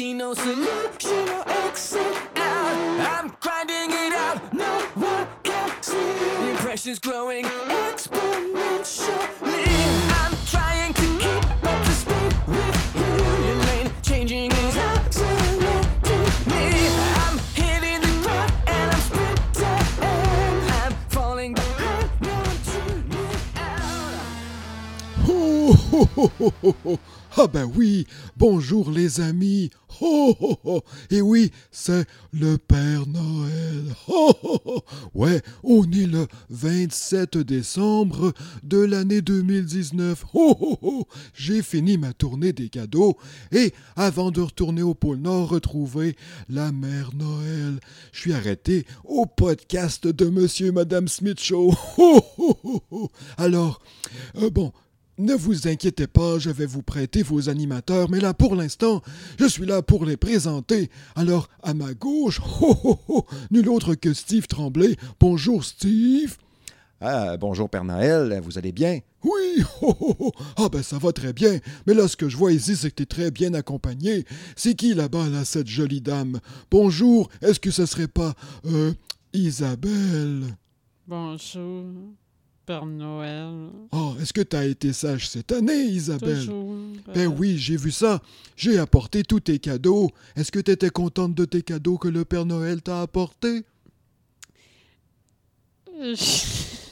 I'm grinding it out, no one can see. Growing. I'm trying to keep up to changing is. I'm hitting the ground and I'm sprinting. I'm falling out. Oh, oh, oh. Ah ben oui, bonjour les amis. Oh, oh, oh. Et oui, c'est le Père Noël. Oh, oh, oh. Ouais, on est le 27 décembre de l'année 2019. Oh, oh, oh. J'ai fini ma tournée des cadeaux et avant de retourner au pôle Nord retrouver la Mère Noël, je suis arrêté au podcast de Monsieur et Madame Smith Show. Oh, oh, oh. Alors, euh, bon, ne vous inquiétez pas, je vais vous prêter vos animateurs, mais là, pour l'instant, je suis là pour les présenter. Alors, à ma gauche, oh, oh, oh, nul autre que Steve Tremblay. Bonjour, Steve. Ah, bonjour Père Noël, vous allez bien? Oui, oh, oh, oh. ah ben ça va très bien, mais là ce que je vois ici c'est que t'es très bien accompagné. C'est qui là-bas, là, cette jolie dame? Bonjour, est-ce que ce serait pas, euh, Isabelle? Bonjour, Père Noël. Oh, est-ce que t'as été sage cette année, Isabelle? Toujours. Ben euh, oui, j'ai vu ça. J'ai apporté tous tes cadeaux. Est-ce que t'étais contente de tes cadeaux que le Père Noël t'a apportés?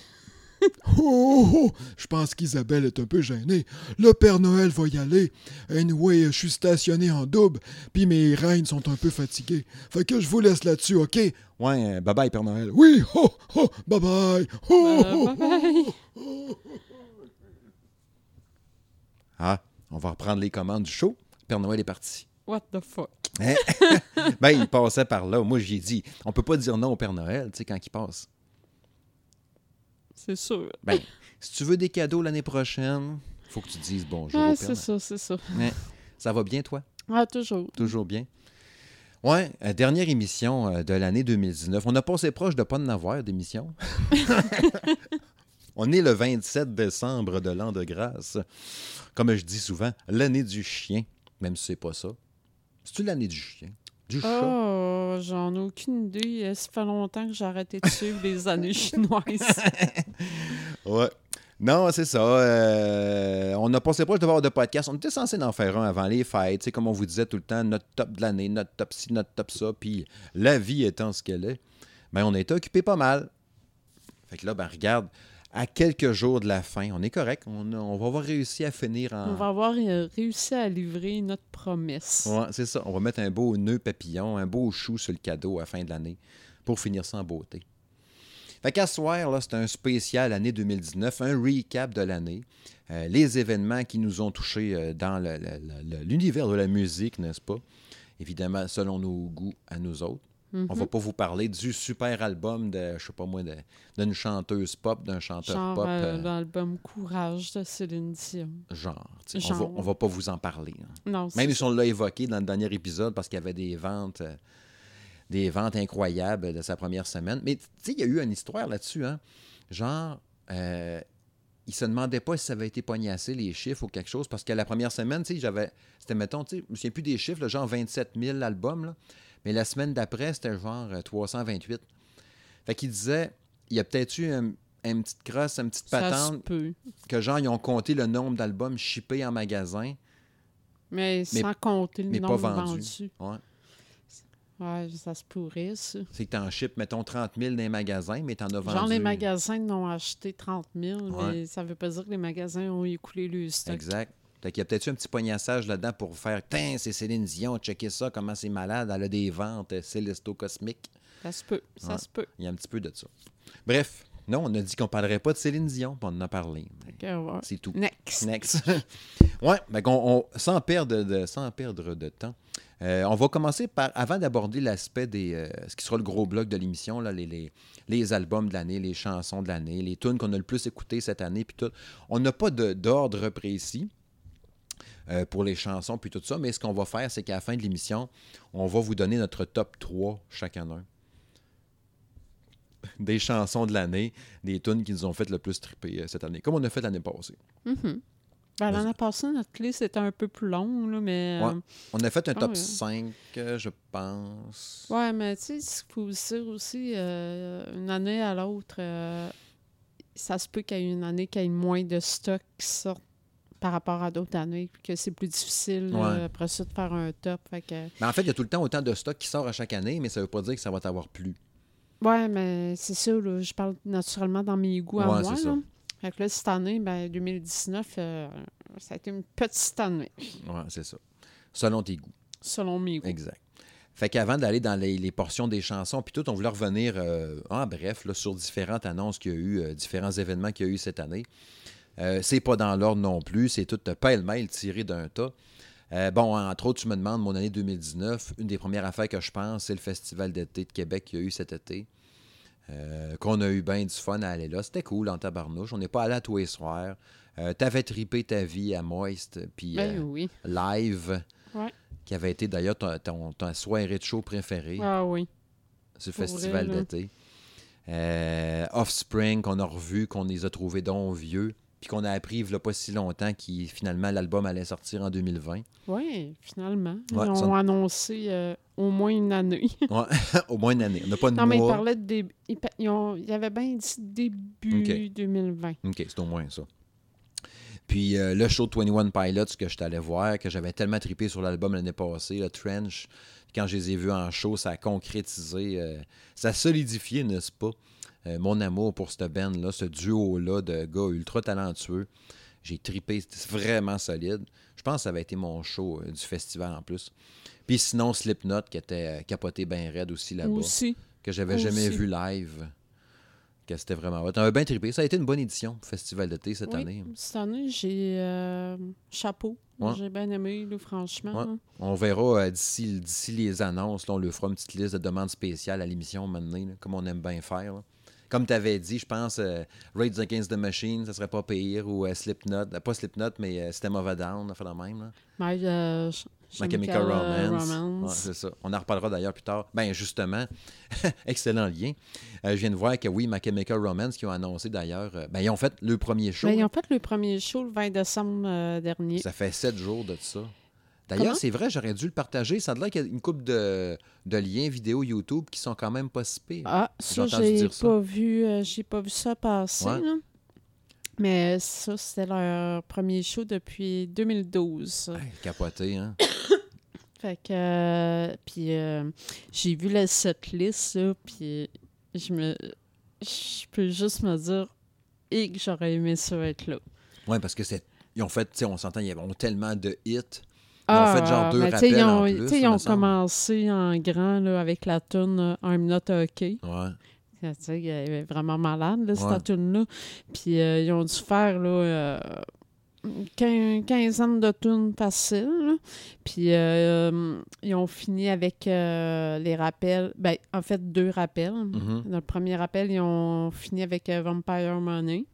Oh, oh, oh, je pense qu'Isabelle est un peu gênée. Le Père Noël va y aller. Anyway, je suis stationné en double, puis mes reines sont un peu fatiguées. Fait que je vous laisse là-dessus, OK? Ouais, bye bye Père Noël. Oui, oh, oh, bye bye. Oh, euh, oh, bye-bye. Ah, on va reprendre les commandes du show. Père Noël est parti. What the fuck? Hein? ben, il passait par là. Moi, j'ai dit, on peut pas dire non au Père Noël, tu sais, quand il passe. C'est sûr. Ben, si tu veux des cadeaux l'année prochaine, faut que tu dises bonjour Ah, c'est ça, c'est ça. Ça va bien, toi? Ah, toujours. Toujours bien. Ouais, euh, dernière émission euh, de l'année 2019. On a passé proche de pas en avoir d'émission. On est le 27 décembre de l'an de grâce. Comme je dis souvent, l'année du chien, même si c'est pas ça. C'est-tu l'année du chien? Du chat? Oh, j'en ai aucune idée. Euh, Ça fait longtemps que j'ai arrêté de suivre les années chinoises. Ouais. Non, c'est ça. euh, on a passé proche de voir de podcast. On était censé en faire un avant les fêtes. Sais, comme on vous disait tout le temps, notre top de l'année, notre top ci, notre top ça. Puis la vie étant ce qu'elle est, ben, on a été occupé pas mal. Fait que là, ben, regarde, à quelques jours de la fin, on est correct. On, va avoir réussi à finir en. On va avoir euh, réussi à livrer notre promesse. Ouais, c'est ça. On va mettre un beau nœud papillon, un beau chou sur le cadeau à la fin de l'année pour finir ça en beauté. Fait qu'à ce soir, là, c'est un spécial année 2019, un recap de l'année. Euh, les événements qui nous ont touchés euh, dans l'univers de la musique, n'est-ce pas? Évidemment, selon nos goûts à nous autres. Mhm. On va pas vous parler du super album de, je sais pas moi, de- d'une chanteuse pop, d'un chanteur Genre pop. euh, euh, l'album Courage de Céline Dion. genre. On, va, on va pas vous en parler. hein. Non, Même si on l'a évoqué dans le dernier épisode parce qu'il y avait des ventes, euh, des ventes incroyables de sa première semaine. Mais tu sais, il y a eu une histoire là-dessus. Hein? Genre, euh, il se demandait pas si ça avait été pognassé, les chiffres ou quelque chose, parce que la première semaine, tu sais, j'avais. C'était, mettons, tu sais, je me souviens plus des chiffres, là, genre 27 000 albums, là. Mais la semaine d'après, c'était genre euh, 328. Fait qu'il disait, il y a peut-être eu un- une petite crosse, une petite patente, que genre, ils ont compté le nombre d'albums shippés en magasin, Mais, sans compter le mais pas nombre vendus. vendu. Ouais. Ouais, ça se pourrait, ça. C'est que tu en ships, mettons, 30 000 dans les magasins, mais tu en as vendu. Genre, les magasins n'ont acheté 30 000, Ouais. mais ça veut pas dire que les magasins ont écoulé le stock. Exact. Fait qu'il y a peut-être eu un petit pognassage là-dedans pour faire Tiens, c'est Céline Dion, checker ça, comment c'est malade, elle a des ventes euh, Célesto cosmiques. Ça se peut, ça Ouais. se peut. Il y a un petit peu de ça. Bref, non, on a dit qu'on parlerait pas de Céline Dion, puis on en a parlé. C'est tout. Next. Next. ouais, ben qu'on- on- sans, perdre de, sans perdre de temps, euh, on va commencer par, avant d'aborder l'aspect des, euh, ce qui sera le gros bloc de l'émission, là, les, les, les albums de l'année, les chansons de l'année, les tunes qu'on a le plus écoutées cette année, puis tout. On n'a pas d'ordre précis. Euh, pour les chansons puis tout ça, mais ce qu'on va faire, c'est qu'à la fin de l'émission, on va vous donner notre top 3 chacun un. Des chansons de l'année, des tunes qui nous ont fait le plus triper euh, cette année, comme on a fait l'année passée. Mhm. Ben, L'année passée, notre liste était un peu plus longue, là, mais. Ouais. euh, On a fait un Ah top ouais. 5, euh, je pense. Ouais, mais tu sais, ce qu'il faut dire aussi, euh, une année à l'autre, euh, ça se peut qu'il y ait une année qu'il y ait moins de stocks qui sortent par rapport à d'autres années, puis que c'est plus difficile Ouais. euh, après ça de faire un top. Fait que, Mais en fait, il y a tout le temps autant de stock qui sort à chaque année, mais ça veut pas dire que ça va t'avoir plu. ouais, mais c'est ça, là, je parle naturellement dans mes goûts à moi. ça. Fait que là, cette année, ben, 2019, euh, ça a été une petite année, Ouais, c'est ça. Selon tes goûts. selon mes goûts. Exact. Fait qu'avant d'aller dans les, les portions des chansons, puis tout, on voulait revenir euh, en bref là, sur différentes annonces qu'il y a eu, différents événements qu'il y a eu cette année. Euh, c'est pas dans l'ordre non plus, c'est tout pêle-mêle tiré d'un tas. Euh, bon, entre autres, tu me demandes mon année 2019. Une des premières affaires que je pense, c'est le Festival d'été de Québec qu'il y a eu cet été. Euh, qu'on a eu bien du fun à aller là. C'était cool en tabarnouche. On n'est pas allé à tous les soirs. Euh, T'avais tripé ta vie à Moist, puis Ben oui. live, Ouais. qui avait été d'ailleurs ton, ton, ton soirée de show préférée Ah oui. ce Pour festival d'été. Offspring, qu'on a revu, qu'on les a trouvés donc vieux, puis qu'on a appris il n'y a pas si longtemps qui finalement l'album allait sortir en 2020. Oui, finalement. Ouais, ils ont annoncé euh, au moins une année. Ouais, au moins une année. On n'a pas de non, mais ils parlaient de début. Ils, pa- ils ont- ils avaient bien dit début Ok. 2020. OK, c'est au moins ça. Puis euh, le show 21 Pilots que je t'allais voir, que j'avais tellement trippé sur l'album l'année passée, le Trench, quand je les ai vus en show, ça a concrétisé, euh, ça a solidifié, n'est-ce pas, mon amour pour cette band-là, ce duo-là de gars ultra talentueux. J'ai trippé, c'était vraiment solide. Je pense que ça avait été mon show euh, du festival en plus. Puis sinon, Slipknot, qui était euh, capoté bien raide aussi là-bas que j'avais jamais vu live. Que c'était vraiment hot. Avait bien trippé. Ça a été une bonne édition, Festival d'été cette Oui, année. Cette année, j'ai euh, chapeau. Ouais. J'ai bien aimé, là, franchement. Ouais. là. On verra euh, d'ici d'ici les annonces. là, on leur fera une petite liste de demandes spéciales à l'émission maintenant, là, comme on aime bien faire. là. Comme tu avais dit, je pense euh, Raids Against the Machine, ça serait pas pire. Ou euh, Slipknot. pas Slipknot, mais euh, System of a Down, on fait la même. Là. My, Ch- My Chemical euh, Romance. Romance. Ouais, c'est ça. On en reparlera d'ailleurs plus tard. Ben justement, excellent lien. Euh, je viens de voir que oui, My Chemical Romance, qui ont annoncé d'ailleurs, euh, ben ils ont fait le premier show. Ben, ils ont fait le premier show le 20 décembre euh, dernier. Ça fait sept jours de ça. D'ailleurs, c'est vrai, j'aurais dû le partager. Ça a l'air qu'il y a une couple de, de liens vidéo YouTube qui sont quand même pas si pires. Ah, ça, j'ai pas vu, euh, j'ai pas vu ça passer. Ouais. là. Mais ça, c'était leur premier show depuis 2012. Hey, capoté, hein? Fait que, euh, puis euh, j'ai vu la setlist, là, puis je me, je peux juste me dire, et que j'aurais aimé ça être là. Oui, parce que c'est. Ils ont fait, tu sais, on s'entend, ils ont tellement de hits. Ils ont fait genre deux rappels ils en ont, plus, ils ont commencé en grand là, avec la tune I'm Not Okay. Ouais. Tu sais, elle est vraiment malade, là, Ouais. cette tune-là. Puis euh, ils ont dû faire là, euh, quin- quinzaine de tunes faciles. Puis euh, ils ont fini avec euh, les rappels. Ben, en fait, deux rappels. Dans le premier rappel, ils ont fini avec euh, Vampire Money.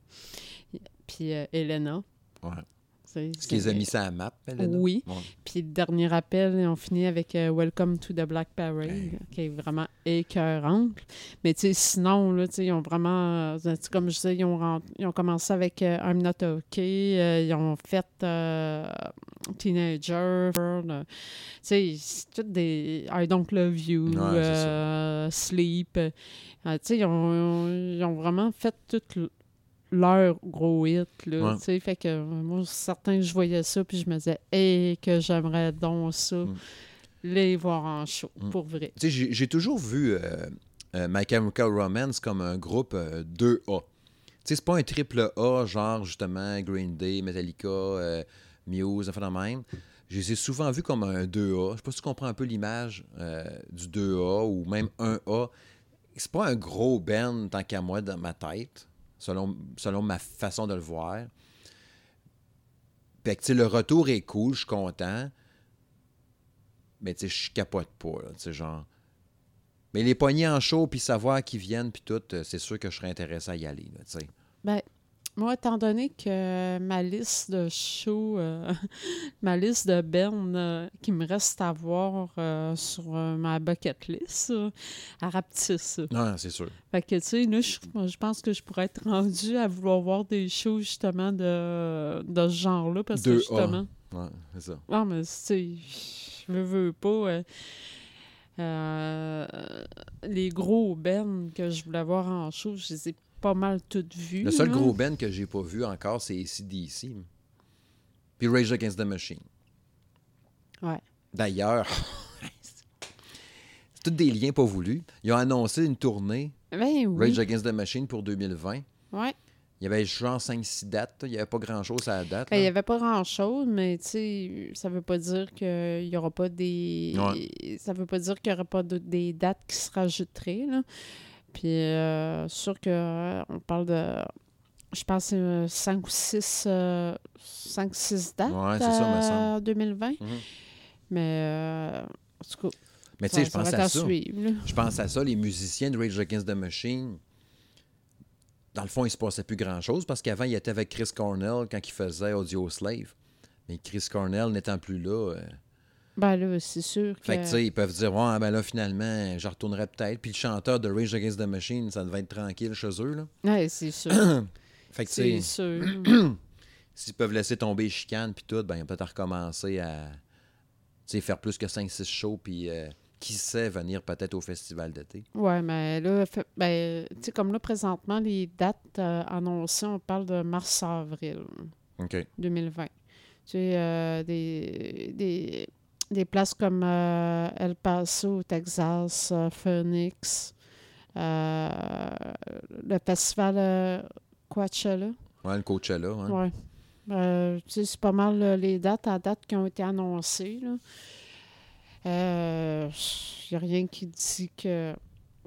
Puis euh, Elena. Ouais. Ce qu'ils ont mis ça à la map, Elena. Oui. Ouais. Puis le dernier rappel, ils ont fini avec euh, Welcome to the Black Parade, Hey. qui est vraiment écœurante. Mais tu sais, sinon, là, tu sais, ils ont vraiment, euh, comme je disais, ils ont, rent- ils ont commencé avec euh, I'm Not Okay, euh, ils ont fait Teenager, tu sais, c'est tout des I Don't Love You, Ouais, Sleep. tu sais, ils ont, ils ont vraiment fait tout leur gros hit, là, Ouais. tu sais, fait que euh, moi, certains, je voyais ça, puis je me disais, hey, que j'aimerais donc ça, Mm. les voir en show, Mm. pour vrai. Tu sais, j'ai toujours vu euh, euh, My Chemical Romance comme un groupe euh, 2A. Tu sais, c'est pas un triple A, genre justement Green Day, Metallica, euh, Muse, enfin de même. Je les ai souvent vus comme un 2A. Je sais pas si tu comprends un peu l'image euh, du 2A ou même 1A. C'est pas un gros band tant qu'à moi dans ma tête, selon, ma façon de le voir. Le retour est cool, je suis content. Mais, tu sais, je capote pas. Mais les poignées en chaud, puis savoir qu'ils viennent, puis tout, euh, c'est sûr que je serais intéressé à y aller, tu. Ben, moi, étant donné que ma liste de shows, euh, ma liste de bands euh, qui me reste à voir euh, sur ma bucket list, elle rapetisse. Non, c'est sûr. Fait que, tu sais, là, je, je pense que je pourrais être rendue à vouloir voir des shows, justement, de, de ce genre-là, parce que, 2A. justement... Ouais, c'est ça. Non, mais, tu sais, je veux, veux pas... les gros bands que je voulais voir en show, je les ai pas mal toutes vues. Le seul là. gros band que j'ai pas vu encore, c'est ACDC. Puis Rage Against the Machine. Ouais. D'ailleurs, c'est tous des liens pas voulus. Ils ont annoncé une tournée Ben oui. Rage Against the Machine pour 2020. Ouais. Il y avait genre 5-6 dates. Il n'y avait pas grand-chose à la date. Ben, Il n'y avait pas grand-chose, mais tu sais, ça veut pas dire qu'il n'y aura pas des... Ça veut pas dire qu'il n'y aura pas de- des dates qui se rajouteraient, là. Puis, euh, sûr que euh, on parle de... Je pense que c'est 5 ou 6... 5-6 dates Ouais, ça, me en semble. 2020. Mhm. Mais, euh, en tout cas, Mais tu sais, je ça pense à ça. suivre. Je pense à ça, les musiciens de Rage Against the Machine. Dans le fond, il se passait plus grand-chose parce qu'avant, il était avec Chris Cornell quand il faisait Audio Slave. Mais Chris Cornell n'étant plus là, euh, Ben là, c'est sûr que... fait que tu sais, ils peuvent dire Ouais, ben là, finalement, je retournerai peut-être. Puis le chanteur de Rage Against the Machine, ça devait être tranquille chez eux. Là. Ouais, c'est sûr. Fait que c'est sûr. s'ils peuvent laisser tomber les chicanes puis tout, ben ils peut-être recommencer à tu sais, faire plus que 5-6 shows puis euh, qui sait venir peut-être au festival d'été. Oui, mais là, fait- ben, tu sais, comme là, présentement, les dates euh, annoncées, on parle de mars-avril OK. 2020. Tu sais, euh, des, des, des places comme euh, El Paso, Texas, euh, Phoenix, euh, le festival Coachella. Ouais, le Coachella. Hein. Sais, c'est pas mal les dates à date qui ont été annoncées. Il n'y a rien qui dit que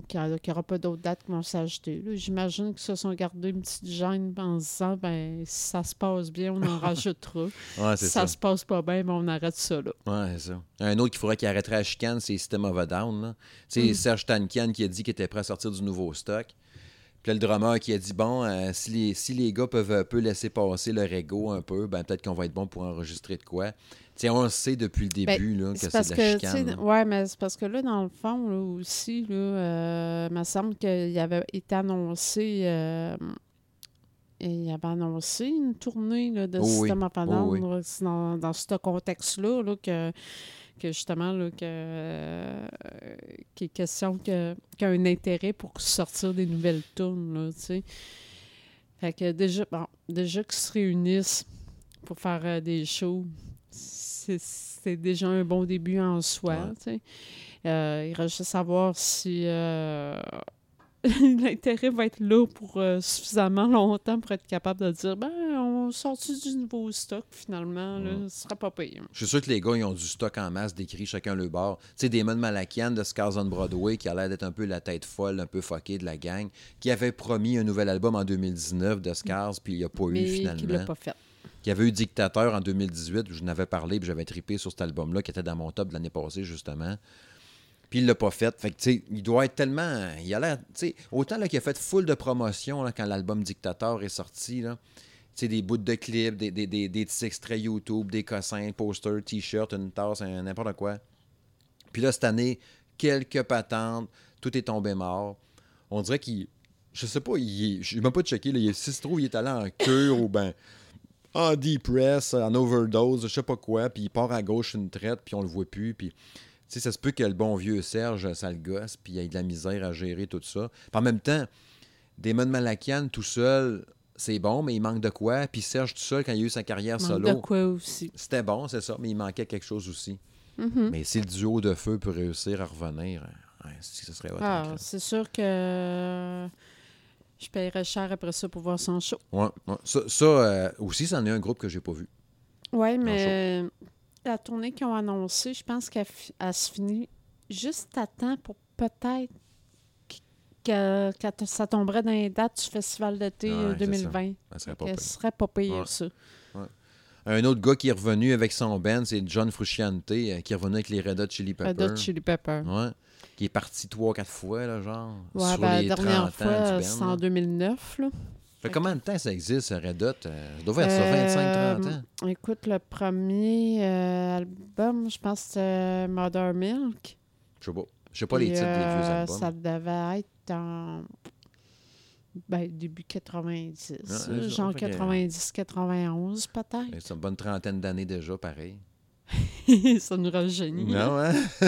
qu'il n'y aura pas d'autres dates qui vont s'ajouter. J'imagine qu'ils se sont gardés une petite gêne en se disant ben, si ça se passe bien, on en rajoutera. Ouais, si ça, ça. se passe pas bien, ben, on arrête ça là. Ouais, ça. Un autre qu'il faudrait qu'il arrêterait la chicane, c'est System of a Down. Tu sais, Serge Tankian qui a dit qu'il était prêt à sortir du nouveau stock. Puis le drummer qui a dit bon, euh, si, les, si les gars peuvent un peu laisser passer leur ego un peu, ben peut-être qu'on va être bon pour enregistrer de quoi. Tu sais, on le sait depuis le Ben, début là, que C'est de la que, chicane. ouais, mais c'est parce que là, dans le fond, là, aussi, là, euh, il me semble qu'il avait été annoncé, euh, il avait annoncé une tournée là, de Oh oui. Oh Down, oui. là, c'est dans, dans ce contexte-là, là, que, que justement, là, que, euh, qu'il est question que- qu'il y a un intérêt pour sortir des nouvelles sais. Fait que déjà, bon, déjà qu'ils se réunissent pour faire euh, des shows, c'est déjà un bon début en soi. Ouais. Euh, il reste juste à voir si euh, l'intérêt va être là pour euh, suffisamment longtemps pour être capable de dire ben on sort du nouveau stock finalement, là, Ouais. ce sera pas payé. Je suis sûr que les gars, ils ont du stock en masse d'écrits chacun le bord. Tu sais, Damon Malakian de Scars on Broadway, qui a l'air d'être un peu la tête folle, un peu fuckée de la gang, qui avait promis un nouvel album en 2019 de Scars, puis il n'y a pas eu finalement. qu'il l'a pas fait. Qui avait eu Dictateur en 2018, je n'avais parlé, puis j'avais trippé sur cet album-là, qui était dans mon top de l'année passée, justement. Puis il l'a pas fait. Fait que, tu sais, il doit être tellement. Il a l'air. Autant qu'il a fait full de promotion quand l'album Dictateur est sorti, des bouts de clips, des, des, petits extraits YouTube, des cossins, posters, t-shirts, une tasse, n'importe quoi. Puis là, cette année, quelques patentes, tout est tombé mort. On dirait qu'il. Je sais pas, il je n'ai même pas checké. Il si se trouve, il est allé en cure ou ben en depress, en overdose, je sais pas quoi, puis il part à gauche une traite, puis on le voit plus, puis tu sais, ça se peut que le bon vieux Serge, ça le gosse, puis il ait de la misère à gérer tout ça. Puis en même temps, Damon Malakian tout seul, c'est bon, mais il manque de quoi, puis Serge tout seul, quand il a eu sa carrière Manque solo, de quoi aussi. c'était bon, c'est ça, mais il manquait quelque chose aussi. Mhm. Mais si le duo de feu peut réussir à revenir, si ce serait hot, Ah, hein, c'est sûr que je paierais cher après ça pour voir son show. ouais, ouais. Ça, ça, euh, aussi, c'en est un groupe que j'ai pas vu. Oui, mais euh, la tournée qu'ils ont annoncée, je pense qu'elle se finit juste à temps pour peut-être qu- que, ça tomberait dans les dates du festival d'été Ouais, euh, c'est ça. 2020. Ça serait pas pire. serait pas pire, Ouais. ça. Un autre gars qui est revenu avec son band, c'est John Frusciante, euh, qui est revenu avec les Red Hot Chili Red Peppers. Hot Chili Pepper. Qui est parti trois, quatre fois, là, genre. Ouais, sur ben, les la 30 dernière ans fois, du c'est band. en là. 2009. Là. fait combien de temps ça existe, Red Hot? Euh, Ça doit faire ça 25-30 ans. Euh, Écoute, le premier euh, album, je pense que c'était Mother Milk. Je sais pas. Je sais pas les titres des vieux euh, albums. Ça devait être en ben, début 90. Ah, c'est genre fait que- 90-91 peut-être. C'est une bonne trentaine d'années déjà, pareil. ça nous rajeunit. Non, hein?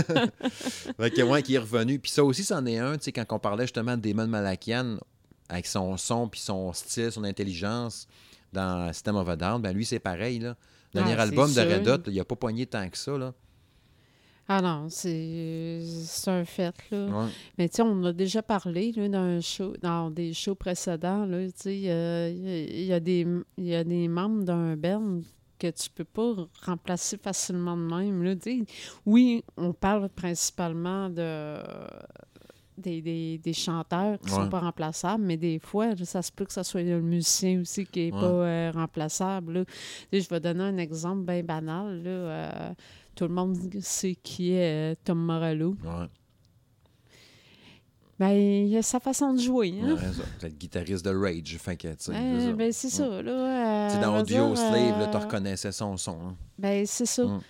fait que, ouais, qui est revenu. Puis ça aussi, c'en est un, tu sais, quand on parlait justement de Damon Malakian, avec son son, puis son style, son intelligence dans System of a Down, ben lui, c'est pareil, là. Le Dernier Ouais, album de Red. Hot, il a pas poigné tant que ça, là. Ah non, c'est un fait, là. Ouais. Mais tu sais, on a déjà parlé là, dans, un show, dans des shows précédents. là, Tu sais, euh, il y, a- il y a des- il y a des membres d'un band que tu peux pas remplacer facilement de même. Là, oui, on parle principalement de des, des- des chanteurs qui Ouais. sont pas remplaçables, mais des fois, ça se peut que ce soit le musicien aussi qui est Ouais. pas euh, remplaçable. là. Je vais donner un exemple bien banal. Là, euh, tout le monde sait qui est euh, Tom Morello. Ouais. Ben, il a sa façon de jouer. Hein? Ouais, ça. C'est le guitariste de Rage, fait que, tu Euh, ben, c'est ça, là. Euh, dans Audio dire, Slave, là, tu euh, reconnaissais son son. hein. Ben, c'est ça. Mm.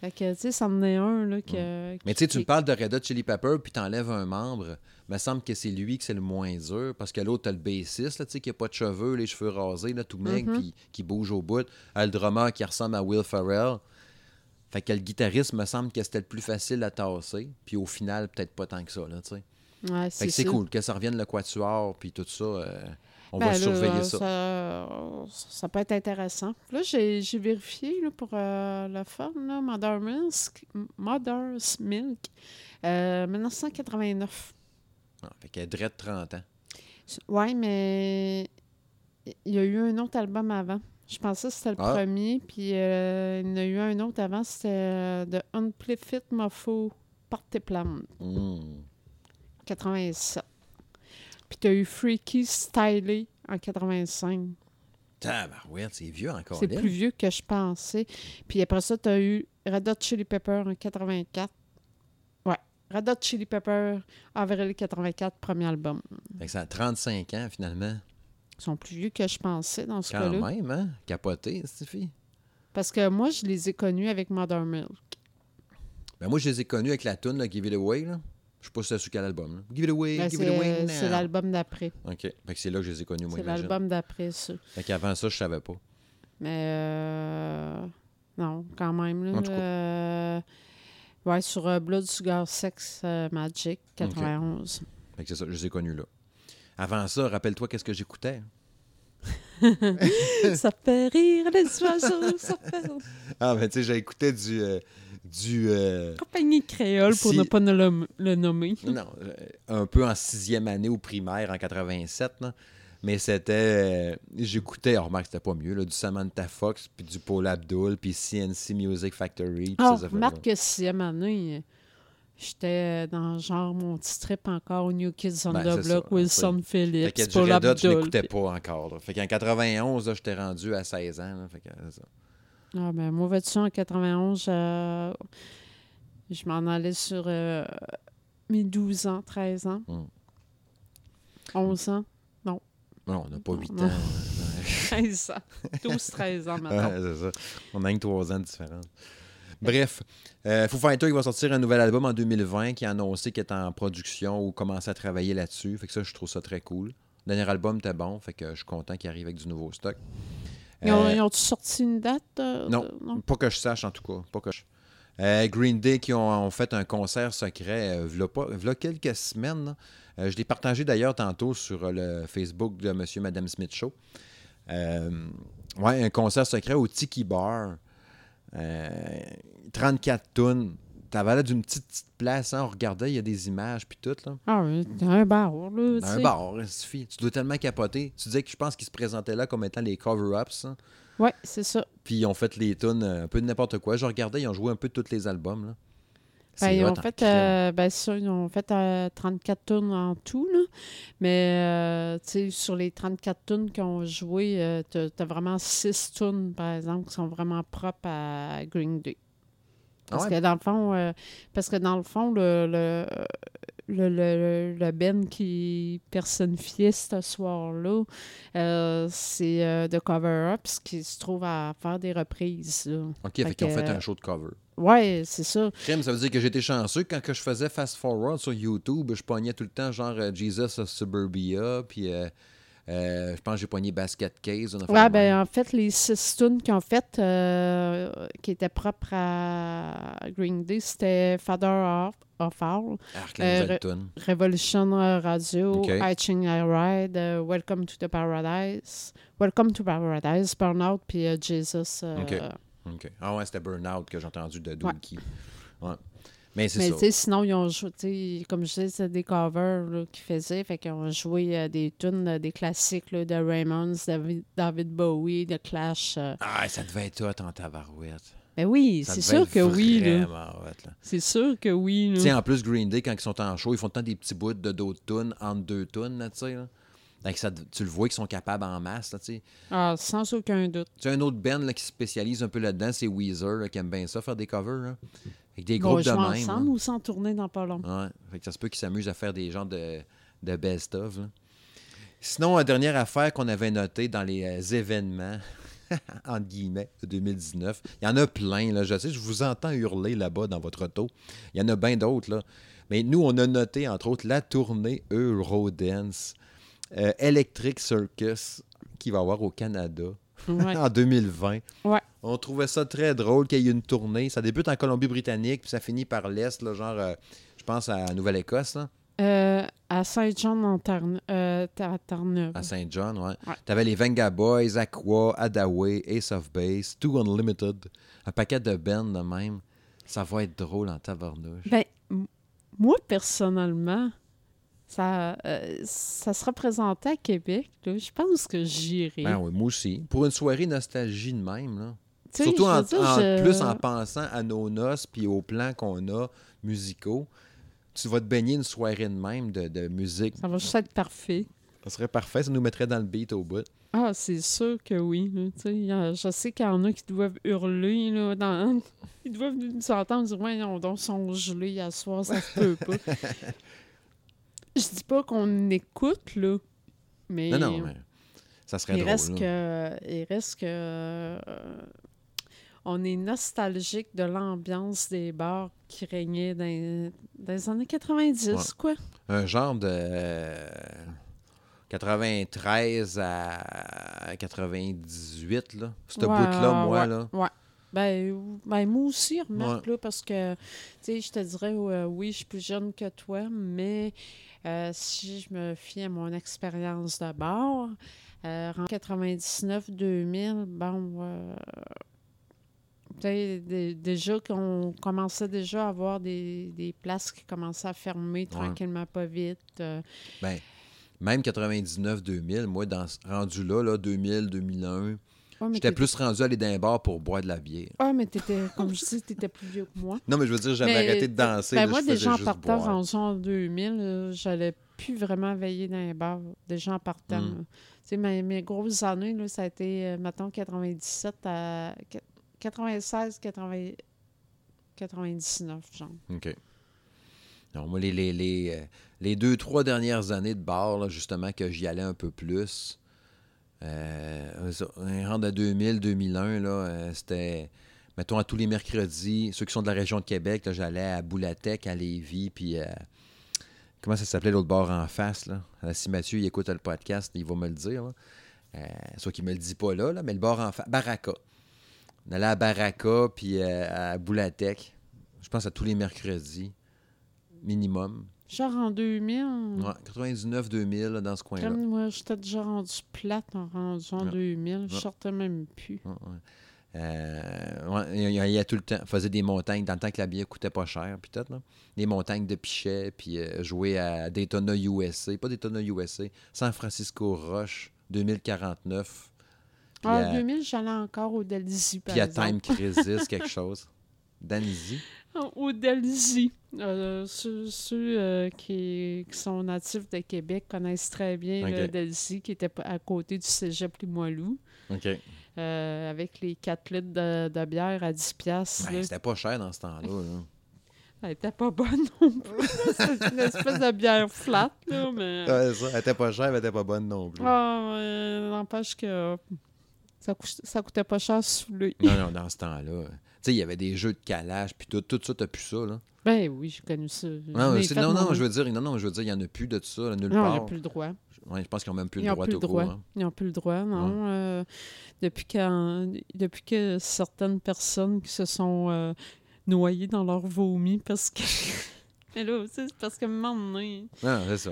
Fait que, tu sais, ça en est un, là, que... Mais tu sais, tu me parles de Red Hot Chili Pepper, puis t'enlèves un membre. Il me semble que c'est lui que c'est le moins dur, parce que l'autre, t'as le bassiste, là, tu sais, qui a pas de cheveux, les cheveux rasés, là, tout mec, Mhm. puis qui bouge au bout. Le drummer qui ressemble à Will Ferrell. Fait que le guitariste, me semble que c'était le plus facile à tasser, puis au final, peut-être pas tant que ça, là, tu sais. Ouais, c'est ça. cool, que ça revienne le quatuor, puis tout ça, euh, on Ben, va là, surveiller ça. ça. ça peut être intéressant. Là, j'ai j'ai vérifié là, pour euh, le fun, là, Mother's Milk, Mother's Milk euh, 1989. Ah, fait qu'elle de 30 ans. Oui, mais il y a eu un autre album avant. Je pensais que c'était le Ah. premier, puis euh, il y en a eu un autre avant, c'était euh, The Unpliffit Mofo Party Plan, Hmm. 87. Puis tu as eu Freaky Styley en 85. Tabarouette, c'est vieux encore, C'est plus vieux que je pensais. Puis après ça, tu as eu Red Hot Chili Pepper en 84. Ouais, Red Hot Chili Pepper, avril 84, premier album. Fait que ça a 35 ans, finalement. Ils sont plus vieux que je pensais dans ce Quand cas-là. même, hein? Capoté, cette fille. Parce que moi, je les ai connus avec Mother Milk. Ben moi, je les ai connus avec la tune là, Give It Away. Là. Je sais pas si c'est sur quel album. là. Give It Away, Ben, Give It Away c'est l'album d'après. OK. Fait que c'est là que je les ai connus, moi, C'est l'album d'après, ça. Fait qu'avant ça, je savais pas. Mais euh, non, quand même. Là, En tout cas. euh, ouais, sur euh, Blood Sugar Sex euh, Magic, 91. Fait que c'est ça, je les ai connus là. Avant ça, rappelle-toi qu'est-ce que j'écoutais. ça fait rire les oiseaux, ça fait rire. Ah, ben tu sais, j'ai écouté du... du euh, Compagnie créole, pour Si- ne pas le, le nommer. non, euh, un peu en sixième année au primaire, en 87, là. Mais c'était... euh, j'écoutais, oh, remarque, c'était pas mieux, là, du Samantha Fox, puis du Paul Abdul, puis CNC Music Factory, Ah, remarque que sixième année, j'étais dans genre mon petit trip encore au New Kids on Ben, the Block, ça, Wilson Fait Phillips, que du Paul je Abdul. l'écoutais puis- pas encore. Là. Fait qu'en 91, là, j'étais rendu à 16 ans. là. Fait que, ça. Ah ben, moi, vois-tu, en 91, euh, je m'en allais sur euh, mes 12 ans, 13 ans, Mm. 11 ans, Non, on n'a pas 8 Non. ans. 13 ans, 12, 13 ans Ouais, maintenant. c'est ça. On a une 3 ans de différence. Bref, euh, Foo Fighters va sortir un nouvel album en 2020 qui a annoncé qu'il est en production ou commençait à travailler là-dessus. Fait que ça, je trouve ça très cool. Le dernier album était bon, fait que je suis content qu'il arrive avec du nouveau stock. Ils ont, Euh, ils sorti une date? euh, non. Pas que je sache, en tout cas. Pas que je- Euh, Green Day qui ont, ont fait un concert secret euh, v'là pas- v'là quelques semaines. Euh, je l'ai partagé d'ailleurs tantôt sur le Facebook de Monsieur et Madame Smith Show. Ouais, un concert secret au Tiki Bar. Euh, 34 tonnes. T'avais l'air d'une petite, petite place, hein, on regardait, il y a des images puis tout. Là. Ah oui, un bar, là, tu un bar, il suffit. Tu dois tellement capoter. Tu disais que je pense qu'ils se présentaient là comme étant les cover-ups. hein. Ouais, c'est ça. Puis ils ont fait les tunes euh, un peu de n'importe quoi. Je regardais, ils ont joué un peu tous les albums. Là. Ben, ils, ont fait, euh, ben, ça, ils ont fait euh, 34 tonnes en tout, là. mais euh, tu sur les 34 tonnes qu'ils ont joué, euh, t'as as vraiment 6 tonnes, par exemple, qui sont vraiment propres à Green Day. Ah Parce ouais? que dans le fond, euh, parce que dans le fond, le, le, le, le, le Ben qui personnifiait ce soir-là, euh, c'est euh, The Cover Ups qui se trouve à faire des reprises. là. OK, Fait fait qu'ils ont fait euh, un show de cover. Ouais, c'est ça. Crème, ça veut dire que j'étais chanceux. Quand que je faisais Fast Forward sur YouTube, je pognais tout le temps genre Jesus of Suburbia, puis euh, je pense que j'ai pogné Basket Case. même. ben en fait, les six tunes qu'ils ont faites, euh, qui étaient propres à Green Day, c'était Father of, of All, euh, re-. Revolution Radio, Ok. Hitching I Ride, Welcome to the Paradise, Welcome to Paradise, Burnout, puis Jesus. Ok. OK. Ah ouais, c'était Burnout que j'ai entendu de Ouais. Dookie. Ouais. Mais c'est Mais ça. sinon, ils ont joué, tu sais, comme je disais, c'était des covers qu'ils faisaient. Fait qu'ils ont joué euh, des tunes, euh, des classiques là, de Ramones, David, David Bowie, de Clash. euh. Ah, ça devait être hot en tabarouette. Ben oui, c'est sûr être que oui. C'est sûr que oui. Tu sais, en plus, Green Day, quand ils sont en show, ils font temps des petits bouts de d'autres tunes entre deux tunes, là, tu sais. que ça- tu le vois qu'ils sont capables en masse, là, tu sais. Ah, sans aucun doute. Tu sais, un autre band là, qui se spécialise un peu là-dedans, c'est Weezer, là, qui aime bien ça, faire des covers, là. Avec des groupes de jouer même. ensemble ou sans tourner dans pas long. Ouais. Fait que ça se peut qu'ils s'amusent à faire des genres de, de best-of. Sinon, la dernière affaire qu'on avait notée dans les euh, événements, entre guillemets, de 2019, il y en a plein. Là, je sais, je vous entends hurler là-bas dans votre auto. Il y en a bien d'autres. là. Mais nous, on a noté, entre autres, la tournée Eurodance euh, Electric Circus qui va avoir au Canada Ouais. en 2020. Ouais. On trouvait ça très drôle qu'il y ait une tournée. Ça débute en Colombie-Britannique, puis ça finit par l'Est, là, genre, euh, je pense à Nouvelle-Écosse, là, Euh, à Saint-Jean en euh, à Terre-Neuve. à Saint John. Ouais. Ouais. T'avais les Venga Boys, Aqua, Adaway, Ace of Base, Two Unlimited, un paquet de bands de même. Ça va être drôle en tabarnouche. Ben, moi, personnellement, ça, euh, ça sera présenté à Québec. là. Je pense que j'irai. Ben oui, moi aussi. Pour une soirée nostalgie de même, là. Surtout en, dire, en je- plus en pensant à nos noces puis aux plans qu'on a musicaux. Tu vas te baigner une soirée de même de, de musique. Ça va juste être parfait. Ça serait parfait, ça nous mettrait dans le beat au bout. Ah, c'est sûr que oui. là. Je sais qu'il y en a qui doivent hurler. Là, dans... Ils doivent nous entendre dire on donc sont gelés à soir, ça se peut pas. Je dis pas qu'on écoute, là. Mais, Non, non, mais ça serait il, drôle. reste que, il reste que. euh, on est nostalgique de l'ambiance des bars qui régnaient dans, dans les années 90, Ouais. quoi. Un genre de euh, 93 à 98, là. Ce Ouais, bout-là, moi, ouais, là. Ouais. Ben, ben, moi aussi, remarque, là, parce que, tu sais, je te dirais, euh, oui, je suis plus jeune que toi, mais euh, si je me fie à mon expérience de bar, euh, en 99-2000, bon, euh, déjà qu'on commençait déjà à avoir des, des places qui commençaient à fermer tranquillement, pas vite. Ben, même 99-2000, moi, dans, ce- rendu là, là 2000-2001, ouais, j'étais plus rendu à aller dans un bar pour boire de la bière. Ah, mais t'étais, comme je dis, t'étais plus vieux que moi. Non, mais je veux dire, j'avais arrêté de danser. Ben là, moi, déjà en partant, rendu en 2000, euh, j'allais plus vraiment veiller dans les bars. Déjà en partant. Mm. là. Tu sais, mes, mes grosses années, là, ça a été, euh, mettons, 97 à qu- 96, 80 99, genre. OK. Non, moi, les, les, les, euh, les deux, trois dernières années de bar, là, justement, que j'y allais un peu plus, euh, un rang de 2000, 2001, là, euh, c'était, mettons, à tous les mercredis, ceux qui sont de la région de Québec, j'allais à Boulatec, à Lévis, puis euh, comment ça s'appelait l'autre bar en face, là? Si Mathieu, écoute le podcast, il va me le dire, là. Euh, soit qu'il me le dit pas là, là mais le bar en face, Baraka. On allait à Baraka, puis à Boulatec, je pense à tous les mercredis, minimum. Genre en 2000, Ouais, 99-2000, là, dans ce coin-là. comme moi, j'étais déjà rendu plate en rendu en Ouais. 2000. Je Ouais. sortais même plus. Ouais. Euh, ouais, il y, a- il y a tout le temps. faisait des montagnes dans le temps que la bière coûtait pas cher, puis tout, là. Des montagnes de Pichet, puis euh, jouer à Daytona USA. Pas Daytona USA, San Francisco Rush, 2049. Puis En à, 2000, j'allais encore au Delzy, par puis à. Time Crisis, quelque chose. Danzy. Au Delzy. Euh, ceux ceux, euh, qui, qui sont natifs de Québec connaissent très bien le Ok. Delzy, qui était à côté du cégep Limoilou, OK. euh, avec les 4 litres de, de bière à 10 piastres. Ben. C'était pas cher dans ce temps-là. là. Elle était pas bonne non plus. C'était une espèce de bière flat, là, mais... Ouais, ça. Elle était pas chère, mais elle était pas bonne non plus. Ah, n'empêche que ça, cou- ça coûtait pas cher sous lui. Non, non, dans ce temps-là. Tu sais, il y avait des jeux de calage, puis tout, tout ça, t'as plus ça, là. Ben oui, j'ai connu ça. Non, c'est- non, non, je veux dire, non, non, je veux dire, il n'y en a plus de ça, là, nulle Non, il n'y part. a plus le droit. Ouais, je pense qu'ils n'ont même plus le droit plus tout le droit. hein. Ils n'ont plus le droit, non. Euh, depuis, quand, depuis que certaines personnes qui se sont euh, noyées dans leur vomi parce que. Mais là, c'est parce que donné. Non, c'est ça.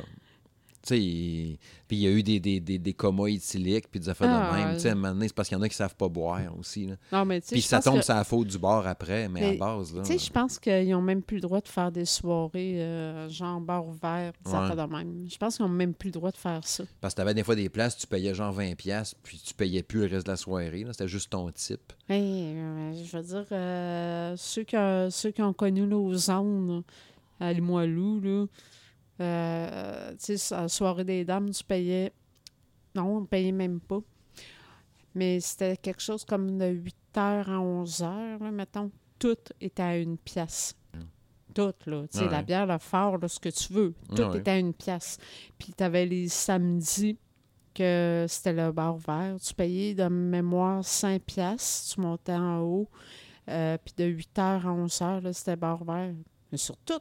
Tu puis il y a eu des, des, des, des comas éthyliques, puis des affaires Ah, de même. ouais. Tu sais, à un moment donné, c'est parce qu'il y en a qui savent pas boire aussi. Tu Puis ça tombe que- sur la faute du bar après, mais, à base, là. Tu sais, je pense qu'ils n'ont même plus le droit de faire des soirées euh, genre bar ouvert, des Ouais. affaires de même. Je pense qu'ils n'ont même plus le droit de faire ça. Parce que t'avais des fois des places, tu payais genre 20$, piastres, puis tu payais plus le reste de la soirée. là. C'était juste ton type. Hey, je veux dire, euh, ceux, qui, ont- ceux qui ont connu l'ozone à Limoilou, là, euh, tu sais, à la soirée des dames, tu payais. Non, on ne payait même pas. Mais c'était quelque chose comme de 8h à 11h, là, mettons. Tout était à une pièce. Tout, là. Tu sais, Ah la bière, le fort, là, ce que tu veux. Tout Ah était à une pièce. Puis tu avais les samedis que c'était le bar vert. Tu payais de mémoire 5 piastres. Tu montais en haut. Euh, puis de 8h à 11h, là, c'était bar vert. Mais sur tout,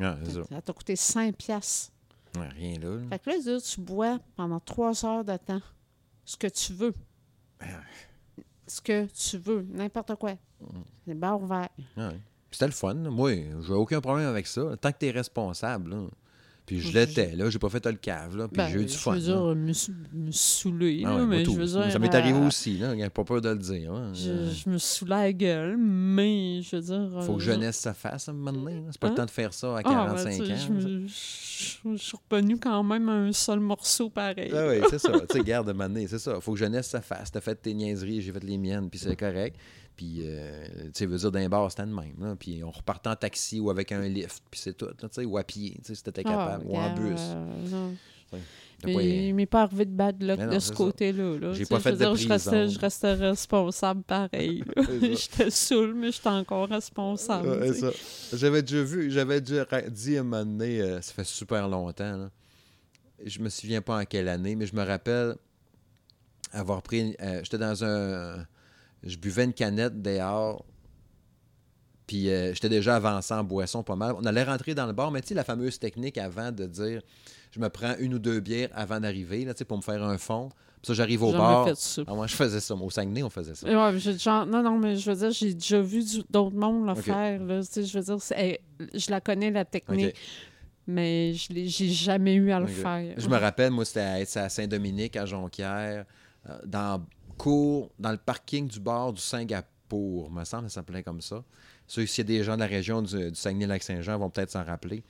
Ah, ça. ça t'a coûté 5 piastres. Ouais, rien là. là. Fait que là, tu bois pendant 3 heures de temps ce que tu veux. Ben Ce que tu veux, n'importe quoi. Mm. C'est bar vert. Ah ouais. Puis C'était le fun. Moi, j'ai aucun problème avec ça. Tant que tu es responsable. là. Puis je Je- l'étais, là. J'ai pas fait le cave, là. Puis Ben, j'ai eu du je fun. veux là. dire, me, me saouler, Ah là, ouais, moi, mais je veux dire... ça m'est arrivé euh, aussi, là. J'ai pas peur de le dire. hein. Je, Euh, je me saoulais la gueule, mais je veux dire... Faut euh, que jeunesse ça fasse à un moment donné. C'est pas Hein? le temps de faire ça à Ah, 45 ben, tu sais, ans. Je, me- je- je suis revenue quand même à un seul morceau pareil. Ah oui, c'est ça. tu sais, garde, à un moment donné, c'est ça. Faut que jeunesse ça fasse. T'as fait tes niaiseries, j'ai fait les miennes, puis c'est correct. Puis, euh, tu sais, veut dire d'un bar, c'était de même. Là. Puis on repartait en taxi ou avec un lift, puis c'est tout. tu sais, ou à pied, tu sais, si t'étais Ah, capable. ou en bus. euh, non. Mais pas- il m'est pas arrivé de bad luck non, de ce côté-là. là. J'ai pas fait veux de dire, je restais, je restais responsable pareil. J'étais saoul, mais j'étais encore responsable. Ouais, ça. J'avais déjà vu, j'avais déjà dit à un moment donné, euh, ça fait super longtemps, là. je me souviens pas en quelle année, mais je me rappelle avoir pris, euh, j'étais dans un, je buvais une canette dehors, puis euh, j'étais déjà avancé en boisson pas mal. On allait rentrer dans le bar, mais tu sais, la fameuse technique avant de dire, je me prends une ou deux bières avant d'arriver, là, tu sais, pour me faire un fond. Puis ça, j'arrive au bar. fait ça. Ah, moi, je faisais ça. Au Saguenay, on faisait ça. Ouais, genre, non, non, mais je veux dire, j'ai déjà vu d'autres mondes le faire. Là, Tu sais, je veux dire, hey, je la connais, la technique, mais je j'ai jamais eu à le faire. Je me rappelle, moi, c'était à, à Saint-Dominique, à Jonquière, euh, dans cours, dans le parking du bar du Singapour, me semble, ça s'appelait comme ça. Ceux, s'il y a des gens de la région du, Saguenay-Lac-Saint-Jean vont peut-être s'en rappeler.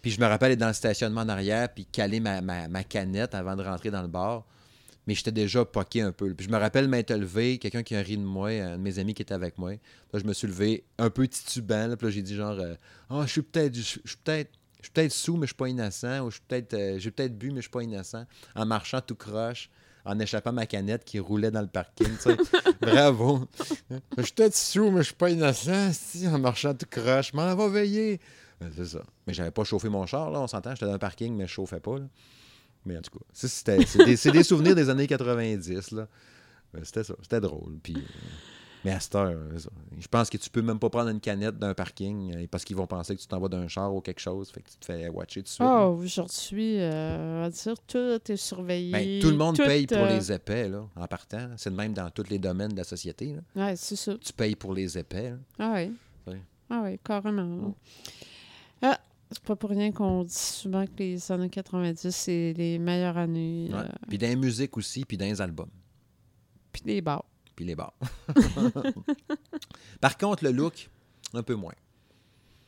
Puis je me rappelle être dans le stationnement en arrière, puis caler ma, ma- canette avant de rentrer dans le bar. Mais j'étais déjà poqué un peu. Puis je me rappelle m'être levé, quelqu'un qui a ri de moi, un de mes amis qui était avec moi. Là, je me suis levé un peu titubant. là, puis là, j'ai dit genre, euh, ah, je suis peut-être, je suis peut-être, je suis peut-être sous, mais je suis pas innocent. Ou je suis peut-être, euh, j'ai peut-être bu, mais je suis pas innocent. En marchant tout croche, en échappant ma canette qui roulait dans le parking. Bravo. Je suis peut-être sous, mais je suis pas innocent. Si, en marchant tout croche, je m'en va veiller. C'est ça. Mais j'avais pas chauffé mon char, là, on s'entend. J'étais dans un parking, mais je chauffais pas. là. Mais en tout cas, c'est, des, souvenirs des années 90. Là. C'était ça. C'était drôle. Puis, euh, mais à cette heure, euh, je pense que tu peux même pas prendre une canette d'un parking euh, parce qu'ils vont penser que tu t'en vas d'un char ou quelque chose. Fait que tu te fais watcher tout de suite. Ah, aujourd'hui, euh, on va dire, tout est surveillé. Ben, tout le monde tout, paye pour euh, les épais, là, en partant. C'est le même dans tous les domaines de la société. là. Ouais, c'est ça. Tu payes pour les épais. là. Ah oui. Ouais. Ah oui, carrément. Mm. Ah, c'est pas pour rien qu'on dit souvent que les années 90, c'est les meilleures années. Ouais. euh, Puis dans la musique aussi, puis dans les albums, puis les bars. Puis les bars. Par contre, le look, un peu moins.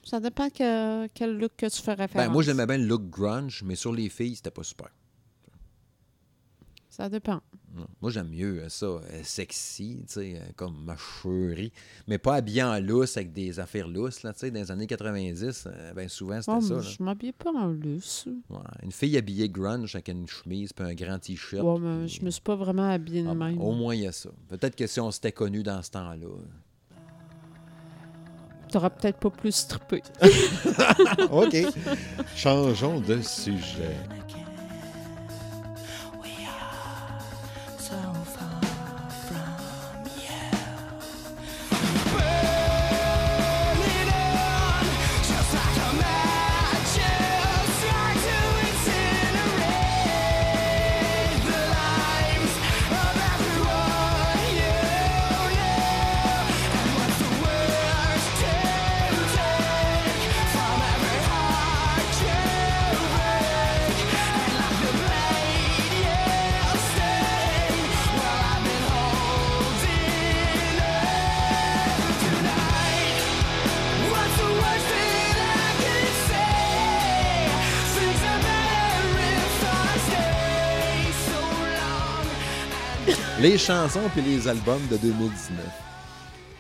Ça dépend que, quel look que tu fais référence. Ben, moi, j'aimais bien le look grunge, mais sur les filles, c'était pas super. Ça dépend. Moi, j'aime mieux euh, ça, euh, sexy, tu sais, euh, comme ma chérie, mais pas habillé en lousse avec des affaires lousses, là, tu sais, dans les années 90, euh, ben souvent, c'était Oh, ça. là. je m'habille pas en. Ouais. Une fille habillée grunge avec une chemise puis un grand t-shirt. Ouais, mais puis- je me suis pas vraiment habillée de Ah, même. Au moins, il y a ça. Peut-être que si on s'était connus dans ce temps-là. t'auras peut-être pas plus trippé. OK. Changeons de sujet. Les chansons puis les albums de 2019.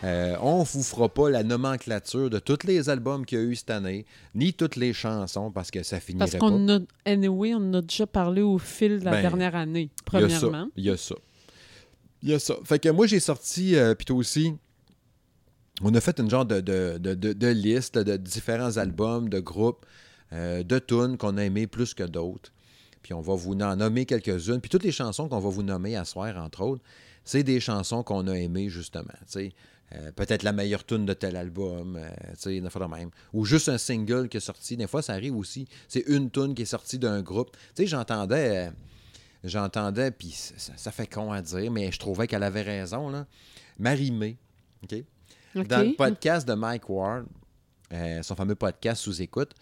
Euh, on vous fera pas la nomenclature de tous les albums qu'il y a eu cette année, ni toutes les chansons, parce que ça finirait Parce pas. qu'on a, anyway, on en a déjà parlé au fil de la Ben, dernière année, premièrement. Il y a ça. Il y a ça. Fait que moi, j'ai sorti, euh, puis toi aussi, on a fait une genre de, de, de, de- de liste de différents albums, de groupes, euh, de tunes qu'on a aimé plus que d'autres. Puis on va vous en nommer quelques-unes. Puis toutes les chansons qu'on va vous nommer à soir, entre autres, c'est des chansons qu'on a aimées, justement. Euh, Peut-être la meilleure tune de tel album, euh, tu sais, une fois de même. Ou juste un single qui est sorti. Des fois, ça arrive aussi. C'est une tune qui est sortie d'un groupe. Tu sais, j'entendais... euh, J'entendais, puis ça, ça fait con à dire, mais je trouvais qu'elle avait raison, là. Marie-Mé, OK? OK. Dans le podcast de Mike Ward, euh, son fameux podcast sous écoute,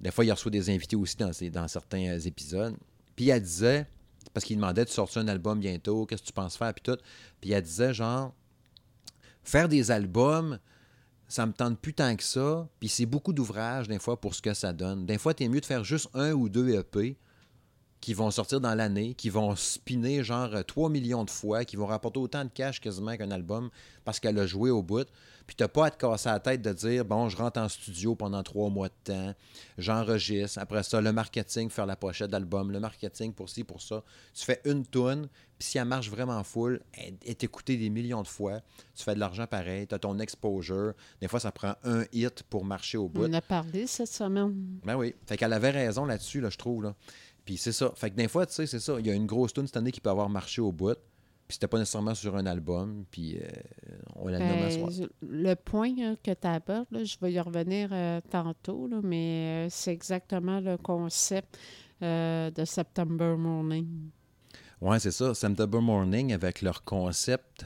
des fois, il reçoit des invités aussi dans, certains euh, épisodes. Puis elle disait, parce qu'il demandait de sortir un album bientôt, qu'est-ce que tu penses faire, puis tout. Puis elle disait, genre, faire des albums, ça me tente plus tant que ça. Puis c'est beaucoup d'ouvrages, des fois, pour ce que ça donne. Des fois, t'es mieux de faire juste un ou deux EP qui vont sortir dans l'année, qui vont spinner genre euh, 3 millions de fois, qui vont rapporter autant de cash quasiment qu'un album parce qu'elle a joué au bout. Puis t'as pas à te casser la tête de dire bon, je rentre en studio pendant trois mois de temps, j'enregistre, après ça, le marketing, faire la pochette d'album, le marketing pour ci, pour ça. Tu fais une toune, puis si elle marche vraiment full, elle est écoutée des millions de fois, tu fais de l'argent pareil, tu as ton exposure. Des fois, ça prend un hit pour marcher au bout. On a parlé cette semaine. Ben oui. Fait qu'elle avait raison là-dessus, là, je trouve. Là. Puis c'est ça. Fait que des fois, tu sais, c'est ça. Il y a une grosse tune cette année qui peut avoir marché au bout. Puis c'était pas nécessairement sur un album. Puis euh, on la nomme à Ben, le point hein, que tu abordes, là, je vais y revenir euh, tantôt, là, mais euh, c'est exactement le concept de September Morning. Ouais, c'est ça. September Morning, avec leur concept,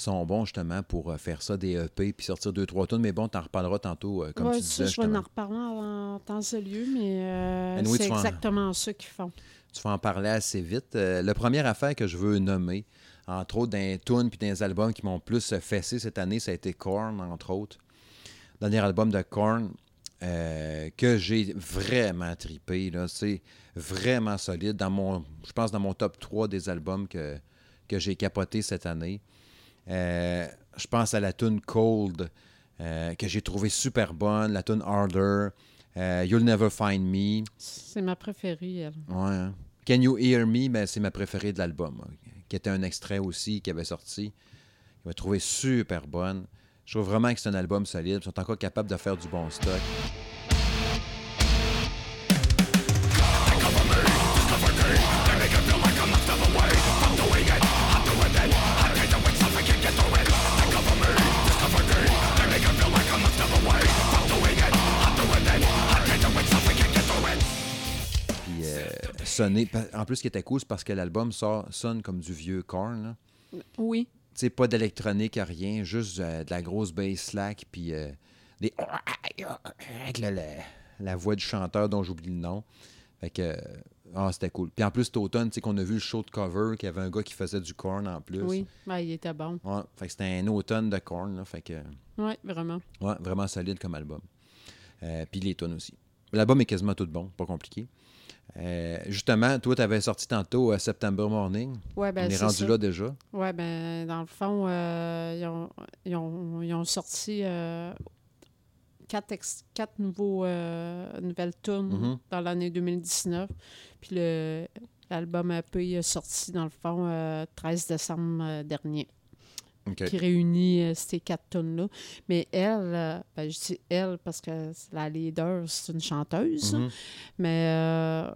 sont bons justement pour euh, faire ça des EP puis sortir deux, trois tunes. Mais bon, t'en reparleras tantôt, euh, comme Ouais, tu disais. je vais en reparler en temps et lieu, mais euh, Anyway, c'est tu vas en- exactement ça qu'ils font. Tu vas en parler assez vite. Euh, la première affaire que je veux nommer, entre autres dans les tunes puis les albums qui m'ont plus fessé cette année, ça a été Korn, entre autres. Dernier album de Korn euh, que j'ai vraiment tripé. là. C'est vraiment solide. Dans mon, je pense dans mon top 3 des albums que, que j'ai capoté cette année. Euh, je pense à la tune Cold, euh, que j'ai trouvé super bonne, la tune Harder, euh, You'll Never Find Me. C'est ma préférée, elle. Ouais. hein. Can You Hear Me, ben, c'est ma préférée de l'album, hein, qui était un extrait aussi qui avait sorti. Je m'a trouvé super bonne. Je trouve vraiment que c'est un album solide. Ils sont encore capables de faire du bon stock. Sonner. En plus, ce qui était cool, c'est parce que l'album sonne comme du vieux corn. Oui. Tu sais, pas d'électronique, rien, juste euh, de la grosse bass slack, puis euh, des. avec le- la voix du chanteur dont j'oublie le nom. Fait que. ah, c'était cool. Puis en plus, cet automne, tu sais, qu'on a vu le show de cover, qu'il y avait un gars qui faisait du corn en plus. Oui. Ben, il était bon. Ouais, fait que c'était un automne de corn, là, fait que. Oui, vraiment. Ouais, vraiment solide comme album. Euh, puis les tonnes aussi. L'album est quasiment tout bon, pas compliqué. Euh, justement, toi, tu avais sorti tantôt euh, September Morning. Ouais, ben, On est rendu ça. là déjà. Oui, ben, dans le fond, euh, ils, ont, ils ont- ils ont sorti quatre, ex- quatre nouveaux, nouvelles tunes Mhm. dans l'année 2019. Puis l'album EP est sorti, dans le fond, euh, 13 décembre dernier. Qui réunit euh, ces quatre tunes-là. Mais elle, euh, ben, je dis elle parce que la leader, c'est une chanteuse. Mhm. Mais euh,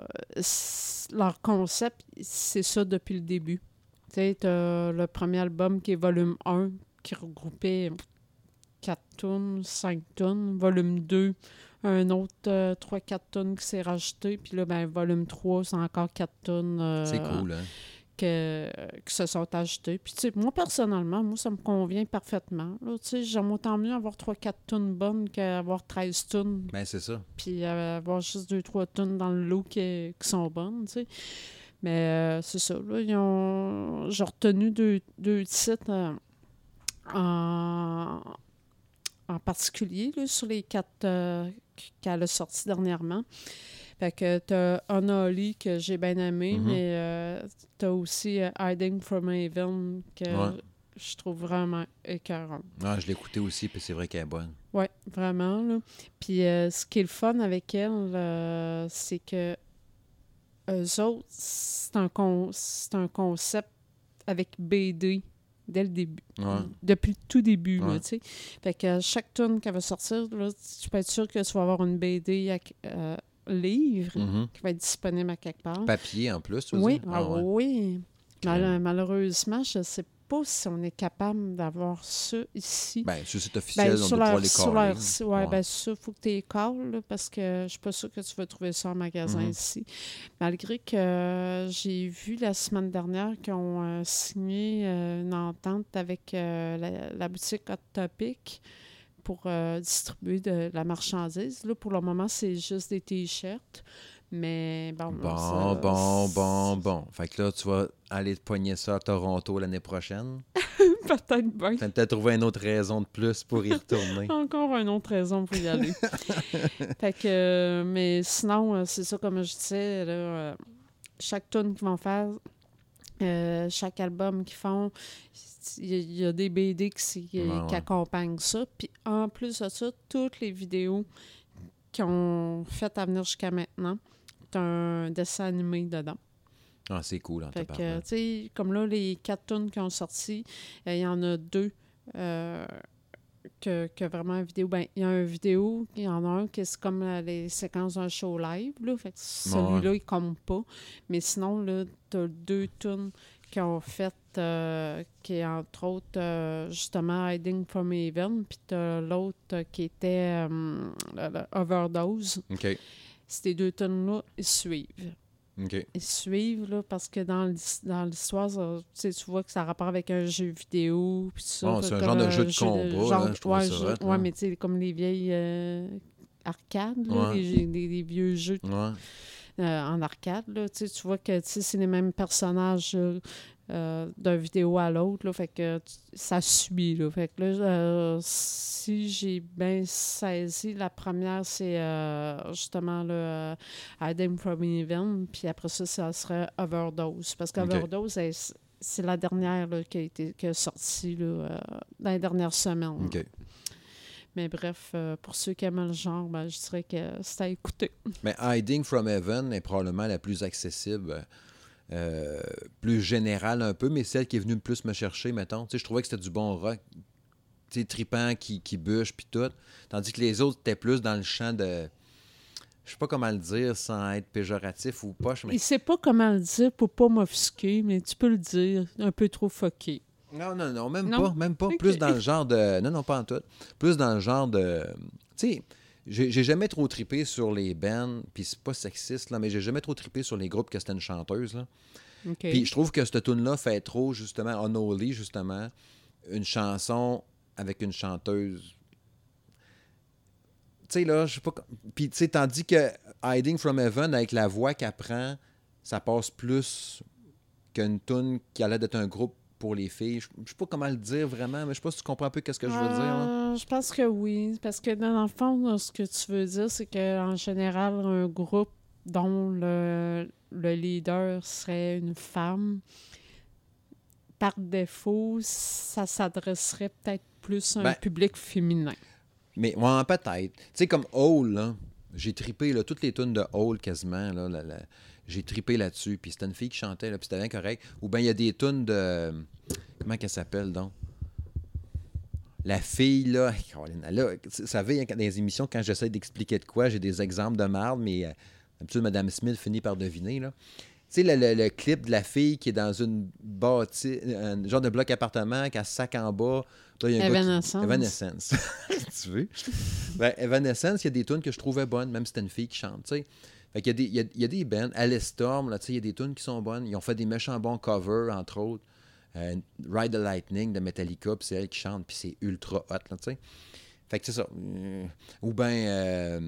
leur concept, c'est ça depuis le début. Tu sais, le premier album qui est volume 1, qui regroupait 4 tunes, 5 tunes. Volume 2, un autre 3-4 tunes qui s'est rajouté. Puis là, ben, volume 3, c'est encore 4 tunes. euh, C'est cool, hein? Que, qui se sont achetés. Puis, tu sais, moi, personnellement, moi, ça me convient parfaitement. Tu sais, j'aime autant mieux avoir 3-4 tunes bonnes qu'avoir 13 tunes, Ben, c'est ça. puis euh, avoir juste 2-3 tunes dans le lot qui, qui sont bonnes, tu sais. Mais euh, c'est ça, là, ils ont... J'ai retenu deux, deux titres euh, en, en particulier, là, sur les quatre qu'elle a sortis dernièrement. Fait que t'as Unholy que j'ai bien aimé, Mhm. mais euh, t'as aussi euh, Hiding from Haven que Ouais. je trouve vraiment écœurant. Ah, je l'ai écouté aussi, puis c'est vrai qu'elle est bonne. Oui, vraiment. Là. Puis euh, ce qui est le fun avec elle, c'est que eux autres, c'est un, con- c'est un concept avec BD dès le début. Ouais. Depuis le tout début, Ouais. tu sais. Fait que chaque tune qu'elle va sortir, là, tu peux être sûr que tu vas avoir une BD à, livre Mhm. qui va être disponible à quelque part. Papier en plus, tu Oui, ah ouais. oui. Mal- malheureusement, je ne sais pas si on est capable d'avoir ça ici. Ben, sur le site officiel, Ben, on sur doit leur, site, ouais, ben ça, il faut que tu les calls, là, parce que je suis pas sûre que tu vas trouver ça en magasin Mhm. ici. Malgré que euh, j'ai vu la semaine dernière qu'ils ont euh, signé euh, une entente avec la, la boutique Hot Topic pour euh, distribuer de la marchandise. Là, pour le moment, c'est juste des t-shirts. Mais bon, Bon, ça- bon, bon, bon. Fait que là, tu vas aller te poigner ça à Toronto l'année prochaine. Peut-être bien. T'as peut-être trouvé une autre raison de plus pour y retourner. Encore une autre raison pour y aller. fait que, euh, mais sinon, euh, c'est ça, comme je disais, là, euh, chaque tune qu'ils vont faire, euh, chaque album qu'ils font, il y, a- il y a des BD qui, ouais. accompagnent ça. Puis en plus de ça, toutes les vidéos qu'ils ont faites à venir jusqu'à maintenant, t'as un dessin animé dedans. Ah, c'est cool, en Fait que, comme là, les quatre tunes qui ont sorti, euh, il y en a deux euh, que, que vraiment une vidéo. Ben, il y a une vidéo, il y en a un qui est comme euh, les séquences d'un show live, là. Fait que celui-là, il compte pas. Mais sinon, là, t'as deux tunes qui ont fait, euh, qui est entre autres, euh, justement, Hiding from Haven, puis t'as l'autre qui était euh, Overdose. OK. Ces deux tunes-là, ils suivent Ils suivent, là, parce que dans l'his- dans l'histoire, tu vois que ça a rapport avec un jeu vidéo. Bon, c'est un genre de jeu de combat, genre- là, je trouve ouais, jeu- mais tu sais, comme les vieilles euh, arcades, là, Ouais. les, les- les vieux jeux euh, en arcade, là, tu vois que c'est les mêmes personnages là, euh, d'une vidéo à l'autre, fait que ça suit, là. Fait que là, euh, si j'ai bien saisi, la première, c'est euh, justement le Hiding from Even, puis après ça, ça serait Overdose. Parce qu'Overdose, elle, c'est la dernière là, qui, a été, qui a sorti là, dans les dernières semaines. Mais bref, pour ceux qui aiment le genre, ben, je dirais que c'est à écouter. Mais Hiding from Heaven est probablement la plus accessible, euh, plus générale un peu, mais celle qui est venue le plus me chercher, mettons. Tu sais, je trouvais que c'était du bon rock, tu sais, tripant, qui, qui bûche, puis tout. Tandis que les autres étaient plus dans le champ de... Je sais pas comment le dire sans être péjoratif ou poche, mais... Il sait pas comment le dire pour pas m'offusquer, mais tu peux le dire, un peu trop fucké. Non, non, non, même Non? pas, même pas. Plus dans le genre de... Non, non, pas en tout. Plus dans le genre de... Tu sais, j'ai jamais trop trippé sur les bands, puis c'est pas sexiste, là, mais j'ai jamais trop trippé sur les groupes que c'était une chanteuse, là. Puis je trouve que cette tune-là fait trop, justement, Unholy, justement, une chanson avec une chanteuse. Tu sais, là, je sais pas. Puis, tu sais, tandis que Hiding from Heaven, avec la voix qu'elle prend, ça passe plus qu'une tune qui allait d'être un groupe pour les filles. Je je sais pas comment le dire vraiment, mais je sais pas si tu comprends un peu qu'est-ce que je veux dire. là. Euh, je pense que oui. Parce que dans le fond, ce que tu veux dire, c'est qu'en général, un groupe dont le, le leader serait une femme, par défaut, ça s'adresserait peut-être plus à un Ben, public féminin. Mais ouais, peut-être. Tu sais, comme Hole, là, j'ai tripé là, toutes les tunes de Hole quasiment. Là, j'ai tripé là-dessus. Puis c'était une fille qui chantait, là, puis c'était bien correct. Ou bien il y a des tunes de. Comment qu'elle s'appelle donc? La fille, là, vous savez, hein, dans les émissions, quand j'essaie d'expliquer de quoi, j'ai des exemples de merde, mais euh, d'habitude, Mme Smith finit par deviner. Là. Tu sais, le, le- le clip de la fille qui est dans une bâtisse, un genre de bloc appartement, qui a sac en bas. Là, il y a un gars qui- Evanescence. Evanescence. tu veux? Ben, Evanescence, il y a des tunes que je trouvais bonnes, même si c'était une fille qui chante, tu sais. Fait qu'il y a des, il y a, il y a des bands, Alice Storm, là, tu sais, il y a des tunes qui sont bonnes. Ils ont fait des méchants bons covers, entre autres. Euh, Ride the Lightning de Metallica, puis c'est elle qui chante, puis c'est ultra hot, là, tu sais. Fait que c'est ça. Euh, Ou bien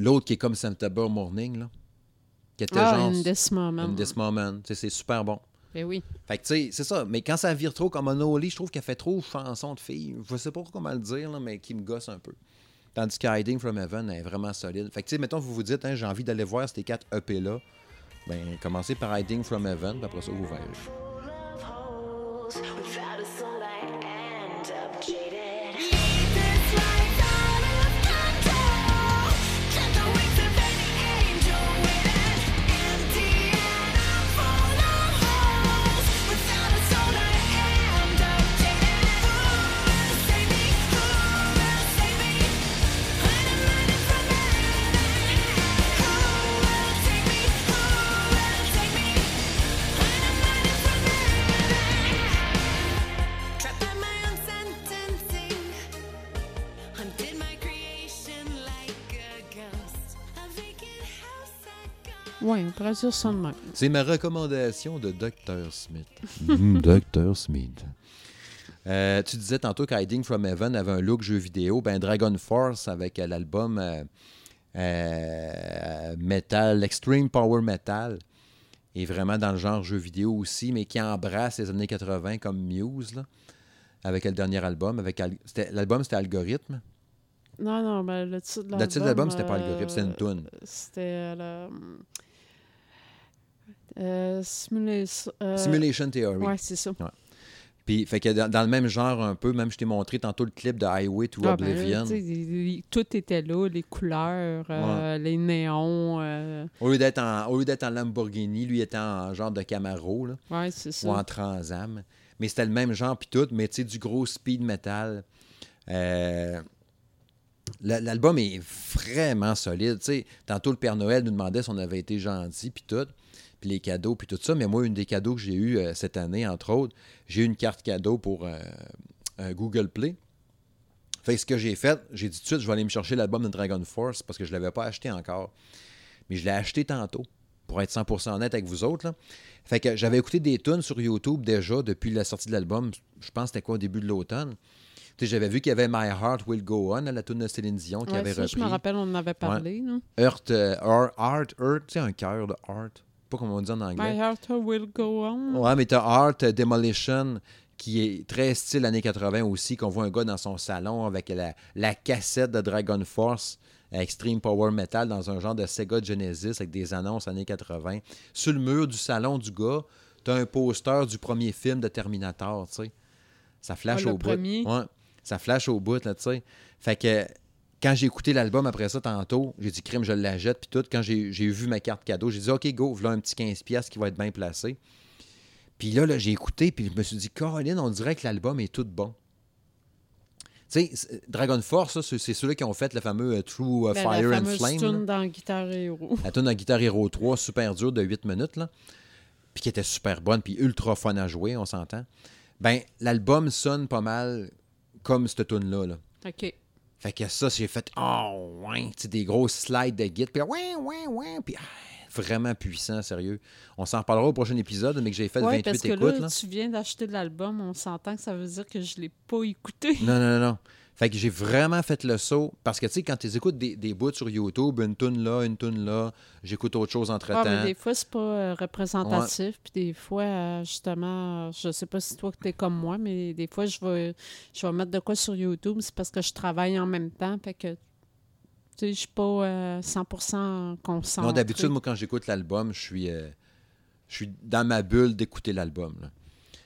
l'autre qui est comme September Morning, là. Qui était Ah, genre. In This Moment. In This Moment. C'est super bon. Ben oui. Fait que, tu sais, c'est ça. Mais quand ça vire trop comme Unholy, je trouve qu'elle fait trop chanson de fille. Je sais pas comment le dire, là, mais qui me gosse un peu. Tandis que Hiding from Heaven elle est vraiment solide. Fait que, tu sais, mettons, vous vous dites, hein, j'ai envie d'aller voir ces quatre EP-là. Ben, commencez par Hiding from Heaven, puis après ça, vous verrez. Full of holes, without Oui, on pourrait dire ça de même. C'est ma recommandation de Dr. Smith. Dr. Smith. Euh, tu disais tantôt qu'Hiding from Heaven avait un look jeu vidéo. Ben, Dragon Force avec euh, l'album euh, euh, Metal, Extreme Power Metal, est vraiment dans le genre jeu vidéo aussi, mais qui embrasse les années 80 comme Muse, là, avec le dernier album. Avec Al- c'était- L'album, c'était Algorithme? Non, non, ben le titre de l'album... Le titre de l'album, c'était pas Algorithme, c'était une toune. C'était euh, le... Euh, Simulation... euh, Simulation Theory. Ouais, c'est ça. Puis, fait que dans, dans le même genre un peu, même je t'ai montré tantôt le clip de Highway to Ah, ben, Oblivion. les- tout était là, les couleurs, euh, les néons. euh, Au lieu d'être en, au lieu d'être en Lamborghini, lui était en genre de Camaro là, ouais, c'est ou ça. en Transam. Mais c'était le même genre, puis tout, mais tu sais, du gros speed metal. Euh, la- L'album est vraiment solide. tu sais. Tantôt, le Père Noël nous demandait si on avait été gentil, puis tout, puis les cadeaux, puis tout ça. Mais moi, une des cadeaux que j'ai eu euh, cette année, entre autres, j'ai eu une carte cadeau pour euh, un Google Play. Fait que ce que j'ai fait, j'ai dit tout de suite, je vais aller me chercher l'album de Dragon Force parce que je ne l'avais pas acheté encore. Mais je l'ai acheté tantôt, pour être 100% honnête avec vous autres. là. Fait que j'avais écouté des tunes sur YouTube déjà depuis la sortie de l'album. Je pense que c'était quoi, au début de l'automne. J'avais vu qu'il y avait My Heart Will Go On, la tune de Céline Dion, qui Ouais, avait ça, repris. je me rappelle, on en avait parlé. là. Earth, euh, Heart, Heart, Earth, tu sais, un cœur de Heart. Pas comme on dit en anglais. My heart will go on. Ouais, mais t'as Art euh, Demolition qui est très style années 80 aussi, qu'on voit un gars dans son salon avec la, la cassette de Dragon Force Extreme Power Metal dans un genre de Sega Genesis avec des annonces années 80. Sur le mur du salon du gars, t'as un poster du premier film de Terminator, tu sais. Ça flash Ah, au bout. Ouais, ça flash au bout, là, tu sais. Fait que quand j'ai écouté l'album après ça tantôt, j'ai dit crime, je la jette, puis tout. Quand j'ai vu ma carte cadeau, j'ai dit OK, go, voilà un petit 15$ piastres qui va être bien placé. Puis là, là j'ai écouté, puis je me suis dit, Caroline, on dirait que l'album est tout bon. Tu sais, Dragon Force, ça, c'est ceux-là qui ont fait le fameux euh, True euh, Ben, Fire la and Flame. tune dans Guitar Hero. La tune dans Guitar Hero 3, super dure, de 8 minutes, là. Puis qui était super bonne, puis ultra fun à jouer, on s'entend. Ben, l'album sonne pas mal comme cette tune-là, là. OK. Fait que ça, j'ai fait Oh, ouais, des grosses slides de guide, puis là, ouais, ouais, ouais, puis ah, vraiment puissant, sérieux. On s'en reparlera au prochain épisode, mais que j'ai fait Ouais, 28 parce que écoutes. là, là. tu viens d'acheter l'album, on s'entend que ça veut dire que je l'ai pas écouté. Non, non, non, non. Fait que j'ai vraiment fait le saut. Parce que, tu sais, quand tu écoutes des, des bouts sur YouTube, une tune là, une tune là, j'écoute autre chose entre-temps. Ah, mais des fois, c'est pas euh, représentatif. Puis des fois, euh, justement, euh, je sais pas si toi que t'es comme moi, mais des fois, je vais, je vais mettre de quoi sur YouTube. C'est parce que je travaille en même temps. Fait que, tu sais, je suis pas euh, 100% concentrée. non, d'habitude, moi, quand j'écoute l'album, je suis, euh, je suis dans ma bulle d'écouter l'album.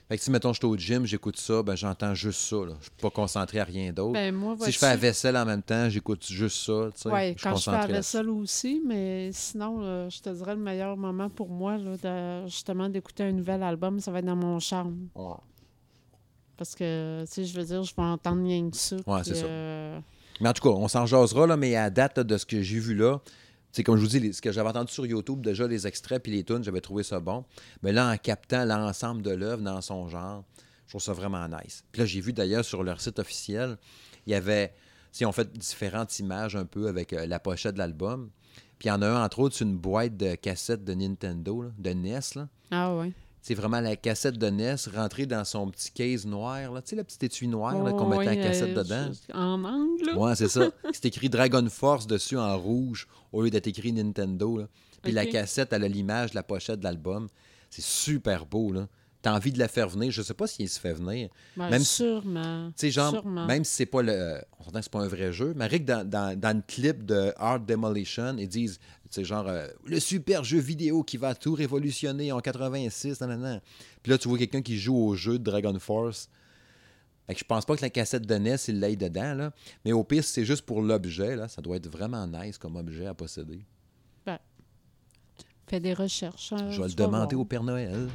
Fait que si, mettons, je suis au gym, j'écoute ça, ben j'entends juste ça. Là. Je suis pas concentré à rien d'autre. Ben, si je fais la vaisselle en même temps, j'écoute juste ça. Oui, je suis quand je fais la vaisselle aussi, mais sinon, euh, je te dirais le meilleur moment pour moi, là, de- justement, d'écouter un nouvel album, ça va être dans mon charme. Ouais. Parce que, tu sais, je veux dire, je vais entendre rien que ça. Puis, c'est ça. euh, Mais en tout cas, on s'en jasera, là, mais à date là, de ce que j'ai vu là, c'est comme je vous dis, ce que j'avais entendu sur YouTube, déjà les extraits puis les tunes, j'avais trouvé ça bon. Mais là, en captant l'ensemble de l'œuvre dans son genre, je trouve ça vraiment nice. Puis là, j'ai vu d'ailleurs sur leur site officiel, il y avait, si on fait différentes images un peu avec euh, la pochette de l'album. Puis il y en a un, entre autres, une boîte de cassettes de Nintendo, de NES. Là. Ah, ouais. C'est vraiment la cassette de NES rentrée dans son petit case noir. Là. Tu sais, le petit étui noir là, qu'on Oh, mettait la ouais, cassette euh, dedans. En angle, là. Ouais, c'est ça. C'est écrit Dragon Force dessus en rouge au lieu d'être écrit Nintendo. là. Puis la cassette, elle a l'image de la pochette de l'album. C'est super beau, là. T'as envie de la faire venir. Je sais pas s'il se fait venir. Ben, même- sûrement. Genre, même si c'est pas le. On s'entend que c'est pas un vrai jeu, mais Rick, dans, dans, dans le clip de Art Demolition, ils disent, sais, genre, euh, le super jeu vidéo qui va tout révolutionner en 86, nan, nan, nan. Puis là, tu vois quelqu'un qui joue au jeu de Dragon Force. Fait que je pense pas que la cassette de NES, il l'aille dedans, là. Mais au pire, c'est juste pour l'objet, là. Ça doit être vraiment nice comme objet à posséder. Fais des recherches. hein, Je vais le demander voir. au Père Noël.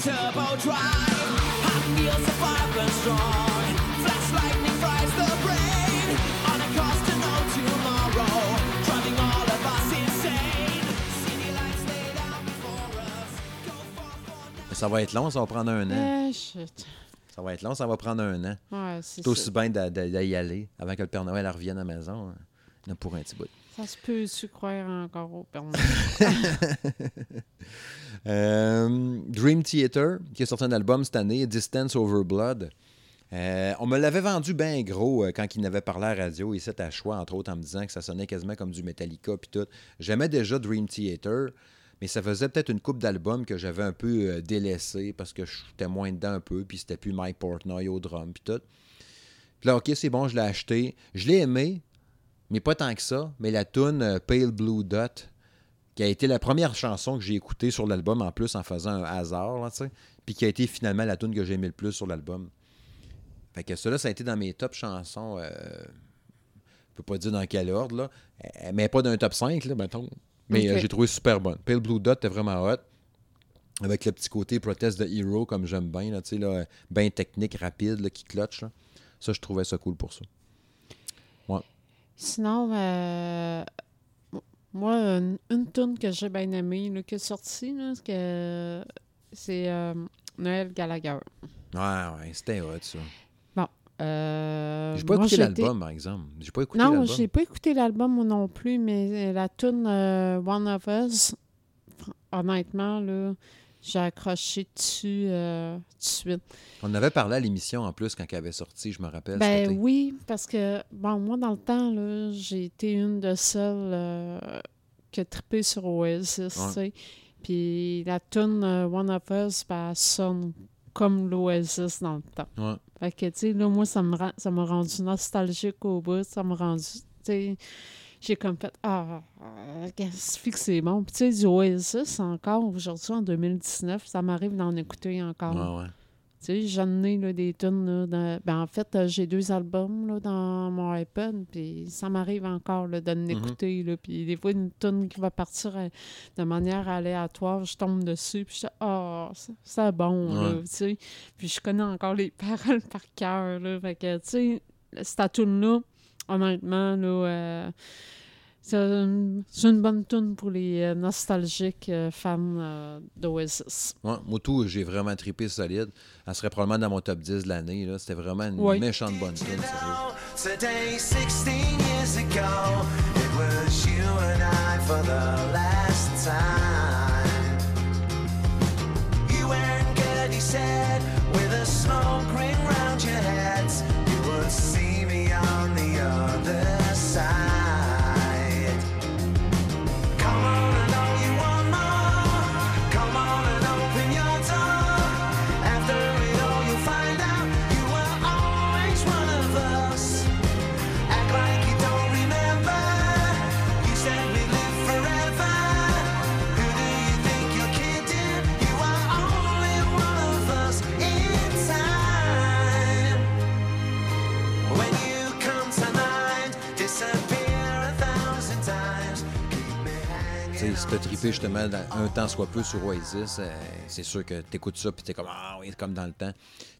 Turbo drive. Hot feels the fire burn strong, flash lightning fries the brain. On a course to no tomorrow, driving all of us insane. City lights laid out before us. Go far for now. Ça va être long, ça va prendre un an. Eh, shit. Ça va être long, ça va prendre un an. Ouais, c'est aussi bien d'y aller avant que le Père Noël revienne à la maison. hein. Pour un petit bout. Ça se peut-tu croire encore au? Euh, Dream Theater, qui a sorti un album cette année, Distance Over Blood. Euh, on me l'avait vendu bien gros euh, quand il n'avait parlé à la radio, ici à choix, entre autres, en me disant que ça sonnait quasiment comme du Metallica puis tout. J'aimais déjà Dream Theater, mais ça faisait peut-être une coupe d'albums que j'avais un peu délaissé parce que j'étais moins dedans un peu, puis c'était plus Mike Portnoy au drum puis tout. Puis là, OK, c'est bon, je l'ai acheté. Je l'ai aimé, mais pas tant que ça. Mais la tune euh, Pale Blue Dot, qui a été la première chanson que j'ai écoutée sur l'album, en plus, en faisant un hasard, là, puis qui a été finalement la tune que j'ai aimé le plus sur l'album. Fait que cela, ça a été dans mes top chansons. euh, je peux pas dire dans quel ordre, là, euh, mais pas d'un top 5, là, mettons. Mais euh, j'ai trouvé super bonne. Pale Blue Dot était vraiment hot. Avec le petit côté Protest de Hero, comme j'aime bien, là, là, bien technique, rapide, là, qui clutch. là. Ça, je trouvais ça cool pour ça. Sinon, euh, moi, une, une tune que j'ai bien aimée, là, qui est sortie, là, c'est que c'est euh, Noël Gallagher. Ouais, ouais, c'était hot, ça. Euh, J'ai pas moi, écouté j'ai été- l'album, par exemple. J'ai pas écouté Non, l'album. j'ai pas écouté l'album non plus, mais la tune One of Us, honnêtement, là, j'ai accroché dessus euh, tout de suite. On avait parlé à l'émission en plus quand elle avait sorti, je me rappelle. Ben oui, parce que, bon, moi, dans le temps, là, j'ai été une de celles euh, qui a trippé sur Oasis, tu sais. Puis la tune euh, One of Us, ben, elle sonne comme l'Oasis dans le temps. Ouais. Fait que, tu sais, là, moi, ça me rend- ça m'a rendu nostalgique au bout. Ça m'a rendu, tu sais, j'ai comme fait, ah, qu'est-ce que c'est bon? Puis, tu sais, du Oasis, encore aujourd'hui, en 2019, ça m'arrive d'en écouter encore. Ouais, ouais. Tu sais, j'en ai là, des tunes. Ben, en fait, j'ai deux albums là, dans mon iPod, puis ça m'arrive encore là, de l'écouter. là, Puis des fois, une tune qui va partir euh, de manière aléatoire, je tombe dessus, puis je dis Ah, c'est- c'est bon, là, tu sais. Puis je connais encore les paroles par cœur. là. Fait que, tu sais, cette tune-là, honnêtement, là, euh, c'est une, c'est une bonne tune pour les euh, nostalgiques euh, fans euh, d'Oasis. Ouais, moi, tout, j'ai vraiment trippé solide. Elle serait probablement dans mon top 10 de l'année. là. C'était vraiment une Ouais. méchante bonne tune, sérieux. Today, 16 years ago, it was you and I for the last time. You weren't good, he said, with a smoke justement un temps soit peu sur Oasis, euh, c'est sûr que t'écoutes ça puis t'es comme Ah oui, comme dans le temps.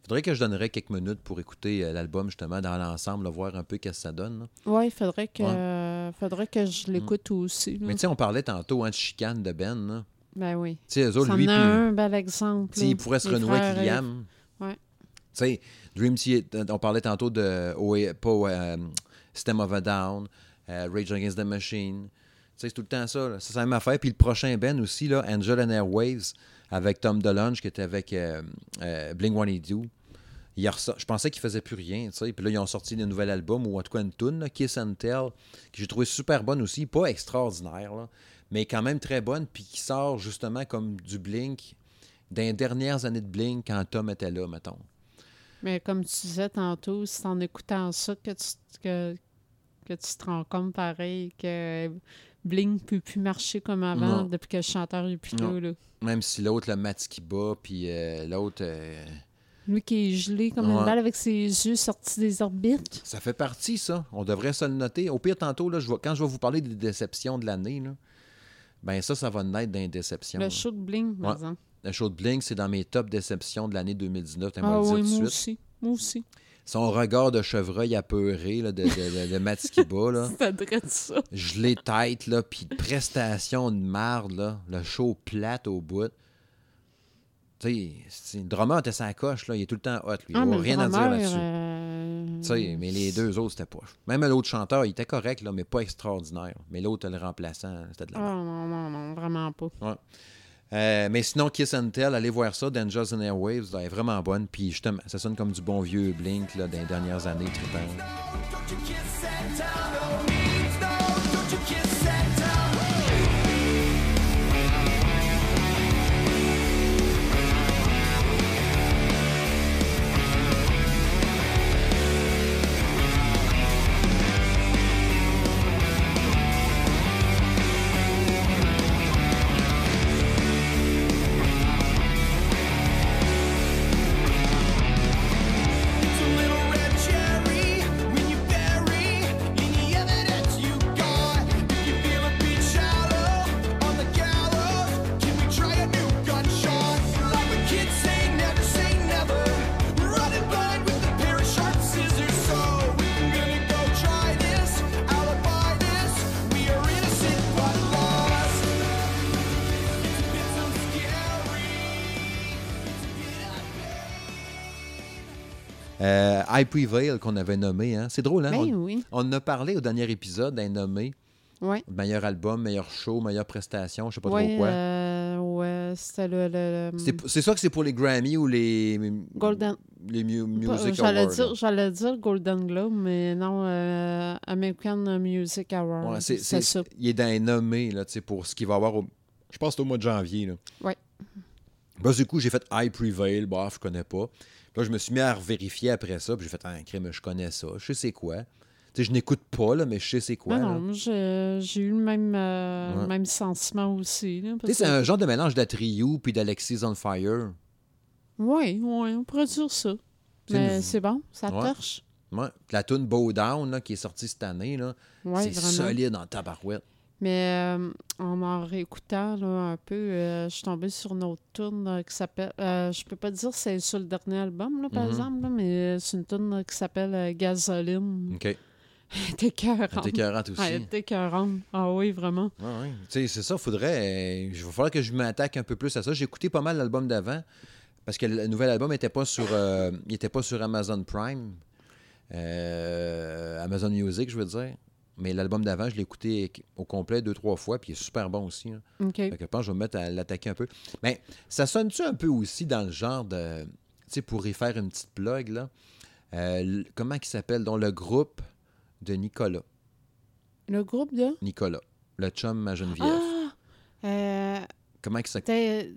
Faudrait que je donnerais quelques minutes pour écouter euh, l'album justement dans l'ensemble, voir un peu qu'est-ce que ça donne. Oui, il faudrait que, Ouais. euh, faudrait que je l'écoute aussi. là. Mais tu sais, on parlait tantôt hein, de chicane de Ben. là. Ben oui. Tu sais, eux autres, lui, en a puis- un bel exemple. tu sais, il pourrait se renouer avec Liam. Ouais. Tu sais, Dream Theater, on parlait tantôt de pas, euh, System of a Down, euh, Rage Against the Machine. C'est tout le temps ça. C'est la même affaire. Puis le prochain Ben aussi, là, Angel and Airwaves, avec Tom DeLonge, qui était avec euh, euh, Blink 182. Il a ressort- Je pensais qu'il faisait plus rien, tu. Puis là, ils ont sorti un nouvel album, ou en tout cas une tune, Kiss and Tell, que j'ai trouvé super bonne aussi. Pas extraordinaire, là, mais quand même très bonne, puis qui sort justement comme du Blink les dernières années de Blink quand Tom était là, mettons. Mais comme tu disais tantôt, c'est en écoutant ça que tu, que, que tu te rends compte pareil que Bling ne peut plus marcher comme avant Non. depuis que le chanteur est plus là. là. Même si l'autre, le Matt qui bat, puis euh, l'autre, euh, Lui qui est gelé comme Ouais. une balle avec ses yeux sortis des orbites. ça fait partie, ça. On devrait se le noter. Au pire, tantôt, là, je vais- quand je vais vous parler des déceptions de l'année, ben ça, ça va naître dans les déceptions. Le là. show de Bling, par Ouais. exemple. Le show de Blink, c'est dans mes top déceptions de l'année 2019. t'as Ah moi oui, suite. aussi. Moi aussi. Son regard de chevreuil apeuré là, de, de, de, de là. Ça ça. gelé tête, là, puis prestation de marde, là, le show plate au bout. Tu sais, drummer était sa coche, là, il est tout le temps hot, lui. Il Ah, n'a rien à dire là-dessus. euh, Tu sais, mais les deux autres, c'était pas. Même l'autre chanteur, il était correct, là, mais pas extraordinaire. Mais l'autre, le remplaçant, c'était de la Ah non, non, non, vraiment pas. Euh, mais sinon, Kiss and Tell, allez voir ça. Dangers and Airwaves, elle est vraiment bonne. Puis justement, ça sonne comme du bon vieux Blink là, les dernières années, trippant. Euh, I Prevail, qu'on avait nommé. Hein? C'est drôle, hein? Ben on, oui. on en a parlé au dernier épisode, d'un nommé. Ouais. Meilleur album, meilleur show, meilleure prestation, je sais pas Ouais, trop quoi. euh, ouais, c'était le, le- le- C'est c'est ça que c'est pour les Grammy ou les, Golden. les mu- Music J'allais Awards. dire, j'allais dire Golden Globe, mais non, euh, American Music Award. Ouais, c'est- c'est c'est- ça. Il est dans les nommés là, tu sais, pour ce qu'il va avoir au. Je pense que c'est au mois de janvier. Là. Ouais. Bah, du coup, j'ai fait I Prevail, bof, je connais pas. Puis là, je me suis mis à vérifier après ça, puis j'ai fait un crime, je connais ça, je sais c'est quoi. Tu sais, je n'écoute pas, là, mais je sais c'est quoi. non, non, j'ai eu le même, euh, Ouais. même sentiment aussi. c'est un genre de mélange d'Atriou puis d'Alexis on Fire. Oui, oui, on pourrait dire ça. C'est Mais une- c'est bon, ça Ouais. torche. Ouais. La tune Bow Down là, qui est sortie cette année, là, c'est solide en tabarouette. Mais euh, en en réécoutant là, un peu, euh, je suis tombée sur une autre tune euh, qui s'appelle. euh, je peux pas dire c'est sur le dernier album, là, par Mhm. exemple, là, mais c'est une tune qui s'appelle Gasoline. OK. Écœurante. C'est écœurante aussi. Ouais, était écœurante. Ah oui, vraiment. Tu sais, c'est ça, faudrait. Il va falloir que je m'attaque un peu plus à ça. J'ai écouté pas mal l'album d'avant parce que le nouvel album n'était pas sur il était pas sur Amazon Prime. Amazon Music, je veux dire. Mais l'album d'avant, je l'ai écouté au complet deux, trois fois, puis il est super bon aussi. hein. OK. Fait que je pense que je vais me mettre à l'attaquer un peu. Mais ça sonne-tu un peu aussi dans le genre de. Tu sais, pour y faire une petite plug, là. euh, comment il s'appelle? Donc, le groupe de Nicolas? Le groupe de? Nicolas. Le chum à Geneviève. Ah! Euh, Comment il s'appelle?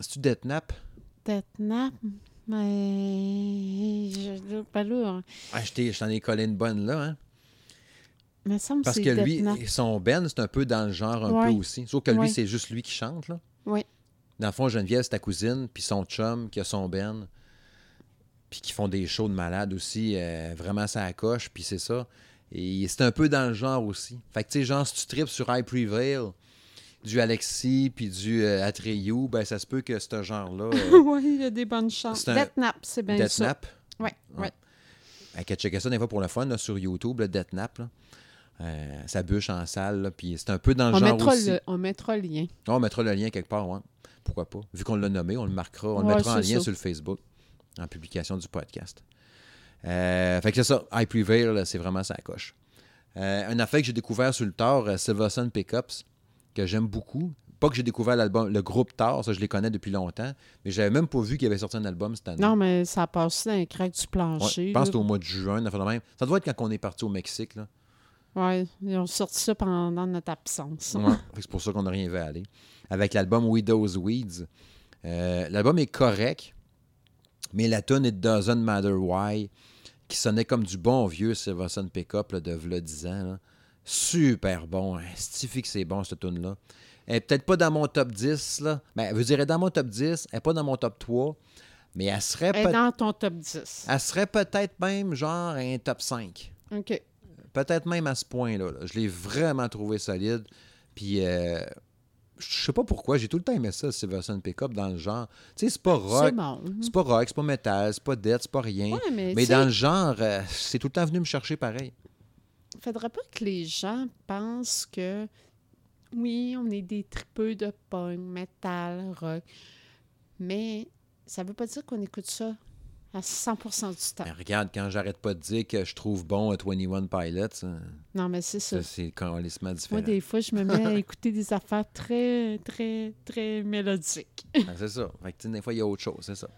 C'est-tu Deathnap? Deathnap. Mais. Je pas hein. Ah, je t'en ai collé une bonne là, hein? Me semble Parce c'est que lui, son Ben, c'est un peu dans le genre un Ouais. peu aussi. Sauf que lui, Ouais. c'est juste lui qui chante, là. Oui. Dans le fond, Geneviève, c'est ta cousine, puis son chum, qui a son Ben, puis qui font des shows de malade aussi, euh, vraiment ça coche, puis c'est ça. Et c'est un peu dans le genre aussi. Fait que, tu sais, genre, si tu tripes sur High Prevail, du Alexis, puis du euh, Atreyu, ben, ça se peut que ce genre-là, euh, oui, il y a des bonnes chances. C'est un- c'est bien ça. Deathknap, Oui, oui. Ben, qu'à checker ça des fois pour le fun là, sur YouTube, le Deathknap, là. Euh, ça bûche en salle, puis c'est un peu dans le On genre mettra, aussi. le, on mettra le lien. On mettra le lien quelque part, ouais. Pourquoi pas? Vu qu'on l'a nommé, on le marquera, on le Ouais, mettra en lien ça. sur le Facebook, en publication du podcast. Euh, fait que c'est ça, I Prevail, c'est vraiment sa coche. Un affaire que j'ai découvert sur le tard, Silverson Pickups, que j'aime beaucoup. Pas que j'ai découvert l'album, le groupe Tard, ça je les connais depuis longtemps, mais j'avais même pas vu qu'il avait sorti un album cette année. Non, mais ça a passé dans les craques du Ouais, plancher. je pense que au mois de juin, même. Ça doit être quand on est parti au Mexique. Là. Ouais, ils ont sorti ça pendant notre absence. Ouais. C'est pour ça qu'on n'a rien vu aller. Avec l'album Widow's Weeds. Euh, l'album est correct, mais la tune It Doesn't Matter Why, qui sonnait comme du bon vieux Silverson Pickup de v'là 10 ans. là. Super bon. Hein. Stifi que c'est bon, cette tune-là. Elle est peut-être pas dans mon top 10. Là. Ben, est dans mon top 10. Elle n'est pas dans mon top 3. Mais elle serait, Elle est peut- dans ton top 10. elle serait peut-être même genre un top 5. OK. Peut-être même à ce point-là. là. Je l'ai vraiment trouvé solide. Puis, euh, je sais pas pourquoi, j'ai tout le temps aimé ça, Silverson Pickup, dans le genre. Tu sais, c'est pas rock. C'est bon. C'est pas rock, c'est pas métal, c'est pas dead, c'est pas rien. Ouais, mais, mais dans le genre, euh, c'est tout le temps venu me chercher pareil. Faudrait pas que les gens pensent que oui, on est des tripeux de punk, metal, rock, mais ça veut pas dire qu'on écoute ça à 100% du temps. Regarde, quand j'arrête pas de dire que je trouve bon à 21 Pilots, ça, Non, mais c'est ça. ça, c'est complètement différent. Moi, des fois, je me mets à écouter des affaires très, très, très mélodiques. Ben, c'est ça. Fait que, des fois, il y a autre chose, c'est ça.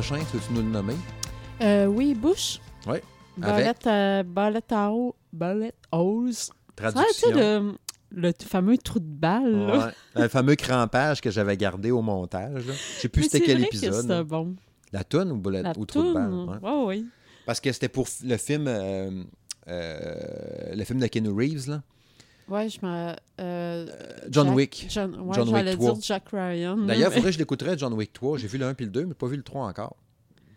Sinon, le prochain, tu nous le nommer? Euh, oui, Bush. Oui. Avec Ballet, euh, hose. Traduction. le, fameux trou de balle. là. Ouais. Le fameux crampage que j'avais gardé au montage. là. Je sais plus c'était quel vrai que épisode. bon. La toune ou, bullet, La ou trou de balle? ouais. Oui. Parce que c'était pour le film euh, euh, le film de Keanu Reeves, là. Ouais, je me. euh, John Jack- Wick. John, ouais, John Wick j'allais 3. dire Jack Ryan. D'ailleurs, il mais- faudrait que je l'écouterais, John Wick 3. J'ai vu le 1 puis le 2, mais pas vu le 3 encore.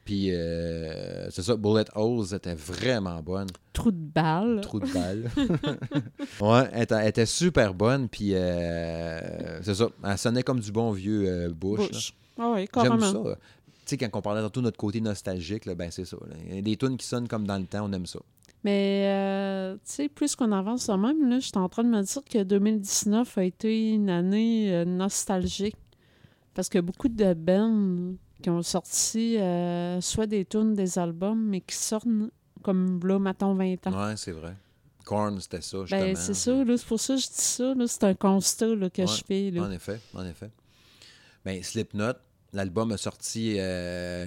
Puis, euh, c'est ça, Bullet Holes était vraiment bonne. Trou de balle. Trou de balle. ouais, elle était, elle était super bonne. Puis, euh, c'est ça, elle sonnait comme du bon vieux euh, Bush. Ah oui, J'aime carrément. ça. Tu sais, quand on parlait de notre côté nostalgique, là, ben c'est ça. là. Il y a des tunes qui sonnent comme dans le temps, on aime ça. Mais, euh, tu sais, plus qu'on avance de même, là, je suis en train de me dire que 2019 a été une année euh, nostalgique. Parce que beaucoup de bands qui ont sorti euh, soit des tunes, des albums, mais qui sortent comme là, mettons, 20 ans. Ouais, c'est vrai. Korn, c'était ça, justement. Ben, c'est ça, là, c'est pour ça que je dis ça. C'est un constat là, que Ouais, je fais. Là. En effet, en effet. Ben, Slipknot, l'album a sorti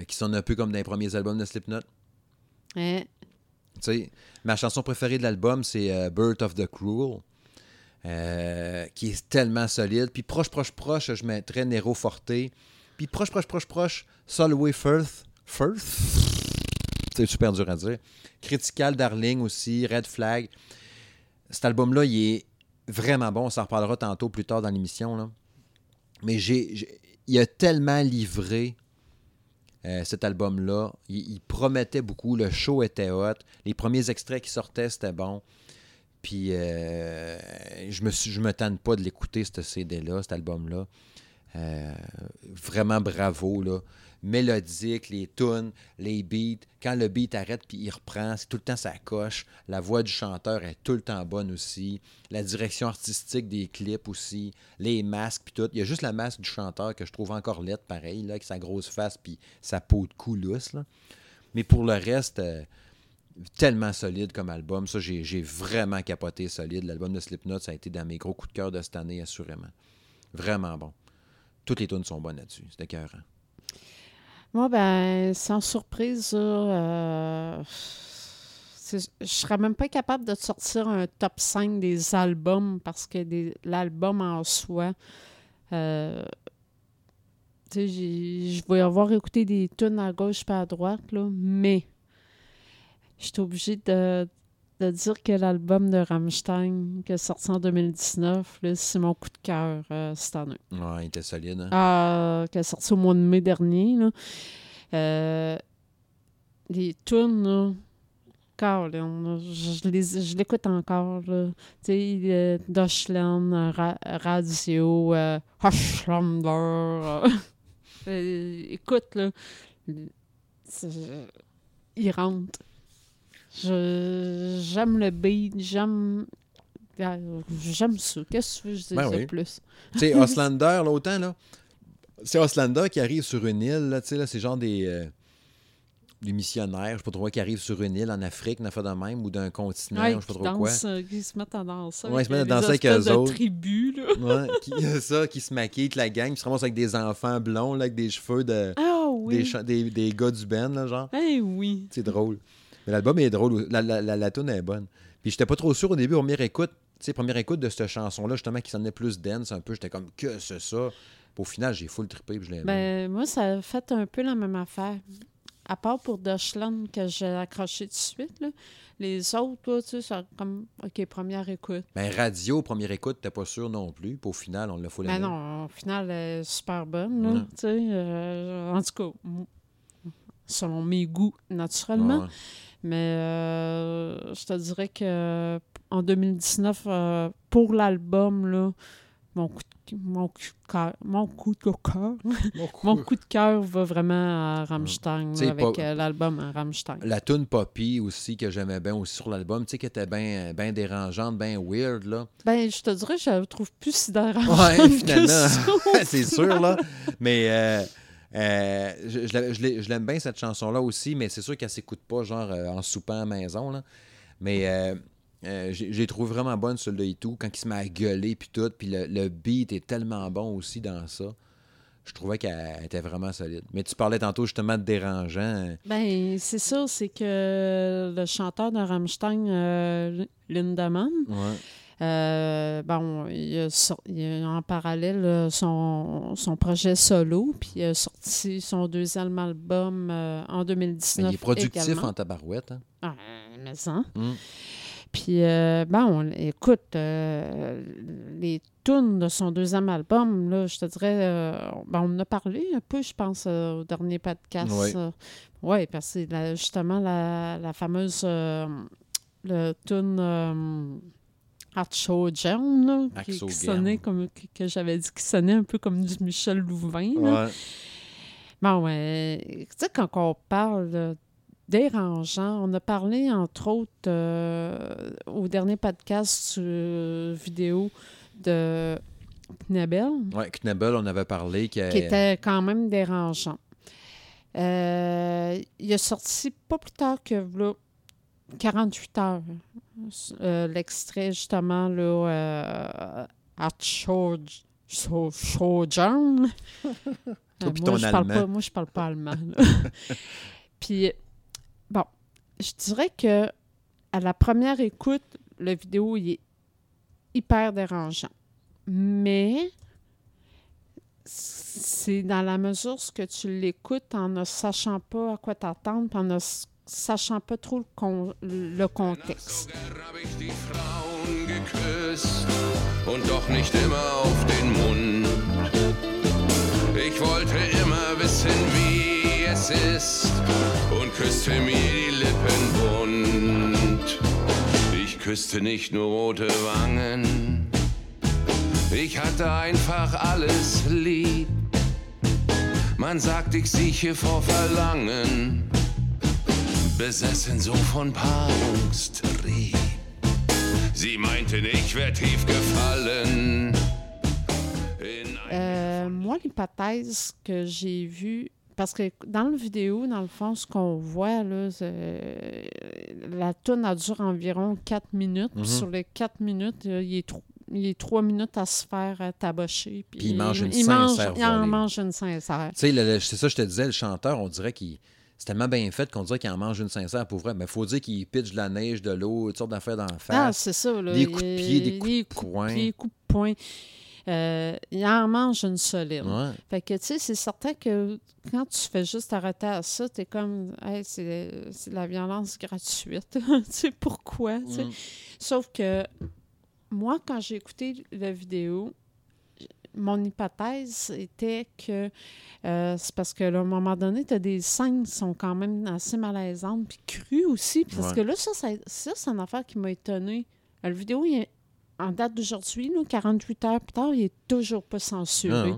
qui sonne un peu comme dans les premiers albums de Slipknot. Hein? Ma chanson préférée de l'album, c'est euh, Birth of the Cruel, euh, qui est tellement solide. Puis proche, proche, proche, je mettrais Nero Forte. Puis proche, proche, proche, proche, Solway Firth. Firth? C'est super dur à dire. Critical Darling aussi, Red Flag. Cet album-là, il est vraiment bon. On s'en reparlera tantôt plus tard dans l'émission. Mais j'ai- il a tellement livré euh, cet album-là. Il, il promettait beaucoup. Le show était hot. Les premiers extraits qui sortaient, c'était bon. Puis euh, je me suis, je me tente pas de l'écouter, ce CD-là, cet album-là. Euh, vraiment bravo, là. Mélodique, les tunes, les beats. Quand le beat arrête puis il reprend, tout le temps sa coche. La voix du chanteur est tout le temps bonne aussi. La direction artistique des clips aussi. Les masques puis tout. Il y a juste la masque du chanteur que je trouve encore laide, pareil, là, avec sa grosse face puis sa peau de cou lousse, là. Mais pour le reste, euh, tellement solide comme album. Ça, j'ai j'ai vraiment capoté solide. L'album de Slipknot, ça a été dans mes gros coups de cœur de cette année, assurément. Vraiment bon. Toutes les tunes sont bonnes là-dessus. C'était écœurant. Moi, ben, sans surprise, euh, je serais même pas capable de sortir un top 5 des albums parce que l'album en soi, euh, je vais avoir écouté des tunes à gauche pas à droite, là, mais je suis obligée de, de dire que l'album de Rammstein, qui est sorti en 2019, là, c'est mon coup de cœur euh, cette année. Ouais, il était solide. Hein? Ah, qui est sorti au mois de mai dernier. Là. Euh, les tunes, Colin, là, je, je les- je l'écoute encore. Tu sais, euh, Deutschland, euh, Ra- Radio, euh, Hushlamber. euh, euh, écoute, là, il rentre. Je- J'aime le beat, j'aime. euh, J'aime ça. Qu'est-ce que veux je dise Ben oui. plus? Tu sais, Oslander, là, autant, là. C'est Oslander qui arrive sur une île, là, tu sais, là, c'est genre des, euh, des missionnaires, je sais pas trop quoi, qui arrivent sur une île en Afrique, une affaire de même, ou d'un continent, Ouais, je sais pas trop quoi. euh, qui se mettent à danser. Ouais, ils se mettent à des danser avec eux autres. tribus, là. Ouais, qui, ça, qui se maquillent, la gang, qui se ramassent avec des enfants blonds, là, avec des cheveux de. Ah oui. Des, des, des gars du band, là, genre. Eh oui. C'est drôle. Mais l'album est drôle. La, la, la, la tune est bonne. Puis j'étais pas trop sûr au début, première écoute. Tu sais, première écoute de cette chanson-là, justement, qui sonnait plus dance un peu. J'étais comme, que c'est ça? Puis au final, j'ai full trippé, puis je l'ai aimé. Ben, moi, ça a fait un peu la même affaire. À part pour Deutschland, que j'ai accroché tout de suite, là. Les autres, là, tu sais, ça comme, OK, première écoute. Ben, radio, première écoute, t'es pas sûr non plus. Puis au final, on l'a full Ben non, au final, elle est super bonne, là, tu sais. euh, en tout cas, selon mes goûts, naturellement. Ouais. Mais euh, je te dirais que en 2019, euh, pour l'album, là, mon coup de, mon coup de cœur, mon coup de cœur, mon coup de cœur va vraiment à Rammstein, là, avec euh, l'album à Rammstein. La tune Poppy aussi, que j'aimais bien aussi sur l'album, tu sais, qui était bien ben dérangeante, bien weird, là. Ben, je te dirais, je la trouve plus sidérante Ouais, que finalement. c'est sûr, là. Mais euh, je, je je l'ai- je l'aime bien, cette chanson-là aussi, mais c'est sûr qu'elle s'écoute pas, genre, euh, en soupant à la maison, là. Mais euh, euh, j'ai trouvé vraiment bonne, celle de Itou, quand il se met à gueuler, puis tout. Puis le, le beat est tellement bon aussi dans ça. Je trouvais qu'elle était vraiment solide. Mais tu parlais tantôt, justement, de dérangeant. Ben, c'est ça, c'est que le chanteur de Rammstein, Lindemann, Ouais. Euh, bon, il a, il a en parallèle euh, son, son projet solo, puis il a sorti son deuxième album euh, en Mais 2019. il est productif également. en tabarouette. Hein? Ah, mais ça. Mm. Puis, euh, bon, écoute, euh, les tunes de son deuxième album, là, je te dirais, ben, on en a parlé un peu, je pense, au dernier podcast. Ouais. oui, parce que c'est la- justement la, la fameuse le tune Archo Jam, là, qui, qui sonnait comme, que, que j'avais dit, qui sonnait un peu comme du Michel Louvain. là. Ouais. Bon. Tu sais, quand on parle dérangeant, on a parlé, entre autres, euh, au dernier podcast euh, vidéo de Knebel, Ouais, Knebel, on avait parlé. Que, qui était quand même dérangeant. Euh, il a sorti pas plus tard que là, 48 heures. Euh, L'extrait, justement, là, euh, à Cho- Cho- Chojan. Toi Euh, pis moi, ton je parle allemand. pas, moi, je parle pas allemand. Puis, bon, je dirais que à la première écoute, la vidéo il est hyper dérangeant. Mais c'est dans la mesure ce que tu l'écoutes en ne sachant pas à quoi t'attendre, puis en ne sachant pas trop le, con- le contexte. Und doch nicht immer auf den Mund. Ich wollte immer wissen, wie es ist und küsste mir die Lippen bunt. Ich küsste nicht nur rote Wangen, ich hatte einfach alles lieb. Man sagt, ich sieche vor Verlangen besessen so von Paarungstrieb. Sie meinten, ich wär tief gefallen. Euh, moi, l'hypothèse que j'ai vue parce que dans la vidéo, dans le fond, ce qu'on voit, là, c'est- la tourne a dure environ 4 minutes. Puis Mhm. Sur les 4 minutes, euh, il est, il est 3 minutes à se faire euh, tabacher. Puis il mange une il mange, sincère Il en mange une sincère. Tu sais, c'est ça, je te disais, le chanteur, on dirait qu'il. C'est tellement bien fait qu'on dirait qu'il en mange une sincère pour vrai. Mais il faut dire qu'il pitch de la neige, de l'eau, toutes sortes d'affaires dans la Ah, face. c'est ça. Là. Des coups de pied, des coups des de poing. pied, coups de poing. Euh, il en mange une solide. Ouais. Fait que, tu sais, c'est certain que quand tu fais juste arrêter à ça, t'es comme, hey, c'est de la violence gratuite. tu sais, pourquoi? Mm. Sauf que moi, quand j'ai écouté la vidéo, mon hypothèse était que euh, c'est parce que là, à un moment donné, tu as des scènes qui sont quand même assez malaisantes, puis crues aussi. Parce Ouais. que là, ça, ça, ça, c'est une affaire qui m'a étonnée. La vidéo, il est- en date d'aujourd'hui, là, 48 heures plus tard, il est toujours pas censuré. Ah,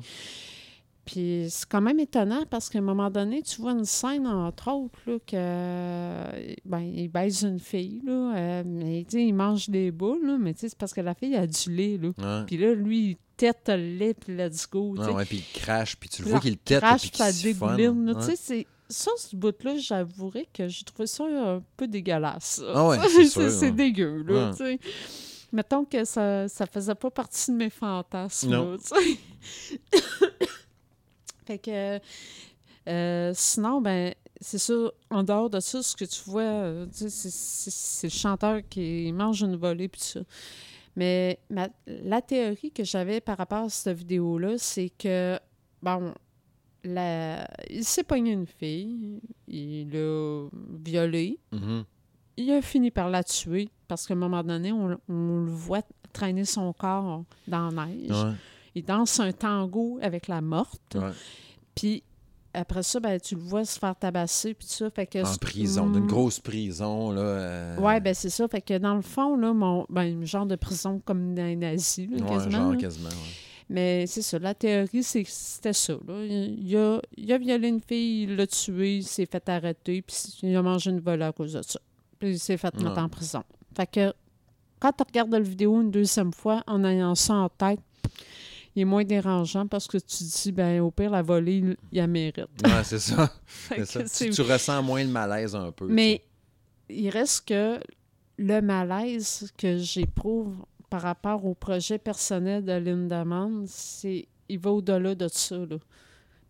Puis c'est quand même étonnant parce qu'à un moment donné, tu vois une scène, entre autres, là, que ben, il baise une fille, là, euh, mais il mange des boules, là, mais tu sais, c'est parce que la fille a du lait, là. Ouais. Puis là, lui, il tête le lait, puis let's go. Ah ouais, puis il crache, puis tu le vois qu'il tête, crache, puis ça dégouline, tu sais, c'est... Ça, ce bout-là, j'avouerais que j'ai trouvé ça un peu dégueulasse. Ah ouais, c'est sûr, ouais. dégueu, là, Ouais. tu sais. Mettons que ça, ça faisait pas partie de mes fantasmes, Non. là, tu sais. fait que... euh, sinon, ben, c'est ça, en dehors de ça, ce que tu vois, euh, c'est- le chanteur qui mange une volée, puis ça. Mais ma- la théorie que j'avais par rapport à cette vidéo-là, c'est que, bon, la, il s'est pogné une fille, il l'a violée, Mhm. il a fini par la tuer parce qu'à un moment donné, on, on le voit traîner son corps dans la neige. Ouais, Il danse un tango avec la morte. ouais. Puis après ça, ben, tu le vois se faire tabasser, puis tout ça. Fait que En prison, d'une Mm. grosse prison, là. euh, Ouais, ben c'est ça. Fait que dans le fond, là, mon, ben, genre de prison comme dans les nazis, là, ouais, quasiment. genre là. quasiment, ouais. Mais c'est ça, la théorie, c'était ça. Là. Il, a, il a violé une fille, il l'a tuée, il s'est fait arrêter, puis il a mangé une volée à cause de ça. Puis il s'est fait mettre Ouais. en prison. Fait que quand tu regardes la vidéo une deuxième fois, en ayant ça en tête, il est moins dérangeant parce que tu dis, ben au pire, la volée, il, il la mérite. Ouais, c'est ça. Tu, ressens moins le malaise un peu. Mais il reste que le malaise que j'éprouve par rapport au projet personnel de Lindemann, c'est il va au-delà de ça. Là.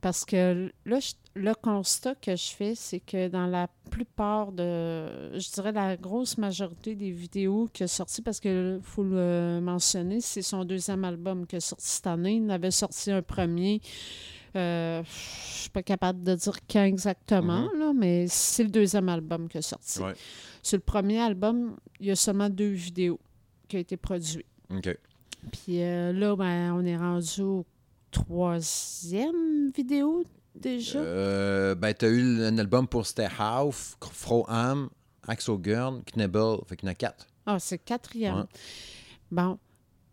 Parce que là, je- le constat que je fais, c'est que dans la plupart de, je dirais la grosse majorité des vidéos qui a sorti, parce que faut le mentionner, c'est son deuxième album qui a sorti cette année. Il avait sorti un premier. Euh, je suis pas capable de dire quand exactement, là, mais c'est le deuxième album qui a sorti. Ouais. Sur le premier album, il y a seulement deux vidéos qui ont été produites. Puis euh, là, ben, on est rendu au troisième vidéo déjà? Euh, ben, t'as eu un album pour Stehauf, Froham, Axel Gurn, Knebel. Fait qu'il y en a quatre. Ah, c'est quatrième. Ouais. Bon,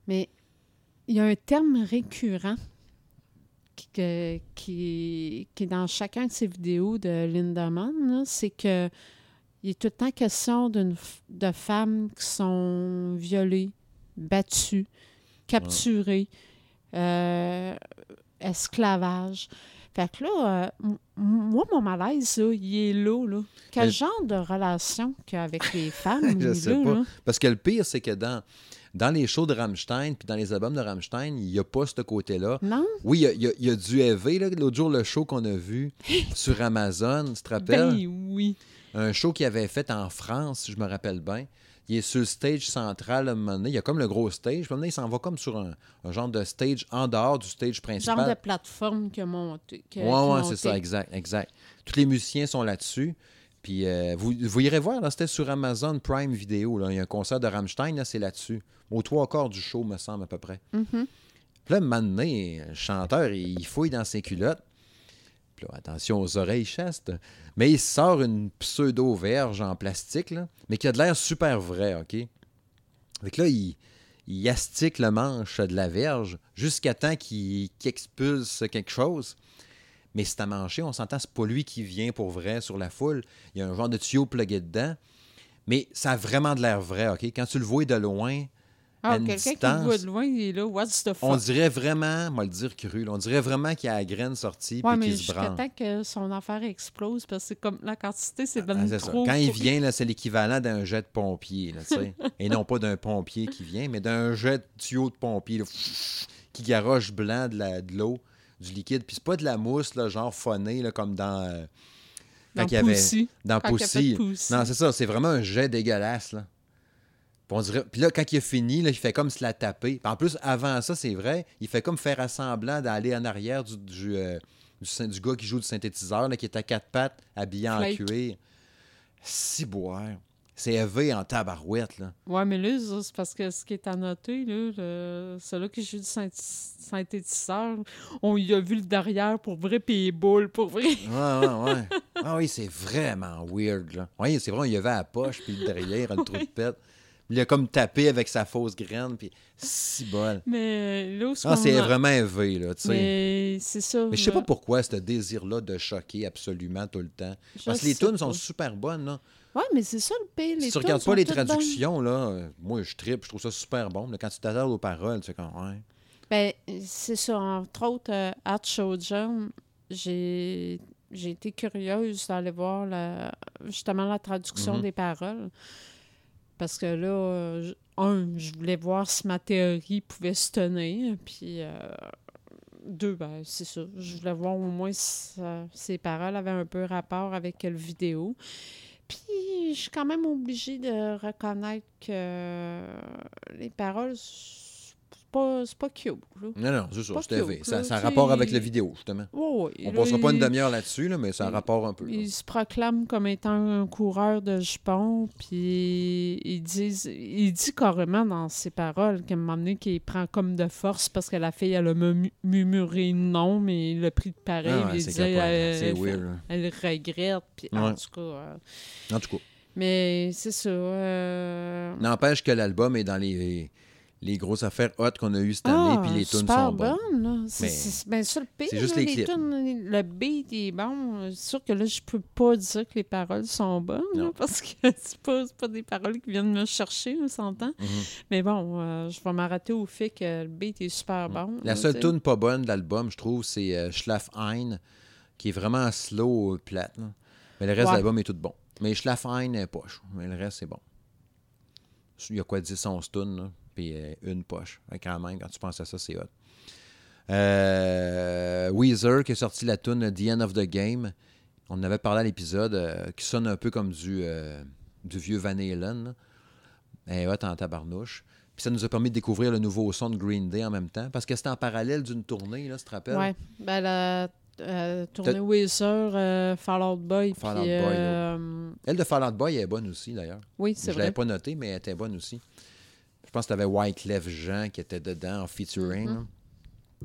mais il y a un terme récurrent qui, qui, qui est dans chacun de ces vidéos de Lindemann, c'est que il est tout le temps question de femmes qui sont violées, battues, capturées, euh, esclavage. Fait que là, euh, moi, mon malaise, là, il est là. là. Quel Mais- genre de relation qu'il y a avec les femmes? Je sais là, pas. là? Parce que le pire, c'est que dans, dans les shows de Rammstein puis dans les albums de Rammstein, il n'y a pas ce côté-là. Non? Oui, il y a, il y du EV. L'autre jour, le show qu'on a vu sur Amazon, tu te rappelles? Ben oui. Un show qu'il avait fait en France, si je me rappelle bien. Il est sur le stage central à un moment donné. Il y a comme le gros stage. Puis à un moment donné, il s'en va comme sur un, un genre de stage en dehors du stage principal. Genre de plateforme qui a monté. Oui, ouais, c'est ça, exact, exact. Tous les musiciens sont là-dessus. Puis euh, vous, vous irez voir, c'était sur Amazon Prime Video. Là. Il y a un concert de Rammstein, là, c'est là-dessus. Au trois quarts du show, me semble, à peu près. Mhm. Puis là, maintenant, le chanteur, il fouille dans ses culottes. Attention aux oreilles chastes. Mais il sort une pseudo-verge en plastique, mais qui a de l'air super vrai, OK? Que là, il, il astique le manche de la verge jusqu'à temps qu'il expulse quelque chose. Mais c'est à mancher, on s'entend, c'est pas lui qui vient pour vrai sur la foule. Il y a un genre de tuyau plugué dedans. Mais ça a vraiment de l'air vrai, OK? Quand tu le vois de loin, Ah, quelqu'un qui le voit de loin, il est là, what's the fuck? On dirait vraiment, moi le dire cru, là, on dirait vraiment qu'il y a la graine sortie ouais, puis mais qu'il se branle. temps que son affaire explose, parce que c'est comme la quantité, c'est Ah, bien c'est ça. trop. Quand il vient, là, c'est l'équivalent d'un jet de pompier, là. Et non pas d'un pompier qui vient, mais d'un jet de tuyau de pompier là, qui garoche blanc de l'eau, du liquide. Puis c'est pas de la mousse, là, genre phonée, là, comme dans. euh, Dans quand il y avait. Poussy. Dans. Poussy. Non, c'est ça. C'est vraiment un jet dégueulasse, là. On dirait- puis là, quand il a fini, là, il fait comme se la taper. Puis en plus, avant ça, c'est vrai, il fait comme faire à semblant d'aller en arrière du, du, euh, du gars qui joue du synthétiseur, là, qui est à quatre pattes, habillé en Flake. cuir. Si boire. C'est élevé en tabarouette, là. Ouais, mais là, c'est parce que ce qui est à noter, là, le- celui qui joue du synth- synthétiseur, on y a vu le derrière pour vrai, puis les boules pour vrai. Ouais, ouais, ouais. Ah oui, c'est vraiment weird, là. Oui, c'est vrai, il y avait à la poche, puis derrière, le trou de pète. Il a comme tapé avec sa fausse graine, puis si bol. Mais là, où Ah, c'est a- vraiment élevé, là, tu sais. Mais c'est ça. Mais je sais pas là. pourquoi ce désir-là de choquer absolument tout le temps. Je Parce que les sais tunes sont super bonnes, là. Ouais, mais c'est ça le pire. Si tu regardes pas les traductions, là, euh, moi, je tripe, je trouve ça super bon. Là, quand tu t'attardes aux paroles, tu fais comme, ouais. Ben, c'est ça. Entre autres, euh, Art j'ai j'ai été curieuse d'aller voir la, justement la traduction Mhm. des paroles. Parce que là, euh, un, je voulais voir si ma théorie pouvait se tenir. Puis, euh, deux, ben, c'est ça. Je voulais voir au moins si ça- ces paroles avaient un peu rapport avec le vidéo. Puis, je suis quand même obligée de reconnaître que les paroles, pas, c'est pas cute. là. Non, non, c'est ça, c'est Ça, là, ça a tu rapport avec la vidéo, justement. Ouais, On là, passera pas une demi-heure là-dessus, là, mais ça a il- rapport un peu. là. Il se proclame comme étant un coureur de jupons, puis il dit, il dit carrément dans ses paroles qu'à un moment donné, qu'il prend comme de force parce que la fille, elle a mu- murmuré non, mais il a pris de pareil. Ah ouais, il capote. elle, weird. elle regrette, puis en tout cas... euh, En tout cas, mais c'est ça. euh, n'empêche que l'album est dans les, les grosses affaires hot qu'on a eues cette année, Ah, puis les tunes sont bonnes. bonnes, là. C'est ben, ça le pire. c'est juste là, les clips. tunes, le beat est bon. C'est sûr que là, je peux pas dire que les paroles sont bonnes, là, parce que c'est pas, pas des paroles qui viennent me chercher, on s'entend. Mhm. Mais bon, euh, je vais m'arrêter au fait que le beat est super bon. Mm. La là, seule tune pas bonne de l'album, je trouve, c'est euh, Schlaf Ein, qui est vraiment slow, euh, plate. là. Mais le reste Ouais. de l'album est tout bon. Mais Schlaf Ein est poche. Mais le reste, c'est bon. Il y a quoi, 10, 11 tunes, là, puis euh, une poche. Fait Quand même, quand tu penses à ça, c'est hot. Euh, Weezer, qui a sorti la tune The End of the Game. On en avait parlé à l'épisode, euh, qui sonne un peu comme du, euh, du vieux Van Halen. est hot en tabarnouche. Puis ça nous a permis de découvrir le nouveau son de Green Day en même temps, parce que c'était en parallèle d'une tournée, là, tu te rappelles? Ouais. Ben, la tournée Weezer, Fall Out Boy. Fall Out Boy, Elle de Fall Out Boy elle est bonne aussi, d'ailleurs. oui, Je c'est ne l'avais vrai. pas noté, mais elle était bonne aussi. Je pense que tu avais Wyclef Jean qui était dedans en featuring. Là.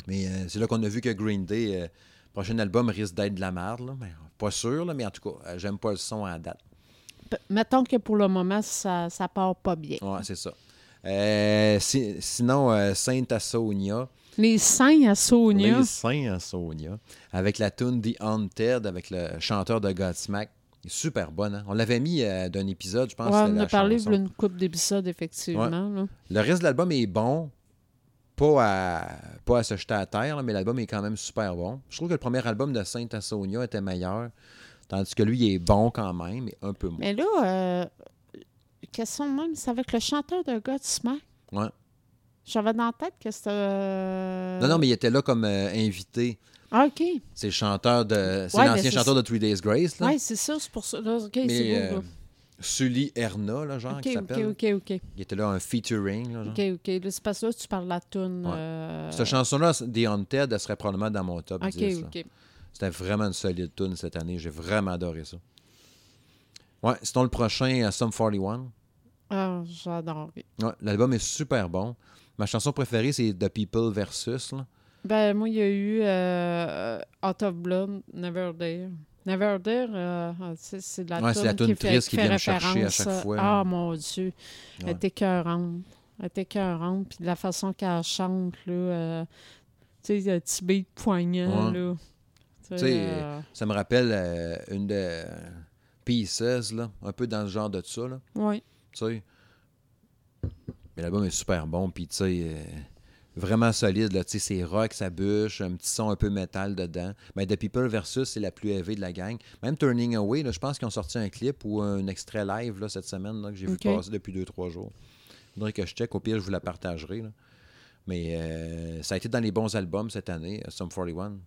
Mais euh, c'est là qu'on a vu que Green Day, euh, prochain album risque d'être de la merde. Là. Mais, pas sûr, là, mais en tout cas, euh, j'aime pas le son à date. P- Mettons que pour le moment, ça, ça part pas bien. Ouais, c'est ça. Euh, si- sinon, Sainte Assonia. Les seins à Sonia. Les Saints Assonia. Avec la tune The Haunted, avec le chanteur de Godsmack. Super bonne. hein. On l'avait mis euh, d'un épisode, je pense. Ouais, on a parlé d'une coupe d'épisodes, effectivement. Le reste de l'album est bon. Pas à, pas à se jeter à terre, là, mais l'album est quand même super bon. Je trouve que le premier album de Saint Assonia était meilleur. Tandis que lui, il est bon quand même, mais un peu moins. Mais là, euh, question même, c'est avec le chanteur de Godsmack. Ouais. J'avais dans la tête que c'était. euh, Non, non, mais il était là comme euh, invité. Ah, OK. C'est le chanteur de. C'est Ouais, l'ancien c'est chanteur de Three Days Grace. Oui, c'est ça, c'est pour ça. Là, OK, c'est euh, Sully Erna, là, genre, qui OK, OK, s'appelle. OK, OK. Il était là un featuring. Là, genre. OK, OK. Là, c'est parce que là, tu parles de la. Ouais. euh, Cette chanson-là, The Haunted, elle serait probablement dans mon top OK, 10. là. OK. C'était vraiment une solide tune cette année. J'ai vraiment adoré ça. Ouais, sinon le prochain, euh, Sum 41. Ah, j'adore. Ouais, L'album est super bon. Ma chanson préférée, c'est The People Versus. Là. Ben, moi, il y a eu euh, Out of Blood, Never Dare. Never Dare, euh, ah, c'est de la Ouais, toune qui fait, triste qui vient chercher à chaque euh, fois. Ah, mon Dieu. Elle est écœurante. Elle est écœurante. Puis de la façon qu'elle chante, là, euh, tu sais, le petit beat poignant, Ouais. là. Tu sais, euh, Ça me rappelle euh, une de euh, Pieces, là, un peu dans le genre de ça. Là, ouais. tu sais. Mais l'album est super bon, puis tu sais, euh, vraiment solide, là. C'est rock, ça bûche, un petit son un peu métal dedans. Mais The People Versus, c'est la plus élevée de la gang. Même Turning Away, là, je pense qu'ils ont sorti un clip ou un extrait live là, cette semaine là, que j'ai vu passer depuis 2-3 jours. faudrait que je check. Au pire, je vous la partagerai. là. Mais euh, ça a été dans les bons albums cette année, euh, Sum 41.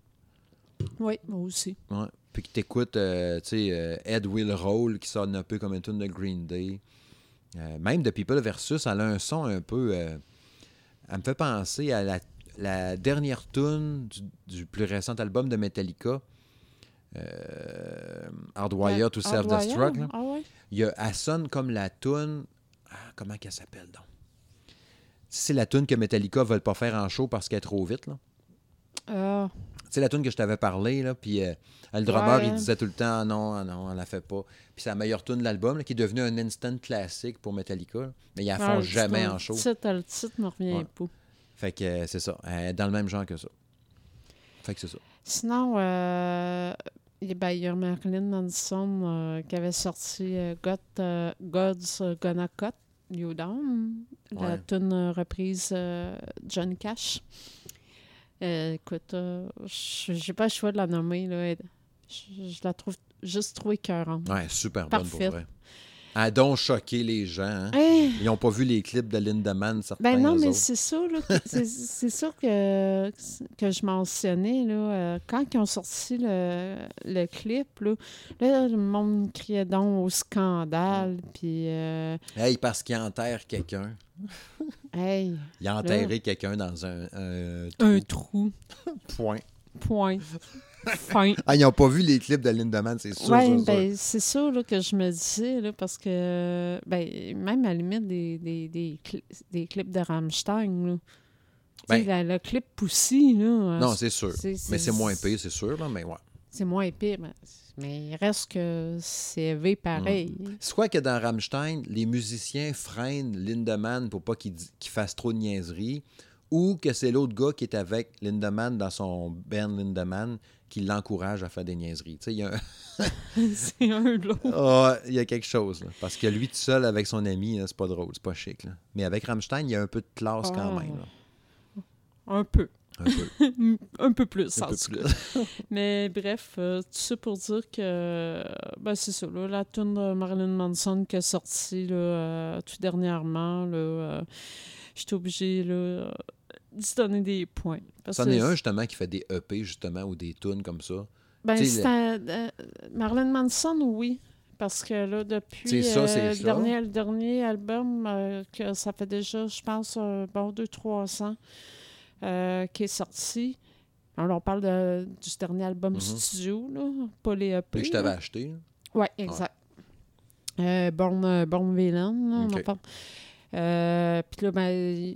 Oui, moi aussi. Ouais. Puis que euh, tu euh, Ed Will Roll qui sonne un peu comme une tune de Green Day. Même The People Versus, elle a un son un peu. Elle me fait penser à la, la dernière tune du, du plus récent album de Metallica. Euh, Hardwire to Self-Destruct. Ah ouais? Il y a, elle sonne comme la tune. Ah, comment qu'elle s'appelle donc? C'est la tune que Metallica ne veulent pas faire en show parce qu'elle est trop vite. Là. Ah, sais, la tune que je t'avais parlé, là, puis euh, le drummer, Ouais. il disait tout le temps Ah non, ah non, on la fait pas. Puis c'est la meilleure tune de l'album, là, qui est devenue un instant classique pour Metallica. là. Mais ils la font jamais le en show. Titre, le titre me revient Ouais. pas. Fait que euh, c'est ça. Dans le même genre que ça. Fait que c'est ça. Sinon, il y a- il y a Marilyn Manson euh, qui avait sorti euh, Got, euh, God's Gonna Cut You Down, la tune reprise Johnny Cash. Euh, écoute, euh, je- j'ai pas le choix de la nommer. Là. Je, je la trouve juste trop écœurante. Ouais, super bonne Parfaite. pour vrai. A donc choqué les gens. hein. Hey! Ils n'ont pas vu les clips de Lindemann, certains Ben non, mais c'est ça, c'est c'est ça que, que je mentionnais, là. euh, quand ils ont sorti le, le clip, là, là, le monde criait donc au scandale, puis euh, Hey, parce qu'il enterre quelqu'un. hey, Il a enterré quelqu'un dans un, un un trou, point. point, fin. Ah, ils n'ont pas vu les clips de Lindemann, c'est sûr. Oui, sûr, sûr. ben, c'est ça là, que je me disais, là, parce que ben, même à la limite des, des, des, cli- des clips de Rammstein, là. Ben- la- le clip Poussy, là. euh, Non, c'est sûr. Mais c'est moins pire, c'est sûr. Là, mais ouais. C'est moins épais, mais, mais il reste que c'est élevé pareil. C'est quoi que dans Rammstein, les musiciens freinent Lindemann pour pas qu'il qu'il fasse trop de niaiseries, ou que c'est l'autre gars qui est avec Lindemann dans son band Lindemann qui l'encourage à faire des niaiseries. Tu sais, il y a, un- c'est un lot. Ah, il y a quelque chose. là. Parce que lui, tout seul avec son ami, c'est pas drôle, c'est pas chic. là. Mais avec Rammstein, il y a un peu de classe quand Ah. même. là. Un peu. Un peu. un peu plus, un en peu tout plus. cas. Mais bref, euh, tout ça pour dire que ben, c'est ça, là, la tune de Marilyn Manson qui est sortie là, euh, tout dernièrement, là, euh, j'étais obligée là, d'y donner des points. C'en est un justement qui fait des EP justement ou des tunes comme ça. Ben, c'est euh, Marilyn Manson, oui. Parce que là, depuis ça, euh, le, dernier, le dernier album, euh, que ça fait déjà, je pense, un bon 2-3 ans euh, qui est sorti. Alors, on parle de- du dernier album Mhm. studio, là, pas les EP. Puis que je t'avais acheté. là. Oui, exact. Euh, Born, Born Villain, là, on en parle. Puis là, ben,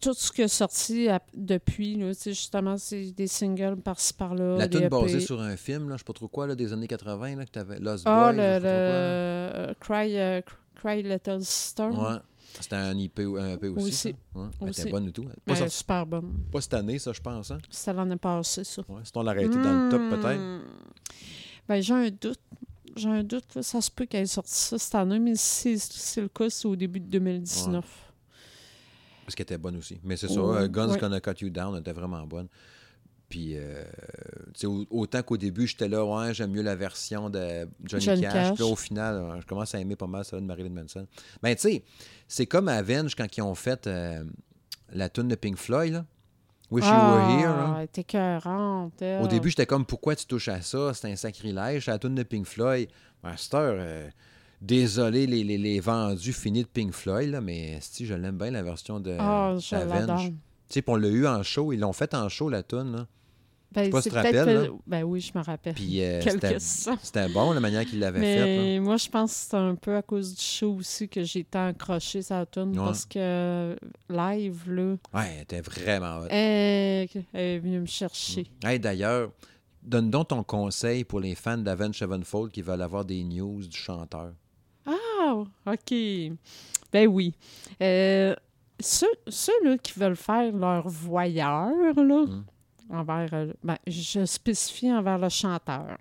tout ce qui est sorti depuis, là, justement, c'est des singles par-ci par-là. La tune EP. basée sur un film, là, je sais pas trop quoi, là, des années 80, là, que t'avais. Lost Ah, le, le euh, Cry, euh, Cry Little Sister. quoi. Ouais. C'était un IP, un EP aussi. Aussi. ça. Ouais. Elle était Aussi. bonne et tout. Pas, Ben, super bonne. pas cette année, ça, je pense. Hein? C'était l'année passée, ça. Ouais. Sinon, on l'aurait été dans le top, peut-être. Hmm. Ben, j'ai un doute. J'ai un doute. là. Ça se peut qu'elle ait sorti ça cette année, mais si c'est le cas, c'est au début de 2019. Parce qu'elle était bonne aussi. Mais c'est ça, euh, Guns Ouais. Gonna Cut You Down elle était vraiment bonne. Puis, euh, tu sais, au- autant qu'au début, j'étais là, ouais, j'aime mieux la version de Johnny, Johnny Cash. Cash. Puis là, au final, euh, je commence à aimer pas mal ça de Marilyn Manson. Ben, tu sais, c'est comme Avenge quand ils ont fait euh, la tune de Pink Floyd, là. Wish You Were Here. Ah, était écœurante, elle. Au début, j'étais comme, pourquoi tu touches à ça? C'est un sacrilège. La tune de Pink Floyd. Master, euh, désolé les, les, les vendus finis de Pink Floyd, là, mais si je l'aime bien la version de je d'Avenge. Tu sais, on l'a eu en show. Ils l'ont fait en show, la tune. là. Ben, pas si tu te rappelles. Ben oui, je me rappelle. Puis euh, c'était bon, la manière qu'il l'avait faite. là. Mais moi, je pense que c'est un peu à cause du show aussi que j'ai été accroché sa tune Ouais. parce que live, là, Ouais, elle était vraiment hot. elle, elle est venue me chercher. Hey, D'ailleurs, donne donc ton conseil pour les fans d'Avenge Sevenfold qui veulent avoir des news du chanteur. Ah, OK. Ben oui. Euh, ceux ceux, là, qui veulent faire leur voyeur, là, Mm. envers, euh, ben, je spécifie envers le chanteur,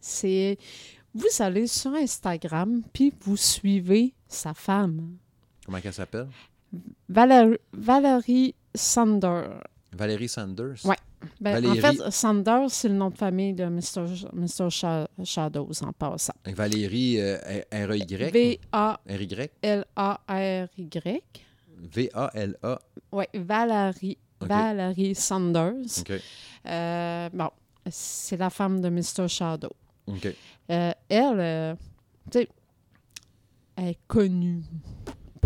c'est vous allez sur Instagram puis vous suivez sa femme, Comment qu'elle s'appelle? Valérie, Valérie Sander. Valérie Sanders. Ouais. Ben, Valérie- En fait, Sanders, c'est le nom de famille de Mr. Mr. Sha- Shadows, en passant. Valérie euh, R-E-Y. V-A-L-A-R-Y. R-Y. V-A-L-A. Oui, Valérie. Valérie Sanders. OK. Euh, bon, c'est la femme de Mr. Shadow. OK. Euh, elle, euh, tu sais, elle est connue.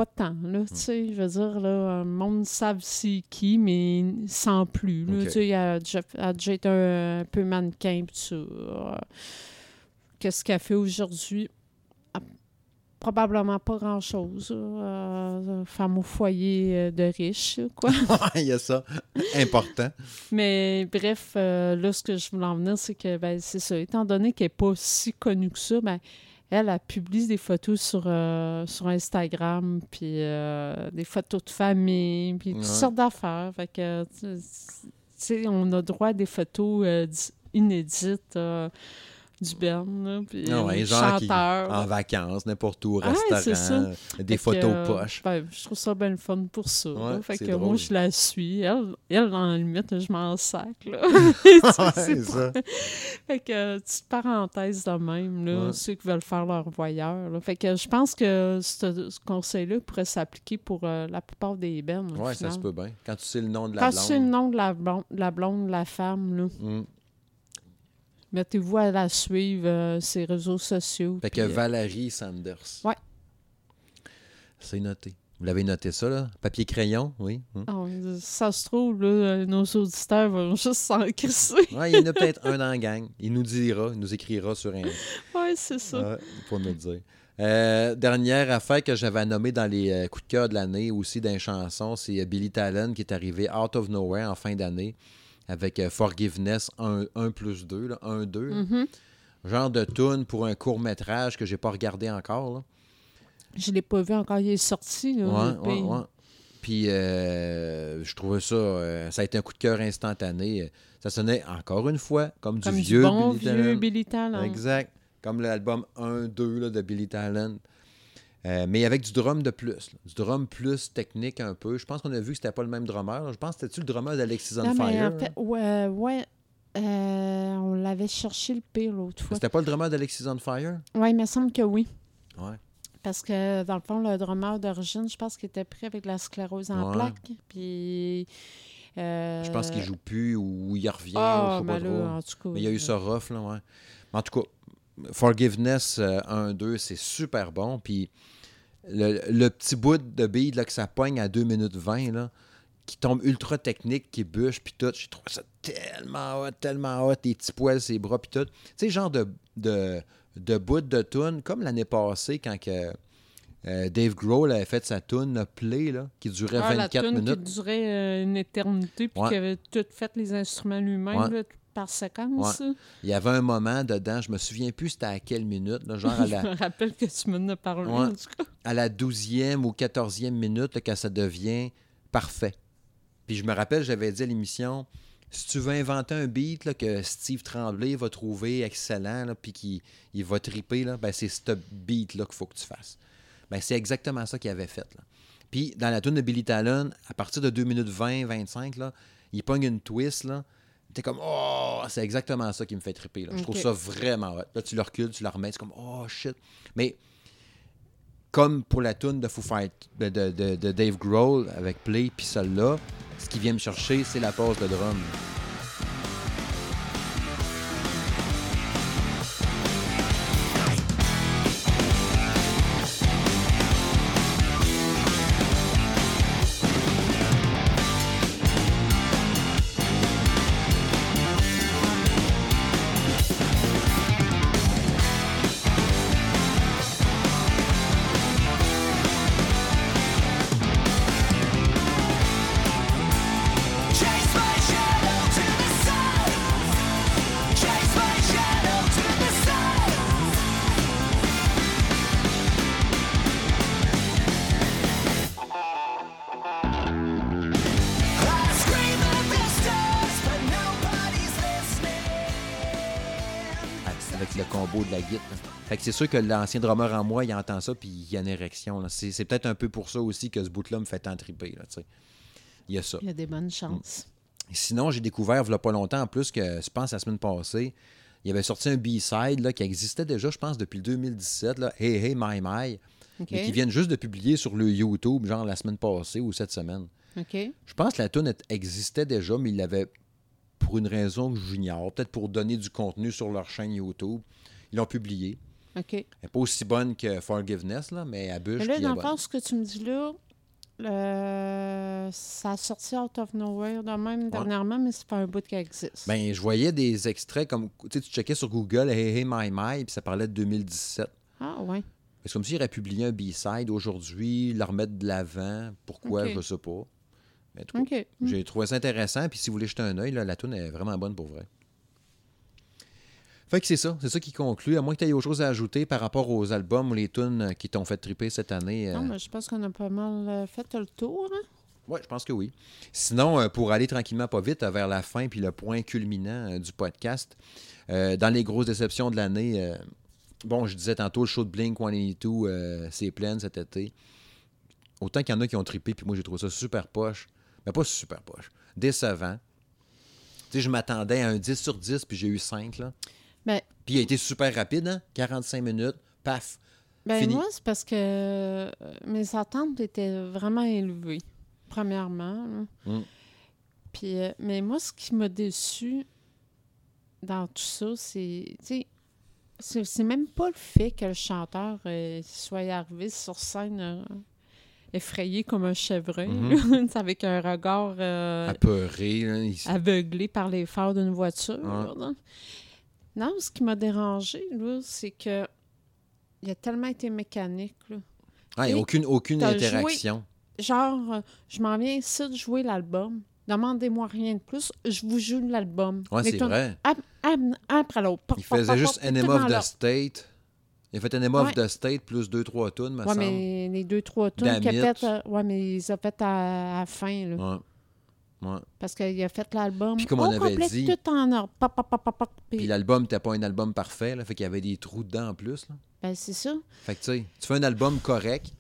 Pas tant, là, sais, je veux dire, là, le monde savent c'est qui, mais sans plus, là, Ok. tu sais, elle a a déjà été un, peu mannequin. Euh, Qu'est-ce qu'elle fait aujourd'hui? Ah, Probablement pas grand-chose. Euh, femme au foyer euh, de riche, quoi. Il y a ça. Important. Mais bref, euh, là, ce que je voulais en venir, c'est que, ben, c'est ça. Étant donné qu'elle n'est pas si connue que ça, ben, elle, a publié des photos sur, euh, sur Instagram, puis euh, des photos de famille, puis toutes Ouais. sortes d'affaires. Fait que, tu sais, on a droit à des photos euh, inédites du Ben, là, puis Ah ouais, genre qui- chanteur. En vacances, n'importe où, Ah restaurant, des Fait photos que, euh, poche. ben, je trouve ça bien le fun pour ça. Ouais, fait que moi, je la suis. Elle, elle en limite, je m'en sac. Là. C'est ça. Fait que, euh, petite parenthèse de même, là, ceux qui veulent faire leur voyeur. là. Fait que je pense que ce, ce conseil-là pourrait s'appliquer pour euh, la plupart des bennes. Ouais, ça se peut bien. Quand tu sais le nom de la Quand blonde. c'est le nom de la blonde, de la, blonde, de la femme, là, Mm. Mettez-vous à la suivre, euh, ses réseaux sociaux. Fait que euh, Valérie Sanders. Ouais. C'est noté. Vous l'avez noté ça, là? Papier crayon, oui. Mm. ah, ça se trouve, là, euh, nos auditeurs vont juste s'en crisser. Ouais, il y en a peut-être un dans la gang. Il nous dira, il nous écrira sur un. ouais, c'est ça. Ouais, pour nous le dire. Euh, dernière affaire que j'avais nommée dans les euh, coups de cœur de l'année aussi d'un chanson, c'est euh, Billy Talon qui est arrivé out of nowhere en fin d'année avec euh, Forgiveness 1, 1 plus 2, là, 1, 2. Mhm. Genre de tune pour un court métrage que j'ai pas regardé encore. Là. Je l'ai pas vu encore, il est sorti. Là, Ouais, ouais. Puis euh, je trouvais ça, euh, ça a été un coup de cœur instantané. Ça sonnait encore une fois comme, Comme du du, vieux bon Billy vieux. Billy Talon. Exact. Comme l'album 1-2 là, de Billy Talent. Euh, mais avec du drum de plus. là. Du drum plus technique un peu. Je pense qu'on a vu que c'était pas le même drummer. là. Je pense que c'était-tu le drummer d'Alexis on Fire? en fait, ouais, ouais euh, on l'avait cherché le pire l'autre fois. C'était pas le drummer d'Alexis on Fire? Oui, il me semble que oui. Ouais. Parce que, dans le fond, le drummer d'origine, je pense qu'il était pris avec la sclérose en Ouais. plaques. Puis. euh, Je pense qu'il joue plus ou il revient. ou Ah, je sais pas trop. en tout cas. Mais il y a eu ça rough, là, ouais. Mais en tout cas, Forgiveness euh, 1-2, c'est super bon. Puis le, le petit bout de beat là, que ça pogne à 2 minutes 20, là, qui tombe ultra technique, qui bûche, puis tout, j'ai trouvé ça tellement hot, tellement hot, les petits poils, ses bras, puis tout. Tu sais, genre de, de, de bout de tune, comme l'année passée, quand que, euh, Dave Grohl avait fait sa tune Play, là, qui durait Ah, la 24 toune minutes. qui durait euh, une éternité, puis qui avait tout fait les instruments lui-même, Ouais. Par séquence. Il y avait un moment dedans, je me souviens plus c'était à quelle minute, là, genre à la, Je me rappelle que tu m'en as parlé, Ouais. en tout cas. à la 12e ou 14e minute là, quand ça devient parfait. Puis je me rappelle, j'avais dit à l'émission, si tu veux inventer un beat là, que Steve Tremblay va trouver excellent, là, puis qu'il il va triper, là, ben, c'est ce beat-là qu'il faut que tu fasses. Ben, c'est exactement ça qu'il avait fait. Là. Puis dans la tune de Billy Talon, à partir de 2 minutes 20, 25, là, il pogne une twist. Là, T'es comme, oh, c'est exactement ça qui me fait triper. Là. Je trouve ça vraiment hot. Là, tu le recules, tu le remets, c'est comme, oh shit. Mais comme pour la tune de Foo Fight, de, de- de- de Dave Grohl avec Play, puis celle-là, ce qui vient me chercher, c'est la pause de drum. Sûr que l'ancien drummer en moi, il entend ça, puis il y a une érection. C'est peut-être un peu pour ça aussi que ce bout-là me fait tant triper. Là, il y a ça. Il y a des bonnes chances. Sinon, j'ai découvert, il n'y a pas longtemps, en plus, que je pense la semaine passée, il avait sorti un B-side qui existait déjà, je pense, depuis le 2017, là, Hey Hey My My, mais qui viennent juste de publier sur le YouTube, genre la semaine passée ou cette semaine. Je pense que la tune existait déjà, mais ils l'avaient pour une raison que j'ignore, peut-être pour donner du contenu sur leur chaîne YouTube. Ils l'ont publié. Elle n'est pas aussi bonne que Forgiveness, là, mais elle bûche. Mais là, dans le fond, ce que tu me dis là, ça a sorti out of nowhere de même dernièrement, mais c'est pas un bout qui existe. Ben, je voyais des extraits comme. Tu sais, tu checkais sur Google, Hey Hey My My, puis ça parlait de 2017. ah, ouais. C'est comme s'il aurait publié un B-side aujourd'hui, le remettre de l'avant. Pourquoi, Ok. je sais pas. Mais tout j'ai trouvé ça intéressant. Puis si vous voulez jeter un œil, la tune est vraiment bonne pour vrai. Fait que c'est ça. C'est ça qui conclut. À moins que tu aies autre chose à ajouter par rapport aux albums ou les tunes qui t'ont fait triper cette année. Non, euh, mais je pense qu'on a pas mal euh, fait le tour. hein. Oui, je pense que oui. Sinon, euh, pour aller tranquillement pas vite euh, vers la fin puis le point culminant euh, du podcast, euh, dans les grosses déceptions de l'année, euh, bon, je disais tantôt, le show de Blink 182, euh, c'est plein cet été. Autant qu'il y en a qui ont trippé, puis moi j'ai trouvé ça super poche. Mais pas super poche. Décevant. Tu sais, je m'attendais à un 10 sur 10, puis j'ai eu 5, là. Ben, Puis il a été super rapide, hein? 45 minutes, paf. ben Fini. moi, c'est parce que euh, mes attentes étaient vraiment élevées, premièrement. Mm. Puis, euh, mais moi, ce qui m'a déçu dans tout ça, c'est, c'est même pas le fait que le chanteur euh, soit arrivé sur scène euh, effrayé comme un chevreuil, Mhm. avec un regard euh, Apeuré, là. il- aveuglé par les phares d'une voiture. Ouais. Non, ce qui m'a dérangé, c'est que il a tellement été mécanique. Là. Ah, il y a Et aucune, aucune joué- interaction. Genre, euh, je m'en viens ici de jouer l'album. Demandez-moi rien de plus. Je vous joue l'album. Ouais, c'est vrai. un- un- un après l'autre. Il faisait juste Enema tout of the. State. Il a fait Enema of the State plus deux, trois tunes, me Ouais, mais les deux, trois tunes qu'il a fait, it. euh, ouais, mais ils ont fait à, à la fin, là. Ouais. Parce qu'il a fait l'album Puis comme on avait complet, dit- tout en ordre. Pop, pop, pop, pop, pop. Puis- Puis l'album n'était pas un album parfait, là, fait qu'il y avait des trous dedans en plus. Là. ben, c'est ça. Fait que tu sais, tu fais un album correct,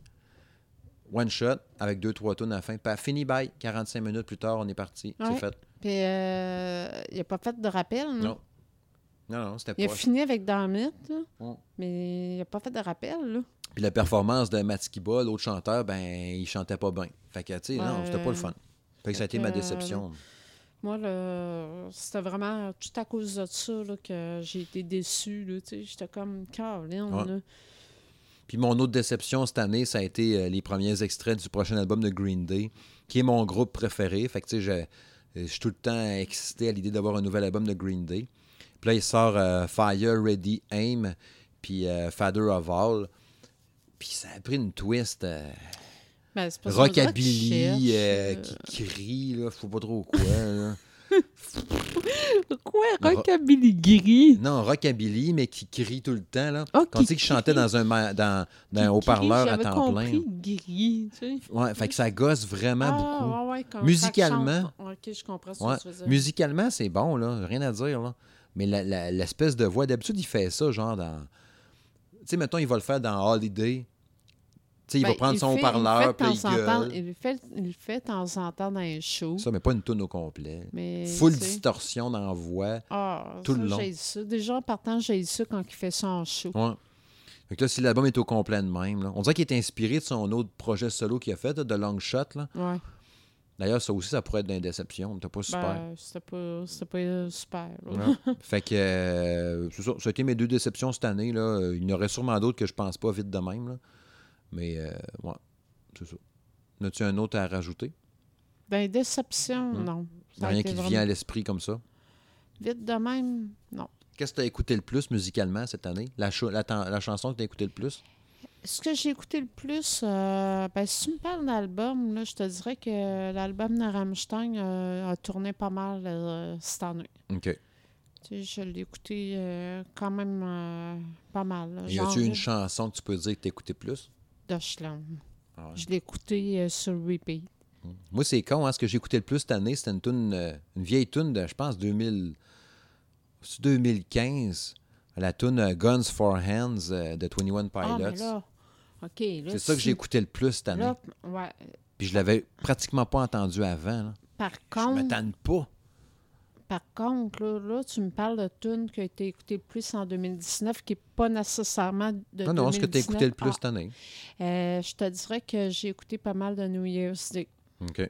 one shot, avec deux, trois tunes à la fin, pas fini bye. 45 minutes plus tard, on est parti. C'est fait. Puis euh, il n'a pas fait de rappel. non? Non. Non, non, c'était Il a pas. fini avec Damit, là, Ouais. mais il n'a pas fait de rappel. Là. Puis la performance de Matskiba, l'autre chanteur, ben, il chantait pas bien. Fait que, tu sais, non, c'était pas le fun. Fait que ça a été ma que, déception. Moi, c'était vraiment tout à cause de ça là, que j'ai été sais. J'étais comme Caroline. Ouais. là. Puis mon autre déception cette année, ça a été euh, les premiers extraits du prochain album de Green Day, qui est mon groupe préféré. Fait que tu sais, je, je suis tout le temps excité à l'idée d'avoir un nouvel album de Green Day. Puis là, il sort euh, Fire, Ready, Aim, puis euh, Father of All. Puis ça a pris une twist euh, Ben, rockabilly euh, cherche, qui crie, là, sais pas trop quoi. là. euh, Quoi, rockabilly gris? Non, rockabilly, mais qui crie tout le temps. Là. Ah, Quand tu sais qu'il chantait dans un, dans, dans un haut-parleur à temps plein. compris gris, tu sais. Ouais, fait que ça gosse vraiment ah, beaucoup. Ouais, Musicalement- chante. OK, je comprends ce Ouais. que tu veux dire. Musicalement, c'est bon, là. Rien à dire, là. Mais l'espèce de voix, d'habitude, il fait ça, genre dans. Tu sais, mettons, il va le faire dans Holiday. Il Ben, va prendre son fait- haut-parleur, puis il gueule. Il le fait, il fait de temps en temps dans les shows. Ça, mais pas une toune au complet. Mais, Full distorsion dans la voix. Ah, tout ça, le long. ça. Déjà, en partant, j'ai ça quand il fait ça en show. Ouais. Fait que là, si l'album est au complet de même, là, on dirait qu'il est inspiré de son autre projet solo qu'il a fait, de Long Shot. Là. Ouais. D'ailleurs, ça aussi, ça pourrait être une déception. T'as pas super. Ben, c'était pas, c'était pas super. fait que euh, c'est ça. Ça a été mes deux déceptions cette année. Là. Il y en aurait sûrement d'autres que je pense pas vite de même. Là. Mais euh, ouais, c'est ça. As-tu un autre à rajouter? Ben, déception, Hmm. non. Ça Rien qui te vraiment- vient à l'esprit comme ça? Vite de même, non. Qu'est-ce que tu as écouté le plus musicalement cette année? La, chanson que tu as écouté le plus? Ce que j'ai écouté le plus, euh, ben, si tu me parles d'album, je te dirais que l'album de Rammstein euh, a tourné pas mal euh, cette année. OK. Tu sais, je l'ai écouté euh, quand même pas mal. là. Y Genre a-tu une chanson que tu peux dire que tu écouté plus? Ah ouais. Je l'ai écouté euh, sur repeat. Moi, c'est con. Hein, ce que j'ai écouté le plus cette année, c'était une, toune, euh, une vieille tune de, je pense, 2000, c'est 2015. la tune Guns for Hands euh, de 21 Ah, mais Pilots. là, c'est ça que j'ai écouté le plus cette année. Là, ouais. Puis je l'avais pratiquement pas entendu avant. là. Par Je contre, tanne pas. Par contre là, là, tu me parles de tune qui a été écoutée le plus en 2019, qui n'est pas nécessairement de Non, non, ce que tu as écouté le plus Ah, cette année. euh, je te dirais que j'ai écouté pas mal de New Year's Day. OK. Tu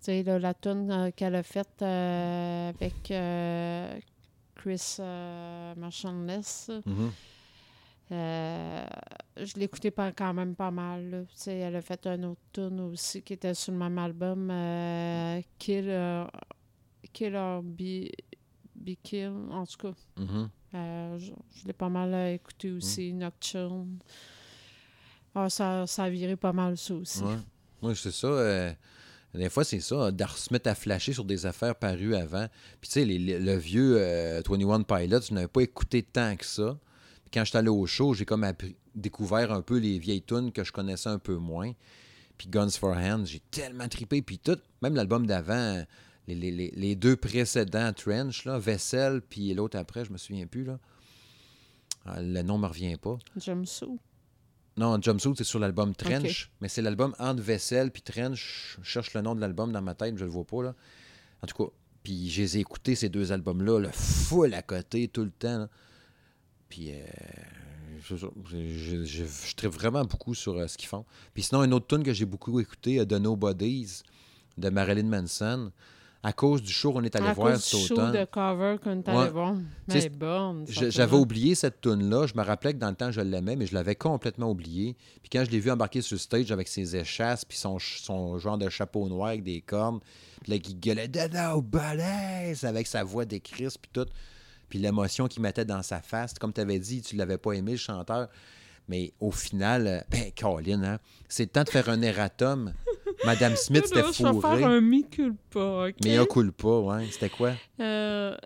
sais, là, la tune euh, qu'elle a faite euh, avec euh, Chris Marchandless, Mhm. euh, je l'écoutais pas, quand même pas mal. là. Tu sais, elle a fait un autre tune aussi qui était sur le même album, Kill, euh, Kill or Be, Be Kill, en tout cas. Mhm. Euh, je je l'ai pas mal euh, écouté aussi, Nocturne. Ah, ça, ça a viré pas mal ça aussi. Ouais. Oui, c'est ça. euh, des fois, c'est ça, de se mettre à flasher sur des affaires parues avant. Puis, tu sais, le vieux euh, 21 Pilots, je n'avais pas écouté tant que ça. Puis quand j'étais allé au show, j'ai comme appris- découvert un peu les vieilles tunes que je connaissais un peu moins. Puis Guns for Hands, j'ai tellement trippé. Puis tout, même l'album d'avant, les, les- les- les deux précédents, Trench, là, Vessel, puis l'autre après, je me souviens plus. Là. Ah, le nom me revient pas. Ça. Non, Jumpsuit, c'est sur l'album Trench, mais c'est l'album entre Vessel puis Trench. Je cherche le nom de l'album dans ma tête, mais je le vois pas, là. En tout cas, puis je les ai écoutés, ces deux albums-là, le full à côté, tout le temps. là. Puis, euh, je, je, je, je- je tripe vraiment beaucoup sur euh, ce qu'ils font. Puis sinon, une autre tune que j'ai beaucoup écouté, euh, The Nobodies, de Marilyn Manson. À cause du show qu'on est allé à voir cause cet du show automne. de cover qu'on est Ouais. allé voir. Tu Mais. Je- J'avais oublié cette tune-là. Je me rappelais que dans le temps, je l'aimais, mais je l'avais complètement oublié. Puis quand je l'ai vu embarquer sur le stage avec ses échasses, puis son, ch- son genre de chapeau noir avec des cornes, puis là, qui gueulait « No balèze! » avec sa voix d'écris, puis tout. Puis l'émotion qu'il mettait dans sa face. Comme tu avais dit, tu l'avais pas aimé, le chanteur. Mais au final, euh, ben, Colin, hein, c'est le temps de faire un erratum. Madame Smith, c'était Je vais faire fourré. un mi-culpa, OK? Mais un coule pas, ouais. C'était quoi? Euh,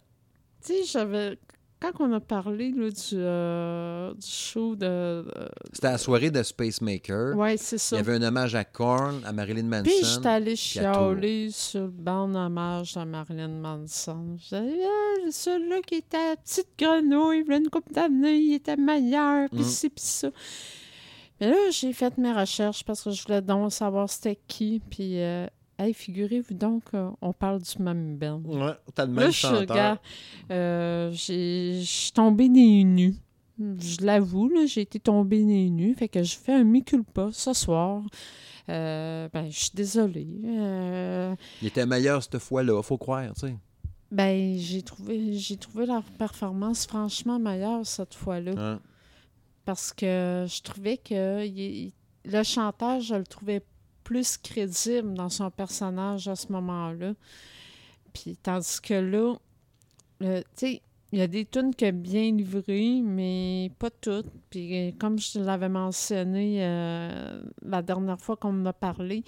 tu sais, j'avais... Quand on a parlé là, du, euh, du show de... euh, C'était la soirée de Space Maker. ouais, c'est Il ça. y avait un hommage à Korn, à Marilyn Manson. Puis j'étais allée chialer sur le banc hommage à Marilyn Manson. Je disais, ah, celui-là qui était à la petite grenouille, il a une couple d'années, il était meilleur, puis Mm. ci, puis ça. Mais là, j'ai fait mes recherches parce que je voulais donc savoir c'était qui. Puis, euh, hey, figurez-vous donc, on parle du même band. Ouais, t'as le Là, même chanteur. euh, j'ai- je suis tombée des nues. Je l'avoue, là, j'ai été tombée des nues. Fait que je fais un mi-culpa ce soir. Euh, ben, je suis désolée. Euh, Il était meilleur cette fois-là, faut croire, tu sais. ben, j'ai trouvé, j'ai trouvé leur performance franchement meilleure cette fois-là. Hein? Parce que je trouvais que il- le chanteur, je le trouvais plus crédible dans son personnage à ce moment-là. Puis tandis que là, le- tu sais, il y a des tunes qui ont bien livré, mais pas toutes. Puis euh, comme je l'avais mentionné euh, la dernière fois qu'on m'a parlé,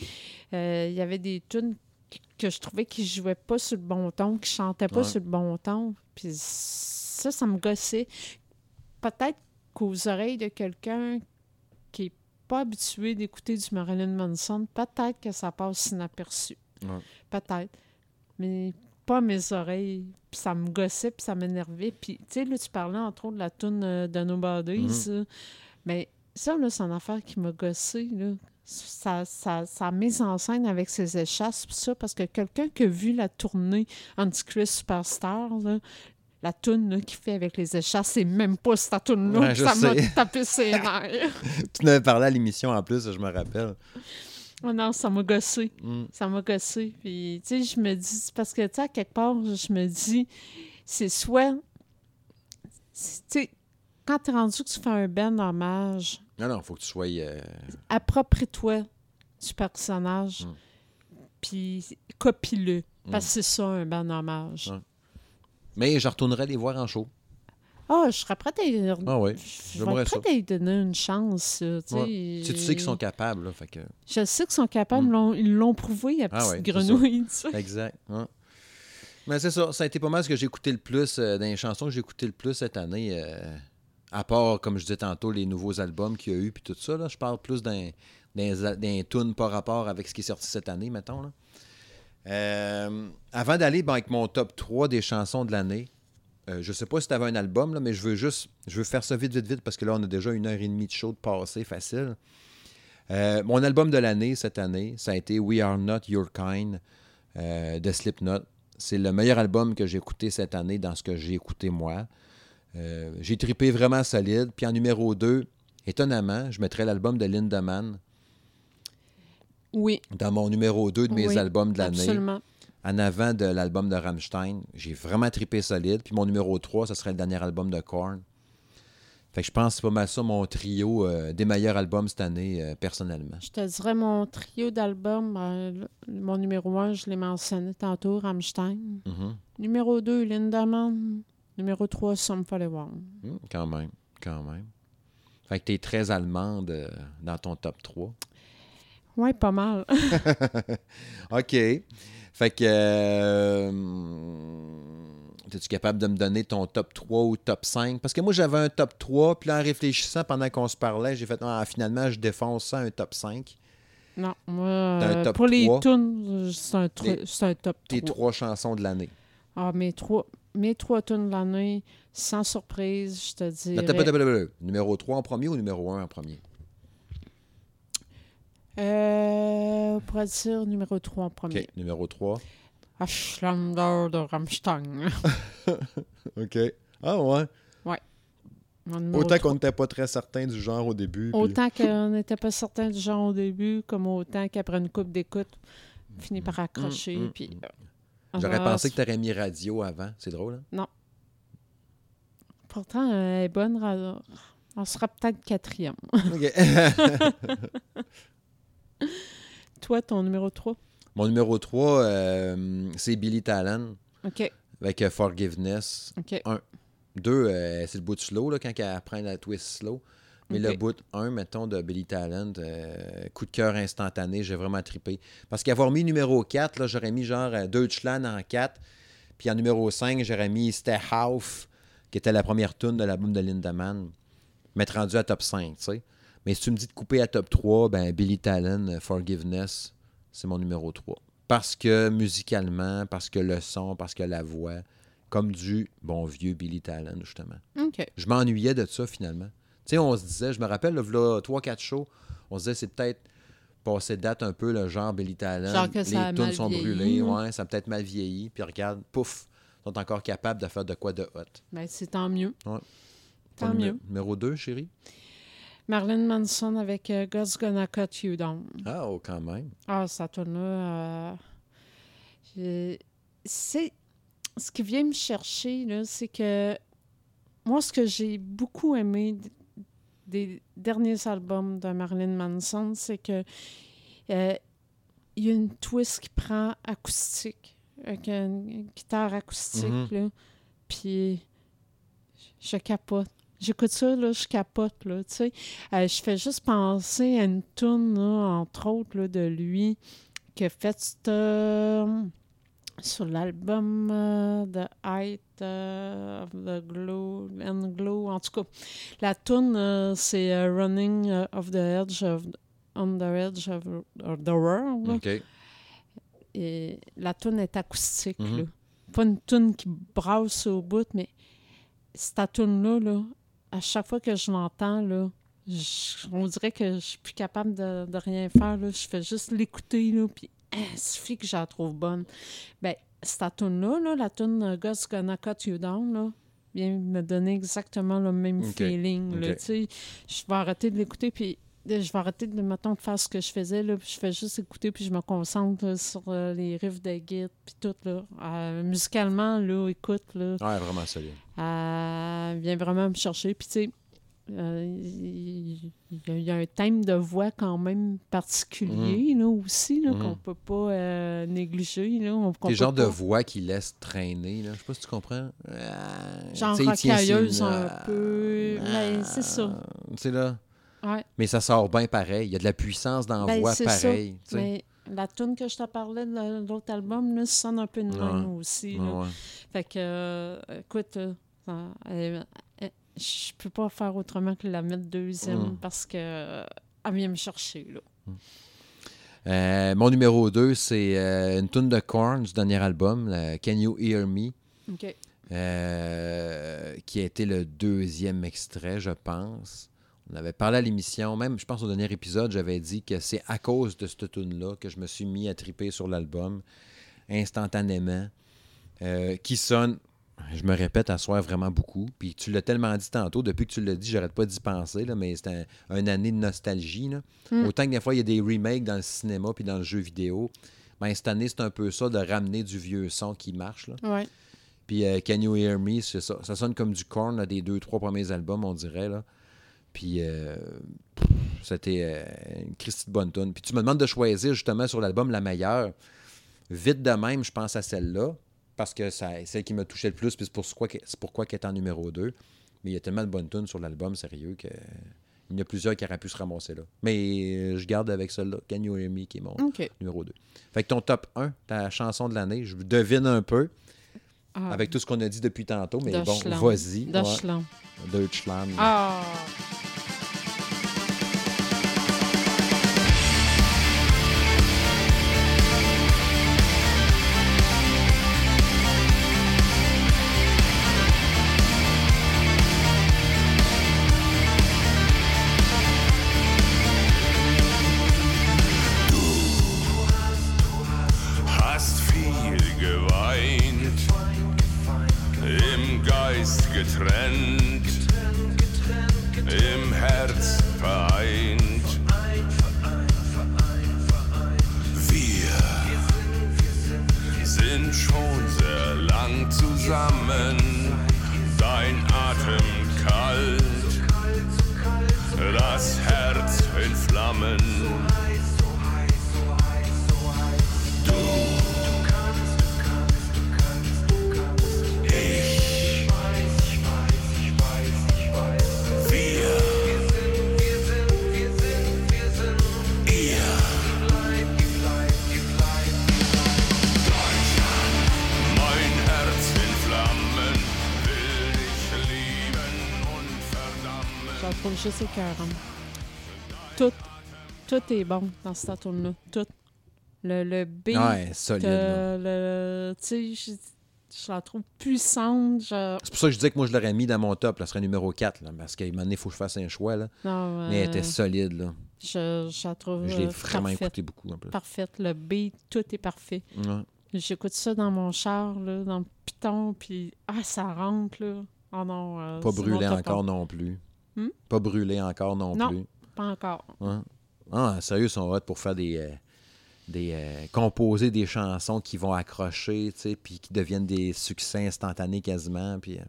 euh, il y avait des tunes que- que je trouvais qui jouaient pas sur le bon ton, qui chantaient pas Ouais. sur le bon ton. Puis ça, ça me gossait. Peut-être qu'aux oreilles de quelqu'un qui n'est pas habitué d'écouter du Marilyn Manson, peut-être que ça passe inaperçu. Ouais. Peut-être. Mais pas mes oreilles. Puis ça me gossait, puis ça m'énervait. Puis, tu sais, là, tu parlais entre autres de la toune euh, de Nobody's. Mhm. là. Mais ça, là, c'est une affaire qui m'a gossé, là. Sa, sa, sa mise en scène avec ses échasses, ça, parce que quelqu'un qui a vu la tournée Antichrist Superstar, là, la toune qu'il fait avec les échasses, c'est même pas cette toune-là. Ouais, ça m'a tapé ses nerfs. Tu n'avais parlé à l'émission en plus, je me rappelle. Oh non, ça m'a gossé. Mm. Ça m'a gossé. Puis, tu sais, je me dis, parce que, tu sais, à quelque part, je me dis, c'est soit. Tu sais, quand t'es rendu que tu fais un ben hommage, Non, non, faut que tu sois. euh, approprie-toi du personnage, Mm. puis copie-le. Mm. Parce que c'est ça, un ben hommage. Ouais. Mais je retournerai les voir en show. Ah, je serais prête à y... Ah ouais, je j'aimerais être ça. prête à y donner une chance. là, tu sais. Ouais. Tu sais qu'ils sont capables, là, fait que... Je sais qu'ils sont capables, Mm. ils l'ont prouvé à Ah Petite ouais. Grenouille. Exact. ouais. Mais c'est ça, ça a été pas mal ce que j'ai écouté le plus, euh, dans les chansons que j'ai écouté le plus cette année, euh, à part, comme je disais tantôt, les nouveaux albums qu'il y a eu, puis tout ça, là, je parle plus d'un d'un d'un tunes par rapport avec ce qui est sorti cette année, mettons. Là. Euh, avant d'aller ben, avec mon top 3 des chansons de l'année, Euh, je sais pas si tu avais un album, mais je veux juste je veux faire ça vite, vite, vite, parce que là, on a déjà une heure et demie de show de passé, facile. Euh, mon album de l'année, cette année, ça a été We Are Not Your Kind euh, de Slipknot. C'est le meilleur album que j'ai écouté cette année dans ce que j'ai écouté moi. J'ai tripé vraiment solide. Puis en numéro 2, étonnamment, je mettrais l'album de Lindemann Oui, dans mon numéro 2 de mes Oui, albums de l'année absolument. en avant de l'album de Rammstein. J'ai vraiment trippé solide. Puis mon numéro 3, ce serait le dernier album de Korn. Fait que je pense que c'est pas mal ça mon trio euh, des meilleurs albums cette année, euh, personnellement. Je te dirais mon trio d'albums. euh, mon numéro 1, je l'ai mentionné tantôt, Rammstein. Mhm. Numéro 2, Lindemann. Numéro 3, Some 41. Hmm, quand même, quand même. Fait que t'es très allemande dans ton top 3. Ouais, pas mal. OK. Fait que. euh, Es-tu capable de me donner ton top 3 ou top 5? Parce que moi, j'avais un top 3, puis là, en réfléchissant pendant qu'on se parlait, j'ai fait, ah, finalement, je défonce ça un top 5. non, moi, euh, top pour les tunes, c'est un, un top 3. Tes trois chansons de l'année. Ah, mes trois, mes trois tunes de l'année, sans surprise, je te dis. Numéro 3 en premier ou numéro 1 en premier? Euh, on pourrait dire numéro 3 en premier. OK. Numéro 3. Ashlander de Rammstein. OK. Ah ouais. Numéro Autant qu'on n'était pas très certain du genre au début. puis- Autant qu'on n'était pas certain du genre au début, comme autant qu'après une coupe d'écoute, on finit par accrocher. mm, puis, mm. euh, J'aurais pensé que tu aurais mis radio avant. C'est drôle, hein? Pourtant, elle est bonne. On sera peut-être quatrième. OK. Toi, ton numéro 3? Mon numéro 3, euh, c'est Billy Talon OK. avec euh, Forgiveness. OK. Deux, euh, c'est le bout de slow, là, quand elle apprend la twist slow. Mais le bout 1, mettons, de Billy Talent, coup de cœur instantané, j'ai vraiment trippé. Parce qu'avoir mis numéro 4, là, j'aurais mis genre Deutschland en 4. Puis en numéro 5, j'aurais mis Stehauf, qui était la première tune de l'album de Lindemann. M'être rendu à top 5, tu sais. Mais si tu me dis de couper à top 3, ben Billy Talon, euh, Forgiveness, c'est mon numéro 3. Parce que musicalement, parce que le son, parce que la voix, comme du bon vieux Billy Talon, justement. Je m'ennuyais de ça finalement. Tu sais, on se disait, je me rappelle, là, v'là 3-4 shows, on se disait, c'est peut-être passé de date un peu le genre Billy Talent. Genre que ça les tunes sont vieilli, brûlées, hein. ouais, ça a peut-être mal vieilli. Puis regarde, pouf, ils sont encore capables de faire de quoi de hot. Ben, c'est tant mieux. Ouais. Tant mieux. Numéro 2, chérie? Marilyn Manson avec euh, God's Gonna Cut You Down. Ah, oh, quand même. Ah, ça tourne là. c'est. Ce qui vient me chercher, là, c'est que moi, ce que j'ai beaucoup aimé des derniers albums de Marilyn Manson, c'est que euh, il y a une twist qui prend acoustique, avec une, une guitare acoustique, Mhm. là. Puis je capote. J'écoute ça, là, je capote, là, tu sais. Euh, je fais juste penser à une tune, là, entre autres, là, de lui, qui a fait euh, sur l'album euh, The Height of the Glow and Glow. En tout cas, la tune, euh, c'est Running off the Edge of on the Edge of, of the World. là. Et la tune est acoustique, Mhm. là. Pas une tune qui brasse au bout, mais cette tune-là, là, à chaque fois que je l'entends, là, je- on dirait que je suis plus capable de, de rien faire. Là. Je fais juste l'écouter, là, puis hein, il suffit que je la trouve bonne. Ben, cette tune-là, là, la tune God's Gonna Cut You Down, là, vient me donner exactement le même feeling. là. Je vais arrêter de l'écouter, puis je vais arrêter de, mettons, de faire ce que je faisais, là, puis je fais juste écouter, puis je me concentre là, sur euh, les riffs de guide, puis tout, là. Euh, musicalement, là, écoute, là, Ouais, vraiment solide. vient vraiment me chercher. Puis, tu sais, euh, il y, a- il y a un thème de voix quand même particulier, là, aussi, là, Mhm. qu'on peut pas euh, négliger. Là, on, Des genres de voix qui laissent traîner, là. Je sais pas si tu comprends. Genre rocailleuse un peu. Ben, c'est ça. Tu sais, là. Ouais. Mais ça sort bien pareil. Il y a de la puissance la Ben, pareil. Mais la tune que je te parlais de l'autre album, là, sonne un peu de Ouais. aussi. Ouais, là. ouais. Fait que, euh, écoute, euh, elle- elle- je peux pas faire autrement que la mettre deuxième Mm. parce que euh, elle vient me chercher. Là. Euh, mon numéro 2, c'est euh, une tune de Korn du dernier album, Can You Hear Me? Euh, qui a été le deuxième extrait, je pense. On avait parlé à l'émission, même, je pense, au dernier épisode, j'avais dit que c'est à cause de cette tune-là que je me suis mis à triper sur l'album instantanément, euh, qui sonne, je me répète à soir vraiment beaucoup. Puis tu l'as tellement dit tantôt, depuis que tu l'as dit, j'arrête pas d'y penser, là, mais c'est un, une année de nostalgie. là. Autant que des fois, il y a des remakes dans le cinéma puis dans le jeu vidéo. Ben, cette année, c'est un peu ça, de ramener du vieux son qui marche. Là. Ouais. Puis euh, Can You Hear Me, c'est ça. Ça sonne comme du corn des deux, trois premiers albums, on dirait. Là. Puis euh, c'était euh, une Christie de bonne tune. Puis tu me demandes de choisir justement sur l'album la meilleure. Vite de même, je pense à celle-là, parce que c'est celle qui m'a touché le plus, puis c'est pour quoi que- c'est pourquoi qu'elle est en numéro 2. Mais il y a tellement de bonnes tunes sur l'album, sérieux, que il y en a plusieurs qui auraient pu se ramasser là. Mais je garde avec celle-là, Can You Hear Me, qui est mon numéro 2. Fait que ton top 1, ta chanson de l'année, je devine un peu, Ah, avec tout ce qu'on a dit depuis tantôt, mais bon, Deutschland. vas-y. Ouais. Deutschland. Deutschland. Ah! Écœurante. Tout, tout est bon dans cette tune-là. Tout. Le, le beat, Ouais, solide. euh, le, tu sais, je, je la trouve puissante. Je, C'est pour ça que je disais que moi, je l'aurais mis dans mon top. Là, ce serait numéro 4. Là, parce qu'à un moment donné, il faut que je fasse un choix. Là. non, Mais elle était solide. Là. je, je la trouve Je l'ai euh, vraiment parfaite. écouté beaucoup. En plus. Parfaite. Le beat, tout est parfait. Ouais. J'écoute ça dans mon char, là, dans le piton, puis ah, ça rentre, là. Oh non. euh, Pas brûlé encore non plus. Hmm? Pas brûlé encore non, Non. plus. Pas encore. Ouais. Ah, sérieux, ils sont hot pour faire des. euh, des euh, composer des chansons qui vont accrocher, tu sais, puis qui deviennent des succès instantanés quasiment. Puis, euh,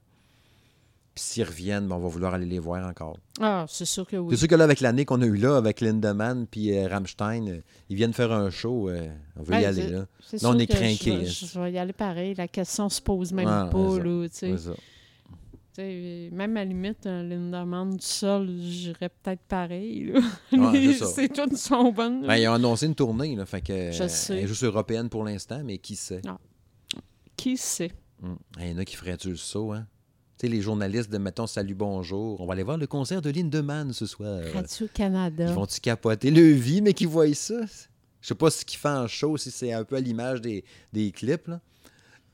puis s'ils reviennent, ben, on va vouloir aller les voir encore. Ah, c'est sûr que oui. C'est sûr que là, avec l'année qu'on a eue là, avec Lindemann puis euh, Rammstein, ils viennent faire un show. on veut y Ouais, aller, là. Là, on est que craqués, Je, vais- hein. je vais y aller pareil. La question se pose même pas, là, tu sais. Sais, Même à la limite, un Lindemann du sol, j'irais peut-être pareil. Ouais, Mais c'est tunes sont bonnes. Ben, ils ont annoncé une tournée, là, fait que, Je euh, sais. elle est juste européenne pour l'instant, mais qui sait? Qui sait? Hum. Il y en a qui feraient-tu le saut, hein? Tu sais, les journalistes de, mettons, Salut, bonjour, on va aller voir le concert de Lindemann ce soir. Radio-Canada. Ils vont-tu capoter le vie, mais qu'ils voient ça? Je sais pas ce qu'ils font en show, si c'est un peu à l'image des, des clips, là.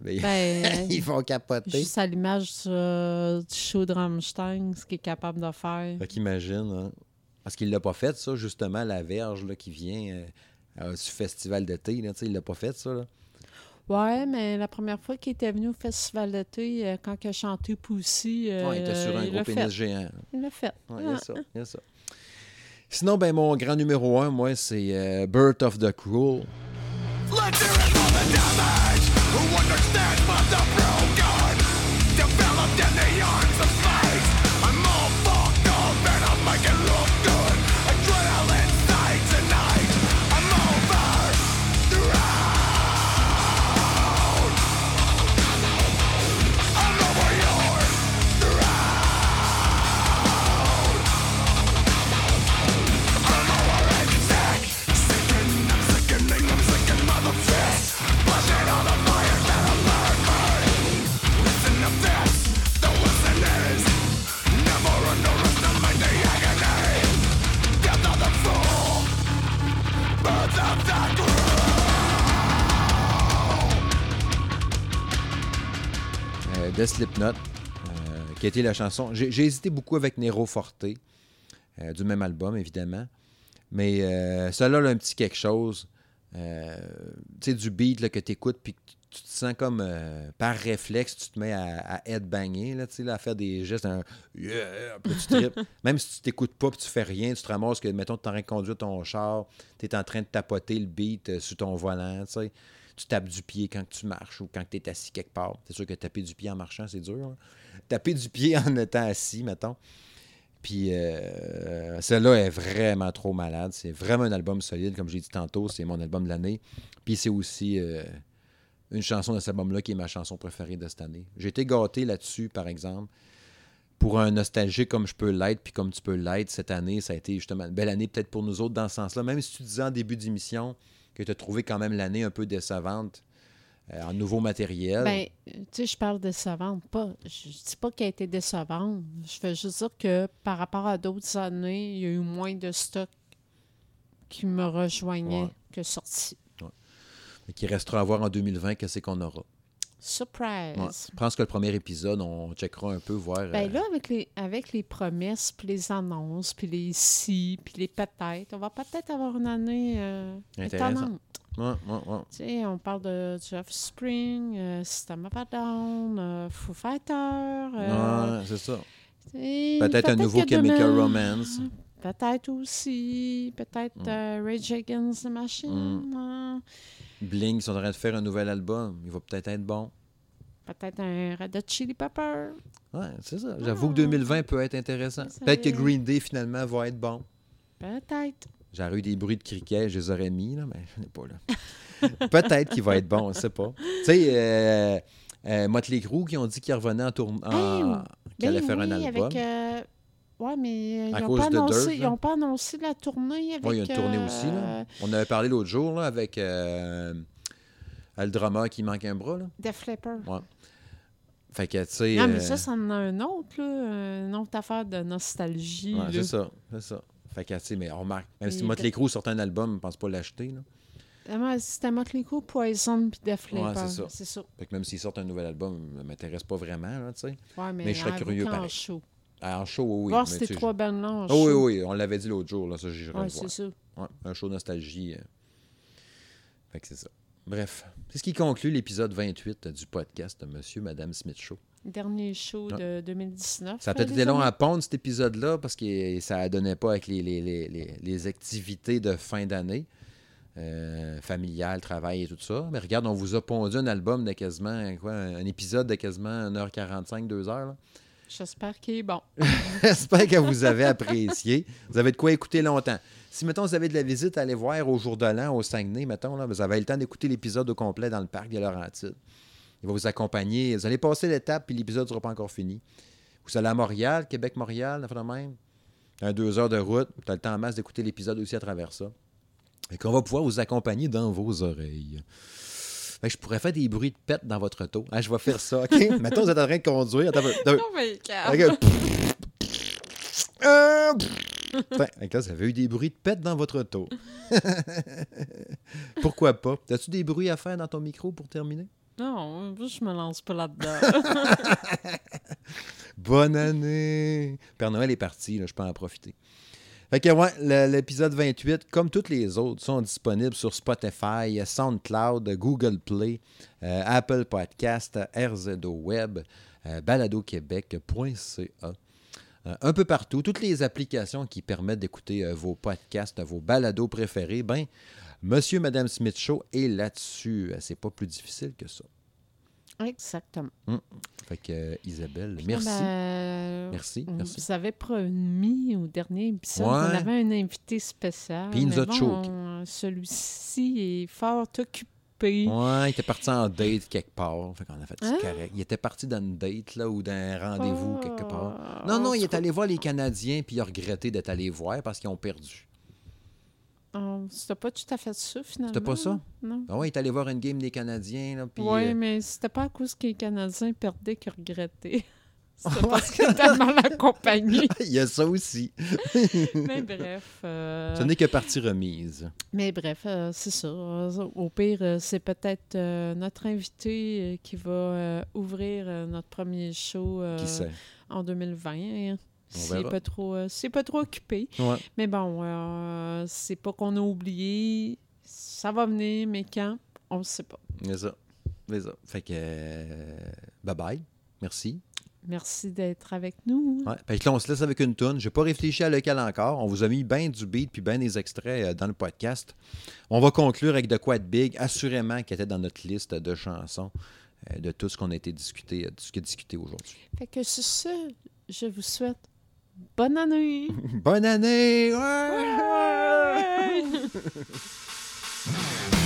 Mais Ben, ils vont capoter. juste à l'image euh, du show de Rammstein, ce qu'il est capable de faire. Fait qu'imagine, hein. Parce qu'il l'a pas fait, ça, justement, la verge là, qui vient euh, euh, du festival d'été, là, tu sais, il l'a pas fait, ça, là. Ouais, mais la première fois qu'il était venu au festival d'été, euh, quand il a chanté Poussy, euh, Ouais, il était sur un gros l'a pénis fait. géant. Il l'a fait. Ouais, il y a Ah, ça, il y a ça. Sinon, ben, mon grand numéro un, moi, c'est euh, Birth of the Cruel. Let's hear it from the damage Who understands but the broken avait Slipknot, euh, qui a été la chanson. J'ai hésité beaucoup avec Nero Forte, euh, du même album, évidemment. Mais euh, celle-là, là, un petit quelque chose. euh, tu sais, du beat là, que tu écoutes, puis tu- te sens comme euh, par réflexe, tu te mets à, à headbanger, là, tu sais, là, à faire des gestes, un yeah, puis tu. Même si tu t'écoutes pas, puis tu fais rien, tu te ramasses que, mettons, tu es en train de conduire ton char, tu es en train de tapoter le beat sur ton volant, tu sais. Tu tapes du pied quand tu marches ou quand tu es assis quelque part. C'est sûr que taper du pied en marchant, c'est dur. hein. Taper du pied en étant assis, mettons. Puis euh, celle-là est vraiment trop malade. C'est vraiment un album solide. Comme j'ai dit tantôt, c'est mon album de l'année. Puis c'est aussi euh, une chanson de cet album-là qui est ma chanson préférée de cette année. J'ai été gâté là-dessus, par exemple. Pour un nostalgique comme je peux l'être, puis comme tu peux l'être, cette année, ça a été justement une belle année peut-être pour nous autres dans ce sens-là. Même si tu disais en début d'émission que tu as trouvé quand même l'année un peu décevante euh, en nouveau matériel? Ben, tu sais, je parle décevante. Pas, je je dis pas qu'elle a été décevante. Je veux juste dire que par rapport à d'autres années, il y a eu moins de stock qui me rejoignait Ouais. que sorti. qui restera à voir en 2020, qu'est-ce qu'on aura. Surprise! Ouais. Je pense que le premier épisode, on checkera un peu, voir. Ben euh, là, avec les, avec les promesses, puis les annonces, puis les si, puis les peut-être, on va peut-être avoir une année euh, étonnante. ouais, ouais, ouais. Tu sais, on parle de Jeff Spring, euh, System of a Down, euh, Foo Fighters. euh, Ouais, c'est ça. Peut-être un nouveau Chemical Romance. Peut-être aussi. Peut-être Mm. euh, Rage Against the Machine. hein. Bling, ils sont en train de faire un nouvel album. Il va peut-être être bon. Peut-être un Red Hot Chili Pepper. Ouais, c'est ça. J'avoue que 2020 peut être intéressant. Ah. Peut-être que. Green Day, finalement, va être bon. Peut-être. J'aurais eu des bruits de criquets, je les aurais mis, là, mais je n'ai pas là. Peut-être qu'il va être bon, on ne sait pas. Tu sais, euh, euh, Motley Crue qui ont dit qu'ils revenaient en tournée, Hey, qu'ils allaient Ben faire un album. Avec, euh, Ouais, mais À ils n'ont pas, annoncé- ils ont pas annoncé la tournée avec. Ouais, il y a une tournée euh, aussi. Là. On avait parlé l'autre jour là, avec euh, drummer qui manque un bras. Là. Def Leppard. Fait que, tu sais. Non, mais euh, ça, ça en a un autre, là. Une autre affaire de nostalgie. ouais, c'est ça. C'est ça. Fait que, tu sais, mais on remarque. Même si Motley Crue sortait un album, ne pense pas l'acheter. Là. Ah, C'était Motley Crue, Poison puis Def Ouais, Leppard. c'est ça. Fait que même s'ils sortent un nouvel album, ça ne m'intéresse pas vraiment. Là, tu sais. Ouais, mais, Mais je serais curieux pareil. show. Ah, En show, oui. oui. Voir ces trois en je- show. Oh, oui, oui, on l'avait dit l'autre jour, là, ça, j'irai Ouais, c'est ça. Ouais, un show nostalgie. euh. Fait que c'est ça. Bref, c'est ce qui conclut l'épisode 28 du podcast de Monsieur Madame Smith Show. Dernier show de 2019. Ça a là, peut-être été long à pondre cet épisode-là parce que ça ne donnait pas avec les, les, les, les- les activités de fin d'année, euh, familiales, travail et tout ça. Mais regarde, on vous a pondu un album de quasiment, quoi, un épisode de quasiment 1h45, 2h. là. J'espère qu'il est bon. J'espère que vous avez apprécié. Vous avez de quoi écouter longtemps. Si, mettons, vous avez de la visite, allez voir au jour de l'an, au Saguenay, mettons, là, vous avez le temps d'écouter l'épisode au complet dans le parc de Laurentides. Il va vous accompagner. Vous allez passer l'étape, puis l'épisode ne sera pas encore fini. Vous allez à Montréal, Québec-Montréal, la même. Un deux heures de route. Tu as le temps en masse d'écouter l'épisode aussi à travers ça. Et qu'on va pouvoir vous accompagner dans vos oreilles. Fait que je pourrais faire des bruits de pète dans votre auto. Ah, je vais faire ça, OK? mettons, vous êtes en train de conduire. Attends. Non, mais calme. Euh, fait là, ça avait eu des bruits de pète dans votre auto. Pourquoi pas? As-tu des bruits à faire dans ton micro pour terminer? Non, je me lance pas là-dedans. Bonne année! Père Noël est parti, là, je peux en profiter. L'épisode 28, comme tous les autres, sont disponibles sur Spotify, SoundCloud, Google Play, euh, Apple Podcast, RZO Web, euh. Euh, un peu partout, toutes les applications qui permettent d'écouter euh, vos podcasts, vos balados préférés, ben, Monsieur, Madame Smith Show est là-dessus. C'est pas plus difficile que ça. Exactement. Fait que, euh, Isabelle, Puis, merci. ben, Merci, on- merci. Vous avez promis au dernier épisode Ouais. qu'on avait un invité spécial. Puis il nous a bon, choqué. Celui-ci est fort occupé. Ouais, il était parti en date quelque part. Fait qu'on a fait Hein? correct. Il était parti dans une date là ou dans un rendez-vous quelque part. Ah, Non, non, il est allé voir les Canadiens puis il a regretté d'être allé voir parce qu'ils ont perdu. C'était pas tout à fait ça, finalement. C'était pas ça? Non. Ah ouais, il est allé voir une game des Canadiens Oui, euh, mais c'était pas à cause que les Canadiens perdaient qu'ils regrettaient. C'est parce qu'il était la compagnie. Il y a ça aussi. Mais bref. euh, Ce n'est que partie remise. Mais bref, euh, c'est ça. Au pire, c'est peut-être notre invité qui va ouvrir notre premier show Qui sait? en 2020. C'est pas trop, euh, c'est pas trop occupé. Ouais. Mais bon, euh, c'est pas qu'on a oublié. Ça va venir, mais quand, on ne sait pas. C'est ça. C'est ça. Fait que. euh, bye bye. Merci. Merci d'être avec nous. Ouais. Fait que là, on se laisse avec une toune. Je n'ai pas réfléchi à lequel encore. On vous a mis bien du beat puis bien des extraits dans le podcast. On va conclure avec de quoi de big, assurément, qui était dans notre liste de chansons de tout ce qu'on a été discuté, de ce qui est discuté aujourd'hui. Fait que sur ce, je vous souhaite bonne année. Bonne année! Ouais!